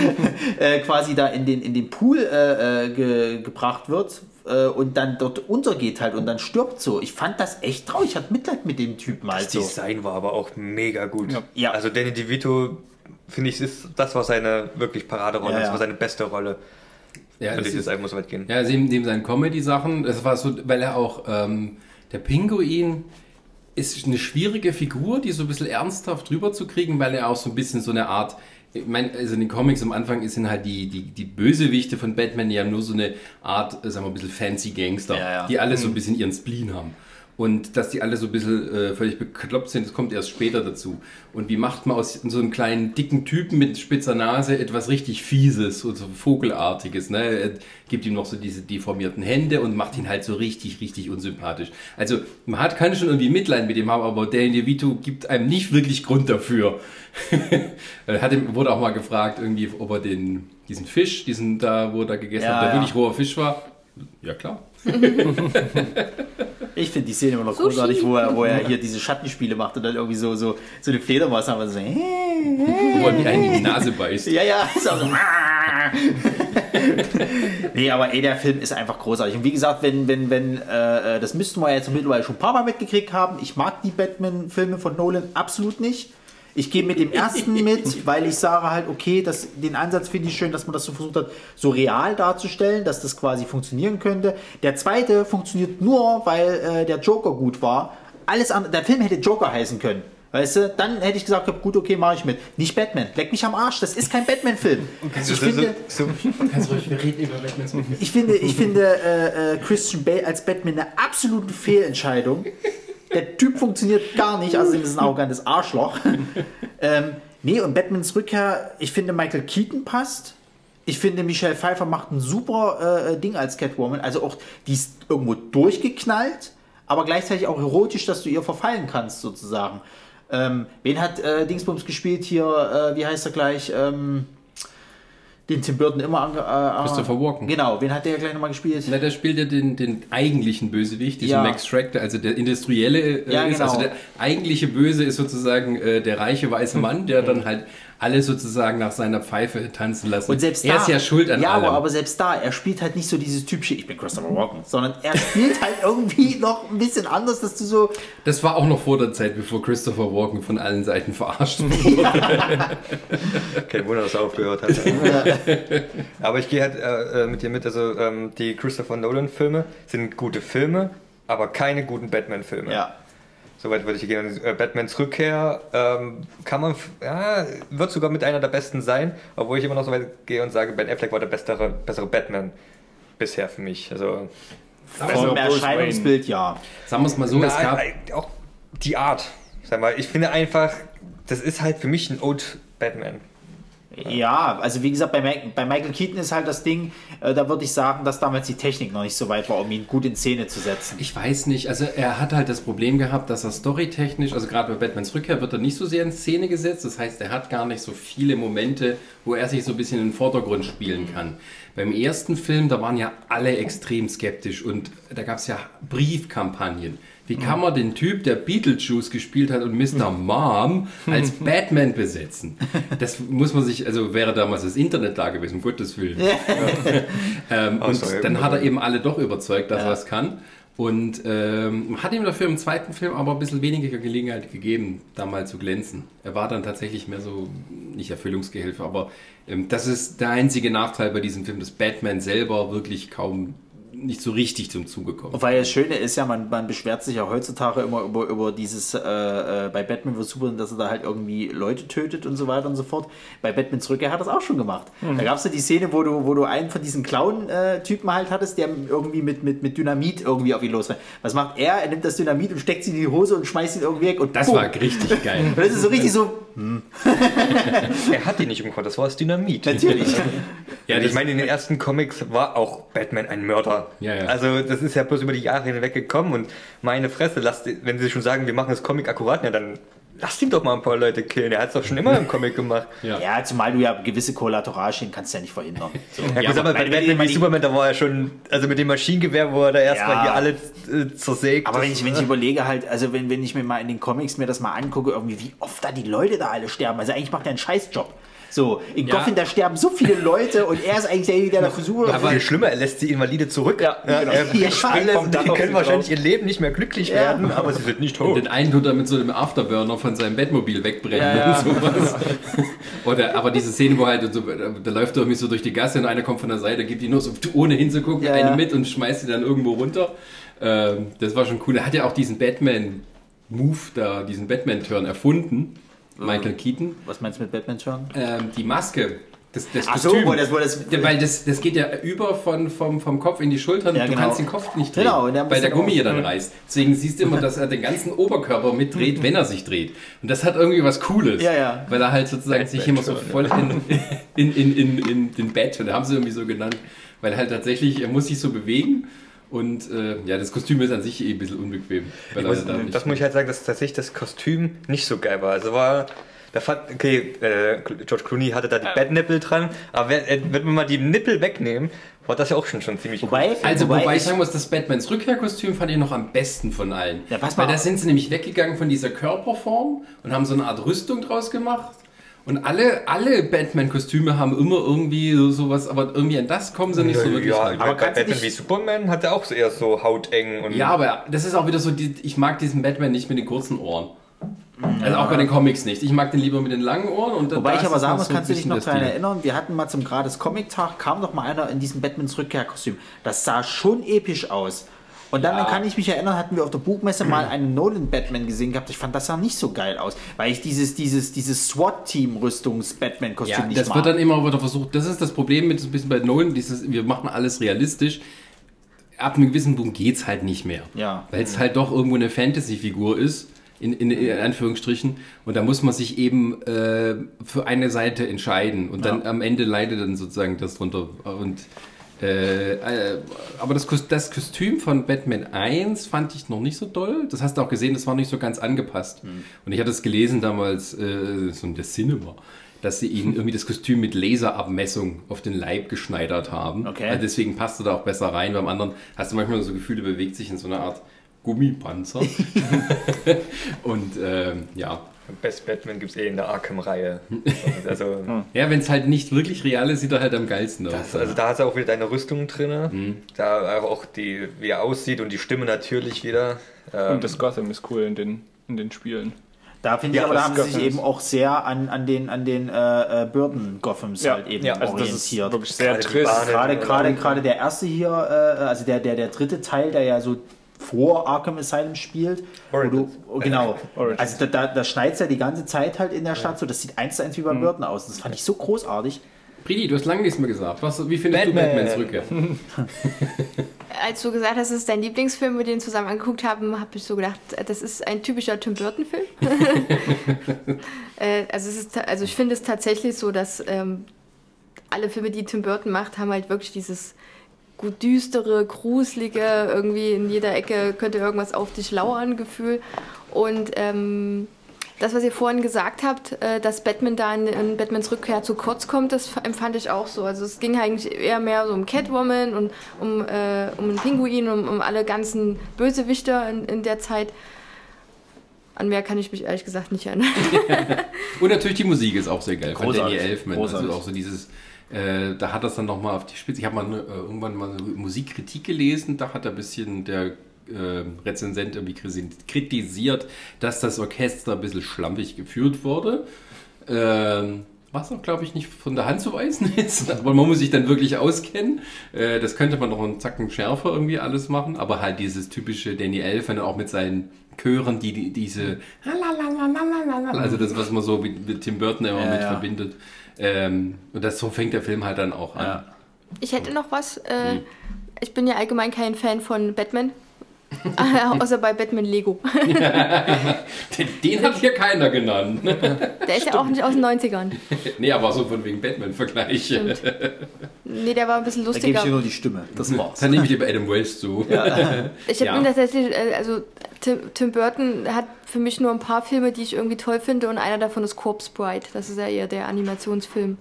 (laughs) äh, quasi da in den, in den Pool äh, ge, gebracht wird äh, und dann dort untergeht halt und dann stirbt so. Ich fand das echt traurig, ich hatte Mitleid mit dem Typen halt Das so. Design war aber auch mega gut. Ja. Also Danny DeVito, finde ich, ist, das war seine wirklich Paraderolle, Ja, das ja. war seine beste Rolle. Ja, ich ist, einfach so weit gehen. ja also neben, neben seinen Comedy-Sachen, das war so, weil er auch, ähm, der Pinguin ist eine schwierige Figur, die so ein bisschen ernsthaft drüber zu kriegen, weil er auch so ein bisschen so eine Art, ich meine, also in den Comics am Anfang sind halt die, die, die Bösewichte von Batman ja nur so eine Art, äh, sagen wir, ein bisschen fancy Gangster, Ja, ja. die alle so ein bisschen ihren Spleen haben. Und dass die alle so ein bisschen äh, völlig bekloppt sind, das kommt erst später dazu. Und wie macht man aus so einem kleinen, dicken Typen mit spitzer Nase etwas richtig Fieses und so Vogelartiges? Ne? Er gibt ihm noch so diese deformierten Hände und macht ihn halt so richtig, richtig unsympathisch. Also man hat, kann schon irgendwie Mitleid mit ihm haben, aber der Individu gibt einem nicht wirklich Grund dafür. (laughs) hat ihm, wurde auch mal gefragt, irgendwie, ob er den, diesen Fisch, diesen da, wo er da gegessen Ja, hat, der ja. wirklich roher Fisch war. Ja, klar. (laughs) Ich finde die Szene immer noch Sushi. großartig, wo er, wo er hier diese Schattenspiele macht und dann irgendwie so, so, so eine Fledermaus haben und so. Wo er mir einen in die (laughs) Nase beißt. Ja, ja, ist auch so. (laughs) nee, aber ey, der Film ist einfach großartig. Und wie gesagt, wenn, wenn, wenn, äh, das müssten wir jetzt mittlerweile schon ein paar Mal mitgekriegt haben. Ich mag die Batman-Filme von Nolan absolut nicht. Ich gehe mit dem ersten (laughs) mit, weil ich sage halt, okay, das, den Ansatz finde ich schön, dass man das so versucht hat, so real darzustellen, dass das quasi funktionieren könnte. Der zweite funktioniert nur, weil äh, der Joker gut war. Alles andere, der Film hätte Joker heißen können. Weißt du, dann hätte ich gesagt, gut, okay, mache ich mit. Nicht Batman. Leck mich am Arsch. Das ist kein Batman-Film. Also Ich finde, ruhig, wir reden über Batman's ich finde, ich finde äh, äh, Christian Bale als Batman eine absolute Fehlentscheidung. Der Typ funktioniert gar nicht, außerdem ist es ein arrogantes Arschloch. (laughs) ähm, nee, und Batmans Rückkehr, ich finde Michael Keaton passt. Ich finde, Michelle Pfeiffer macht ein super äh, Ding als Catwoman. Also auch, die ist irgendwo durchgeknallt, aber gleichzeitig auch erotisch, dass du ihr verfallen kannst, sozusagen. Ähm, wen hat äh, Dingsbums gespielt hier? Äh, wie heißt er gleich? Ähm, den Tim Burton immer ange... Äh, Christopher Walken. Genau, wen hat der gleich nochmal gespielt? Na, der spielt ja den, den eigentlichen Bösewicht, diesen Ja. Max Schreck, also der industrielle äh, Ja, ist. genau. Also der eigentliche Böse ist sozusagen äh, der reiche weiße Mann, der (laughs) dann halt alle sozusagen nach seiner Pfeife tanzen lassen. Und selbst er da, ist ja schuld an ja, allem. aber, aber selbst da, er spielt halt nicht so dieses typische, ich bin Christopher Walken, sondern er spielt halt irgendwie noch ein bisschen anders, dass du so, das war auch noch vor der Zeit, bevor Christopher Walken von allen Seiten verarscht wurde. Kein Wunder, dass er aufgehört hat. aber ich gehe halt äh, äh, mit dir mit. Also ähm, die Christopher Nolan-Filme sind gute Filme, aber keine guten Batman-Filme. ja. Soweit würde ich gehen. Und, äh, Batmans Rückkehr ähm, kann man, ja, wird sogar mit einer der besten sein, obwohl ich immer noch so weit gehe und sage, Ben Affleck war der bessere, bessere Batman bisher für mich. Also Vom Erscheinungsbild, ja. Sagen wir es mal so, es Na, gab äh, auch die Art. Sag mal, ich finde einfach, das ist halt für mich ein Old Batman. Ja, also wie gesagt, bei, bei Michael Keaton ist halt das Ding, äh, da würde ich sagen, dass damals die Technik noch nicht so weit war, um ihn gut in Szene zu setzen. Ich weiß nicht, also er hat halt das Problem gehabt, dass er storytechnisch, also gerade bei Batmans Rückkehr wird er nicht so sehr in Szene gesetzt. Das heißt, er hat gar nicht so viele Momente, wo er sich so ein bisschen in den Vordergrund spielen kann. Beim ersten Film, da waren ja alle extrem skeptisch und da gab es ja Briefkampagnen. Wie kann man den Typ, der Beetlejuice gespielt hat und Mr. Mom (laughs) als Batman besetzen? Das muss man sich, also wäre damals das Internet da gewesen, um Gottes Willen. (laughs) ähm, und sorry. dann hat er eben alle doch überzeugt, dass er es kann. Und ähm, hat ihm dafür im zweiten Film aber ein bisschen weniger Gelegenheit gegeben, da mal zu glänzen. Er war dann tatsächlich mehr so, nicht Erfüllungsgehilfe, aber ähm, das ist der einzige Nachteil bei diesem Film, dass Batman selber wirklich kaum nicht so richtig zum Zuge kommt. Weil das Schöne ist ja, man, man beschwert sich ja heutzutage immer über, über dieses, äh, äh, bei Batman wird super, dass er da halt irgendwie Leute tötet und so weiter und so fort. Bei Batmans Rückkehr hat er das auch schon gemacht. Da gab es ja die Szene, wo du, wo du einen von diesen Clown-Typen halt hattest, der irgendwie mit, mit, mit Dynamit irgendwie auf ihn los Was macht er? Er nimmt das Dynamit und steckt sie in die Hose und schmeißt ihn irgendwie weg und Das boom. war richtig geil. (laughs) Und das ist so richtig so, (laughs) Er hat ihn nicht umgebracht, das war das Dynamit. natürlich. (laughs) Ja, ich meine, in den ersten Comics war auch Batman ein Mörder. Ja, ja. Also das ist ja bloß über die Jahre hinweg gekommen und meine Fresse, lasst, wenn sie schon sagen, wir machen das Comic akkurat, ja, dann lasst ihm doch mal ein paar Leute killen. Er hat es doch schon immer im Comic gemacht. ja. Ja, zumal du ja gewisse Kollateralschäden kannst du ja nicht verhindern. So. Ja, gut, aber bei Batman wie Superman, da war er schon, also mit dem Maschinengewehr, wo er da erstmal Ja. hier alle äh, zersägt. Aber wenn ich, wenn ich überlege halt, also wenn, wenn ich mir mal in den Comics mir das mal angucke, irgendwie wie oft da die Leute da alle sterben. Also eigentlich macht er einen Scheißjob. So, in Ja. Gotham, da sterben so viele Leute und er ist eigentlich derjenige, der dafür sucht. aber viel schlimmer, er lässt die Invalide zurück. Ja, genau. er Ja, springt die die können wahrscheinlich drauf. ihr Leben nicht mehr glücklich werden, aber sie sind nicht tot. Den einen tut er mit so einem Afterburner von seinem Bettmobil wegbrennen Ja, ja. und sowas. (laughs) Oder, aber diese Szene, wo halt so, da läuft er irgendwie so durch die Gasse und einer kommt von der Seite, gibt ihm nur so, ohne hinzugucken, Ja, eine ja. mit und schmeißt sie dann irgendwo runter. Ähm, das war schon cool. Er hat ja auch diesen Batman-Move da, diesen Batman-Turn erfunden. Michael Keaton. Was meinst du mit Batman schon? Ähm, die Maske. Das, das Ach so, Kostüm. wo das- wo das- weil das, das geht ja über von, vom, vom Kopf in die Schultern. Ja, du genau. kannst den Kopf nicht drehen, Genau, und der muss weil der Gummi ja dann reißt. Deswegen siehst du immer, dass er den ganzen Oberkörper mitdreht, wenn er sich dreht. Und das hat irgendwie was Cooles. Ja, ja. Weil er halt sozusagen sich immer so voll in, in, in, in, in den Bett, und haben sie irgendwie so genannt, weil halt tatsächlich, er muss sich so bewegen. Und äh, ja, das Kostüm ist an sich eh ein bisschen unbequem. Weil Ich muss, da nicht- das muss ich halt sagen, dass tatsächlich das Kostüm nicht so geil war. Also war, da fand, okay, äh, George Clooney hatte da die Bettnippel dran, aber wenn, äh, wenn wir mal die Nippel wegnehmen, war das ja auch schon, schon ziemlich Wobei, Also, wobei, ich ich, sagen muss, das Batmans Rückkehrkostüm fand ich noch am besten von allen. Ja, pass mal Weil da sind sie nämlich weggegangen von dieser Körperform und haben so eine Art Rüstung draus gemacht. Und alle, alle Batman-Kostüme haben immer irgendwie so sowas, aber irgendwie an das kommen sie nicht so wirklich ja, ran. aber Batman nicht- wie Superman hat er auch eher so hauteng und Ja, aber das ist auch wieder so, die, ich mag diesen Batman nicht mit den kurzen Ohren. Also auch bei den Comics nicht. Ich mag den lieber mit den langen Ohren. Und Wobei ich aber sagen muss, so kannst du dich noch daran erinnern, wir hatten mal zum gratis Comic-Tag, kam doch mal einer in diesem Batmans Rückkehrkostüm. Das sah schon episch aus. Und dann, Ja. dann kann ich mich erinnern, hatten wir auf der Buchmesse mal (clears throat) einen Nolan-Batman gesehen gehabt. Ich fand, das sah nicht so geil aus, weil ich dieses, dieses, dieses SWAT-Team-Rüstungs-Batman-Kostüm Ja, nicht das mag. wird dann immer wieder versucht. Das ist das Problem mit so ein bisschen bei Nolan. Dieses, wir machen alles realistisch. Ab einem gewissen Punkt geht es halt nicht mehr. Ja. Weil es halt doch irgendwo eine Fantasy-Figur ist. In, in, in Anführungsstrichen. Und da muss man sich eben äh, für eine Seite entscheiden. Und dann am Ende leidet dann sozusagen das drunter. Und, äh, äh, aber das, das Kostüm von Batman 1 fand ich noch nicht so doll. Das hast du auch gesehen, das war nicht so ganz angepasst. Und ich hatte es gelesen damals, äh, so in der Cinema, dass sie ihnen irgendwie das Kostüm mit Laserabmessung auf den Leib geschneidert haben. Okay. Also deswegen passt du da auch besser rein. Beim anderen hast du manchmal so Gefühle, bewegt sich in so einer Art Gummipanzer. (laughs) (laughs) Und ähm, ja. Best Batman gibt es eh in der Arkham-Reihe. (laughs) Also, Ja, wenn es halt nicht wirklich real ist, sieht er halt am geilsten aus. das, also da hast du auch wieder deine Rüstung drin. Da auch die, wie er aussieht und die Stimme natürlich wieder. Ähm, Und das Gotham ist cool in den, in den Spielen. Da finde ich Ja, aber, da das haben sie sich eben auch sehr an, an den, an den äh, äh, Burton Gothams Ja, halt eben ja, Also das ist orientiert. wirklich sehr Gerade trist. Gerade, gerade, gerade der erste hier, äh, also der, der, der dritte Teil, der ja so vor Arkham Asylum spielt. Wo du, oh, genau. (laughs) Origins. Also da, da, da schneit ja die ganze Zeit halt in der Stadt so. Das sieht eins zu eins wie bei Burton aus. Das fand ich so großartig. Pridi, du hast lange nichts mehr gesagt. Was, wie findest Batman. du Batmans Rückkehr? (laughs) Als du gesagt hast, es ist dein Lieblingsfilm, wir den zusammen angeguckt haben, habe ich so gedacht, das ist ein typischer Tim Burton-Film. (laughs) äh, also, es ist, also ich finde es tatsächlich so, dass ähm, alle Filme, die Tim Burton macht, haben halt wirklich dieses gut düstere, gruselige, irgendwie in jeder Ecke könnte irgendwas auf dich lauern Gefühl. Und ähm, das, was ihr vorhin gesagt habt, äh, dass Batman da in, in Batmans Rückkehr zu kurz kommt, das empfand ich auch so. Also es ging eigentlich eher mehr so um Catwoman und um, äh, um einen Pinguin, um, um alle ganzen Bösewichter in, in der Zeit. An mehr kann ich mich ehrlich gesagt nicht erinnern. (laughs) Und natürlich die Musik ist auch sehr geil von Großartig. Danny Elfman. Großartig. Also auch so dieses, äh, da hat das dann nochmal auf die Spitze. Ich habe mal ne, äh, irgendwann mal Musikkritik gelesen, da hat ein bisschen der äh, Rezensent irgendwie kritisiert, dass das Orchester ein bisschen schlampig geführt wurde. Ähm, was auch, glaube ich, nicht von der Hand zu weisen ist. Aber man muss sich dann wirklich auskennen. Äh, das könnte man noch einen Zacken schärfer irgendwie alles machen. Aber halt dieses typische Danny Elfman auch mit seinen Chören, die, die diese also das, was man so mit, mit Tim Burton immer Ja, mit ja. verbindet. Ähm, und das so fängt der Film halt dann auch an. Ja. Ich hätte noch was. Äh, Ich bin ja allgemein kein Fan von Batman. Außer bei Batman Lego. Den, den hat hier keiner genannt. Der ist ja auch nicht aus den 90ern. nee, aber so von wegen Batman-Vergleich. Stimmt. Nee, der war ein bisschen Da gebe ich lustiger. dir nur die Stimme. Das war's. Dann nehme ich dir bei Adam Wells zu. Ich habe Ja. ihn tatsächlich, äh, also Tim, Tim Burton hat für mich nur ein paar Filme, die ich irgendwie toll finde und einer davon ist Corpse Bride. Das ist ja eher der Animationsfilm,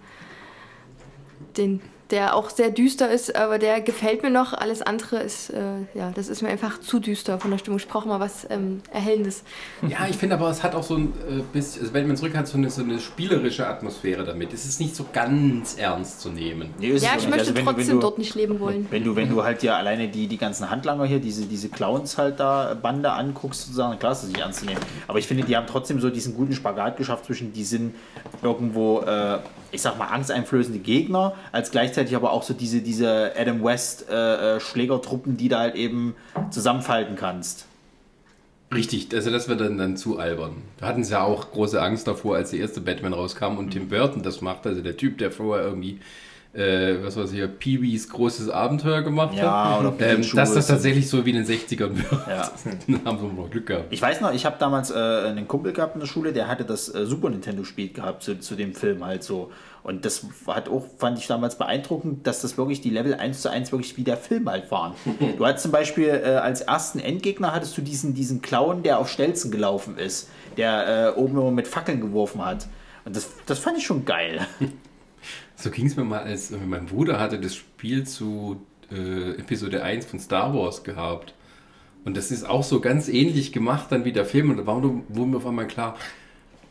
den, der auch sehr düster ist, aber der gefällt mir noch. Alles andere ist, äh, ja, das ist mir einfach zu düster von der Stimmung. Ich brauche mal was ähm, Erhellendes. Ja, ich finde aber, es hat auch so ein äh, bisschen, also Batman zurück hat so eine, so eine spielerische Atmosphäre damit. Es ist nicht so ganz ernst zu nehmen. Nee, Ja, ich nicht. möchte Also wenn du- trotzdem wenn du, dort nicht leben wollen. Wenn du, wenn du halt ja alleine die, die ganzen Handlanger hier, diese, diese Clowns halt da, Bande anguckst, sozusagen, klar ist das nicht ernst zu nehmen. Aber ich finde, die haben trotzdem so diesen guten Spagat geschafft zwischen, die sind irgendwo, äh, ich sag mal, angsteinflößende Gegner, als gleichzeitig aber auch so diese, diese Adam West äh, äh, Schlägertruppen, die da halt eben zusammenfalten kannst. Richtig, also das wird dann, dann zu albern. Da hatten sie ja auch große Angst davor, als der erste Batman rauskam und Tim Burton das macht, also der Typ, der vorher irgendwie, äh, was weiß ich, Pee-Wees großes Abenteuer gemacht Ja, hat, oder ähm, dass das tatsächlich so wie in den 60ern wird. Ja. (laughs) Dann haben sie noch Glück gehabt. Ich weiß noch, ich habe damals äh, einen Kumpel gehabt in der Schule, der hatte das äh, Super Nintendo-Spiel gehabt zu, zu dem Film halt so. Und das hat auch, fand ich damals beeindruckend, dass das wirklich die Level 1 zu 1 wirklich wie der Film halt waren. (laughs) Du hattest zum Beispiel äh, als ersten Endgegner hattest du diesen, diesen Clown, der auf Stelzen gelaufen ist, der äh, oben immer mit Fackeln geworfen hat. Und das, das fand ich schon geil. (laughs) So ging es mir mal, als mein Bruder hatte das Spiel zu äh, Episode 1 von Star Wars gehabt. Und das ist auch so ganz ähnlich gemacht dann wie der Film. Und da wurde mir auf einmal klar,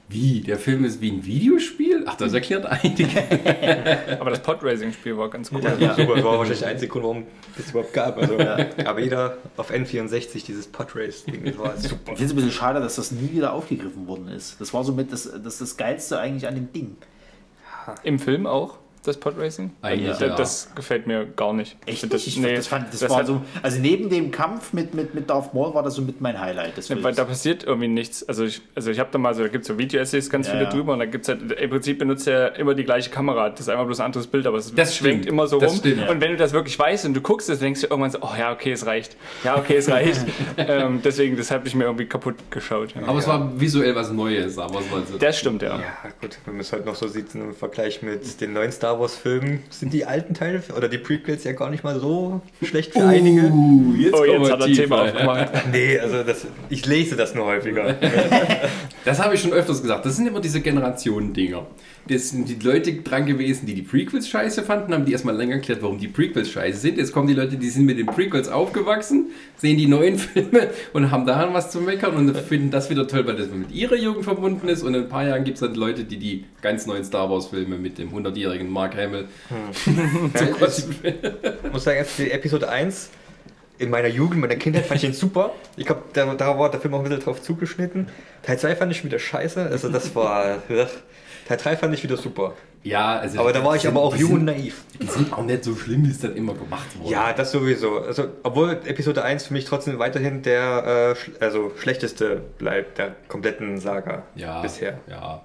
wie, der Film ist wie ein Videospiel? Ach das erklärt einige. (laughs) Aber das Podracing-Spiel war ganz cool. Ja, super, das war (laughs) wahrscheinlich der einzige Grund, warum es überhaupt gab. Also, Aber jeder auf N64 dieses Podrace-Ding, das war super. Ich finde es ein bisschen schade, dass das nie wieder aufgegriffen worden ist. Das war somit das, das, das Geilste eigentlich an dem Ding. Im Film auch, das Podracing? Eigentlich, das, ja. das gefällt mir gar nicht. Echt nicht? Ich, nee, das fand, das, das war hat- so, also neben dem Kampf mit, mit, mit Darth Maul war das so mit mein Highlight Ja, Films. weil da passiert irgendwie nichts. Also ich, also ich habe da mal so, da gibt es so Video-Essays ganz Ja, viele ja. drüber und da gibt es halt, im Prinzip benutzt er immer die gleiche Kamera. Das ist einfach bloß ein anderes Bild, aber es Das schwenkt stimmt. immer so Das rum. stimmt. Und wenn du das wirklich weißt und du guckst es, denkst du irgendwann so, oh ja, okay, es reicht. Ja, okay, es reicht. (laughs) ähm, deswegen, das habe ich mir irgendwie kaputt geschaut. Ja. Aber es war visuell was Neues, aber es war so. Das stimmt, ja. Ja, gut, wenn man es halt noch so sieht im Vergleich mit den neuen Star Wars-Filmen, sind die alten Teile oder die Prequels ja gar nicht mal so schlecht für einige. Uh, jetzt, Oh, jetzt hat er tiefer. Thema aufgemacht. Nee, also das, ich lese das nur häufiger. (laughs) Das habe ich schon öfters gesagt. Das sind immer diese Generationen-Dinger. Das sind die Leute dran gewesen, die die Prequels scheiße fanden, haben die erstmal länger erklärt, warum die Prequels scheiße sind. Jetzt kommen die Leute, die sind mit den Prequels aufgewachsen, sehen die neuen (laughs) Filme und haben daran was zu meckern und finden das wieder toll, weil das mit ihrer Jugend verbunden ist. Und in ein paar Jahren gibt es dann Leute, die die ganz neuen Star Wars-Filme mit dem 100-jährigen Mark Hamill (laughs) zu Gott Ich muss sagen, jetzt die Episode 1 in meiner Jugend, meiner Kindheit fand ich ihn super. Ich glaube, da, da war der Film auch ein bisschen drauf zugeschnitten. Teil 2 fand ich wieder scheiße. Also das war. Teil 3 fand ich wieder super. Ja, also Aber da war ich die aber sind- auch jung und sind- naiv. Die sind auch nicht so schlimm, wie es dann immer gemacht wurde. Ja, das sowieso. Also, obwohl Episode 1 für mich trotzdem weiterhin der äh, sch also schlechteste bleibt, der kompletten Saga ja, bisher. Ja.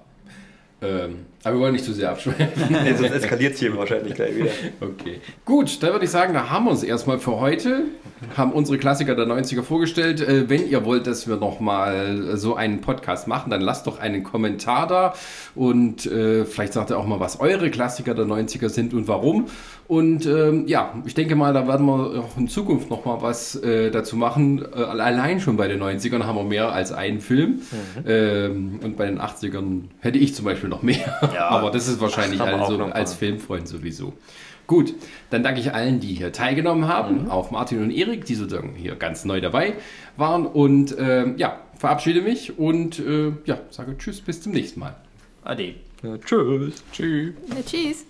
Ähm, aber wir wollen nicht zu sehr abschweifen. (laughs) Nee, sonst (laughs) eskaliert es hier wahrscheinlich gleich wieder. Okay. Gut, dann würde ich sagen, da haben wir uns erstmal für heute. Haben unsere Klassiker der 90er vorgestellt. Äh, wenn ihr wollt, dass wir nochmal so einen Podcast machen, dann lasst doch einen Kommentar da. Und äh, vielleicht sagt ihr auch mal, was eure Klassiker der 90er sind und warum. Und ähm, ja, ich denke mal, da werden wir auch in Zukunft nochmal was äh, dazu machen. Äh, allein schon bei den 90ern haben wir mehr als einen Film. Ähm, und bei den 80ern hätte ich zum Beispiel noch mehr. Ja. (laughs) Aber das ist wahrscheinlich also als Filmfreund sowieso. Gut, dann danke ich allen, die hier teilgenommen haben, auch Martin und Erik, die sozusagen hier ganz neu dabei waren. Und ähm, ja, verabschiede mich und äh, ja, sage Tschüss, bis zum nächsten Mal. Ade. Ja, tschüss. Tschüss. Ja, tschüss.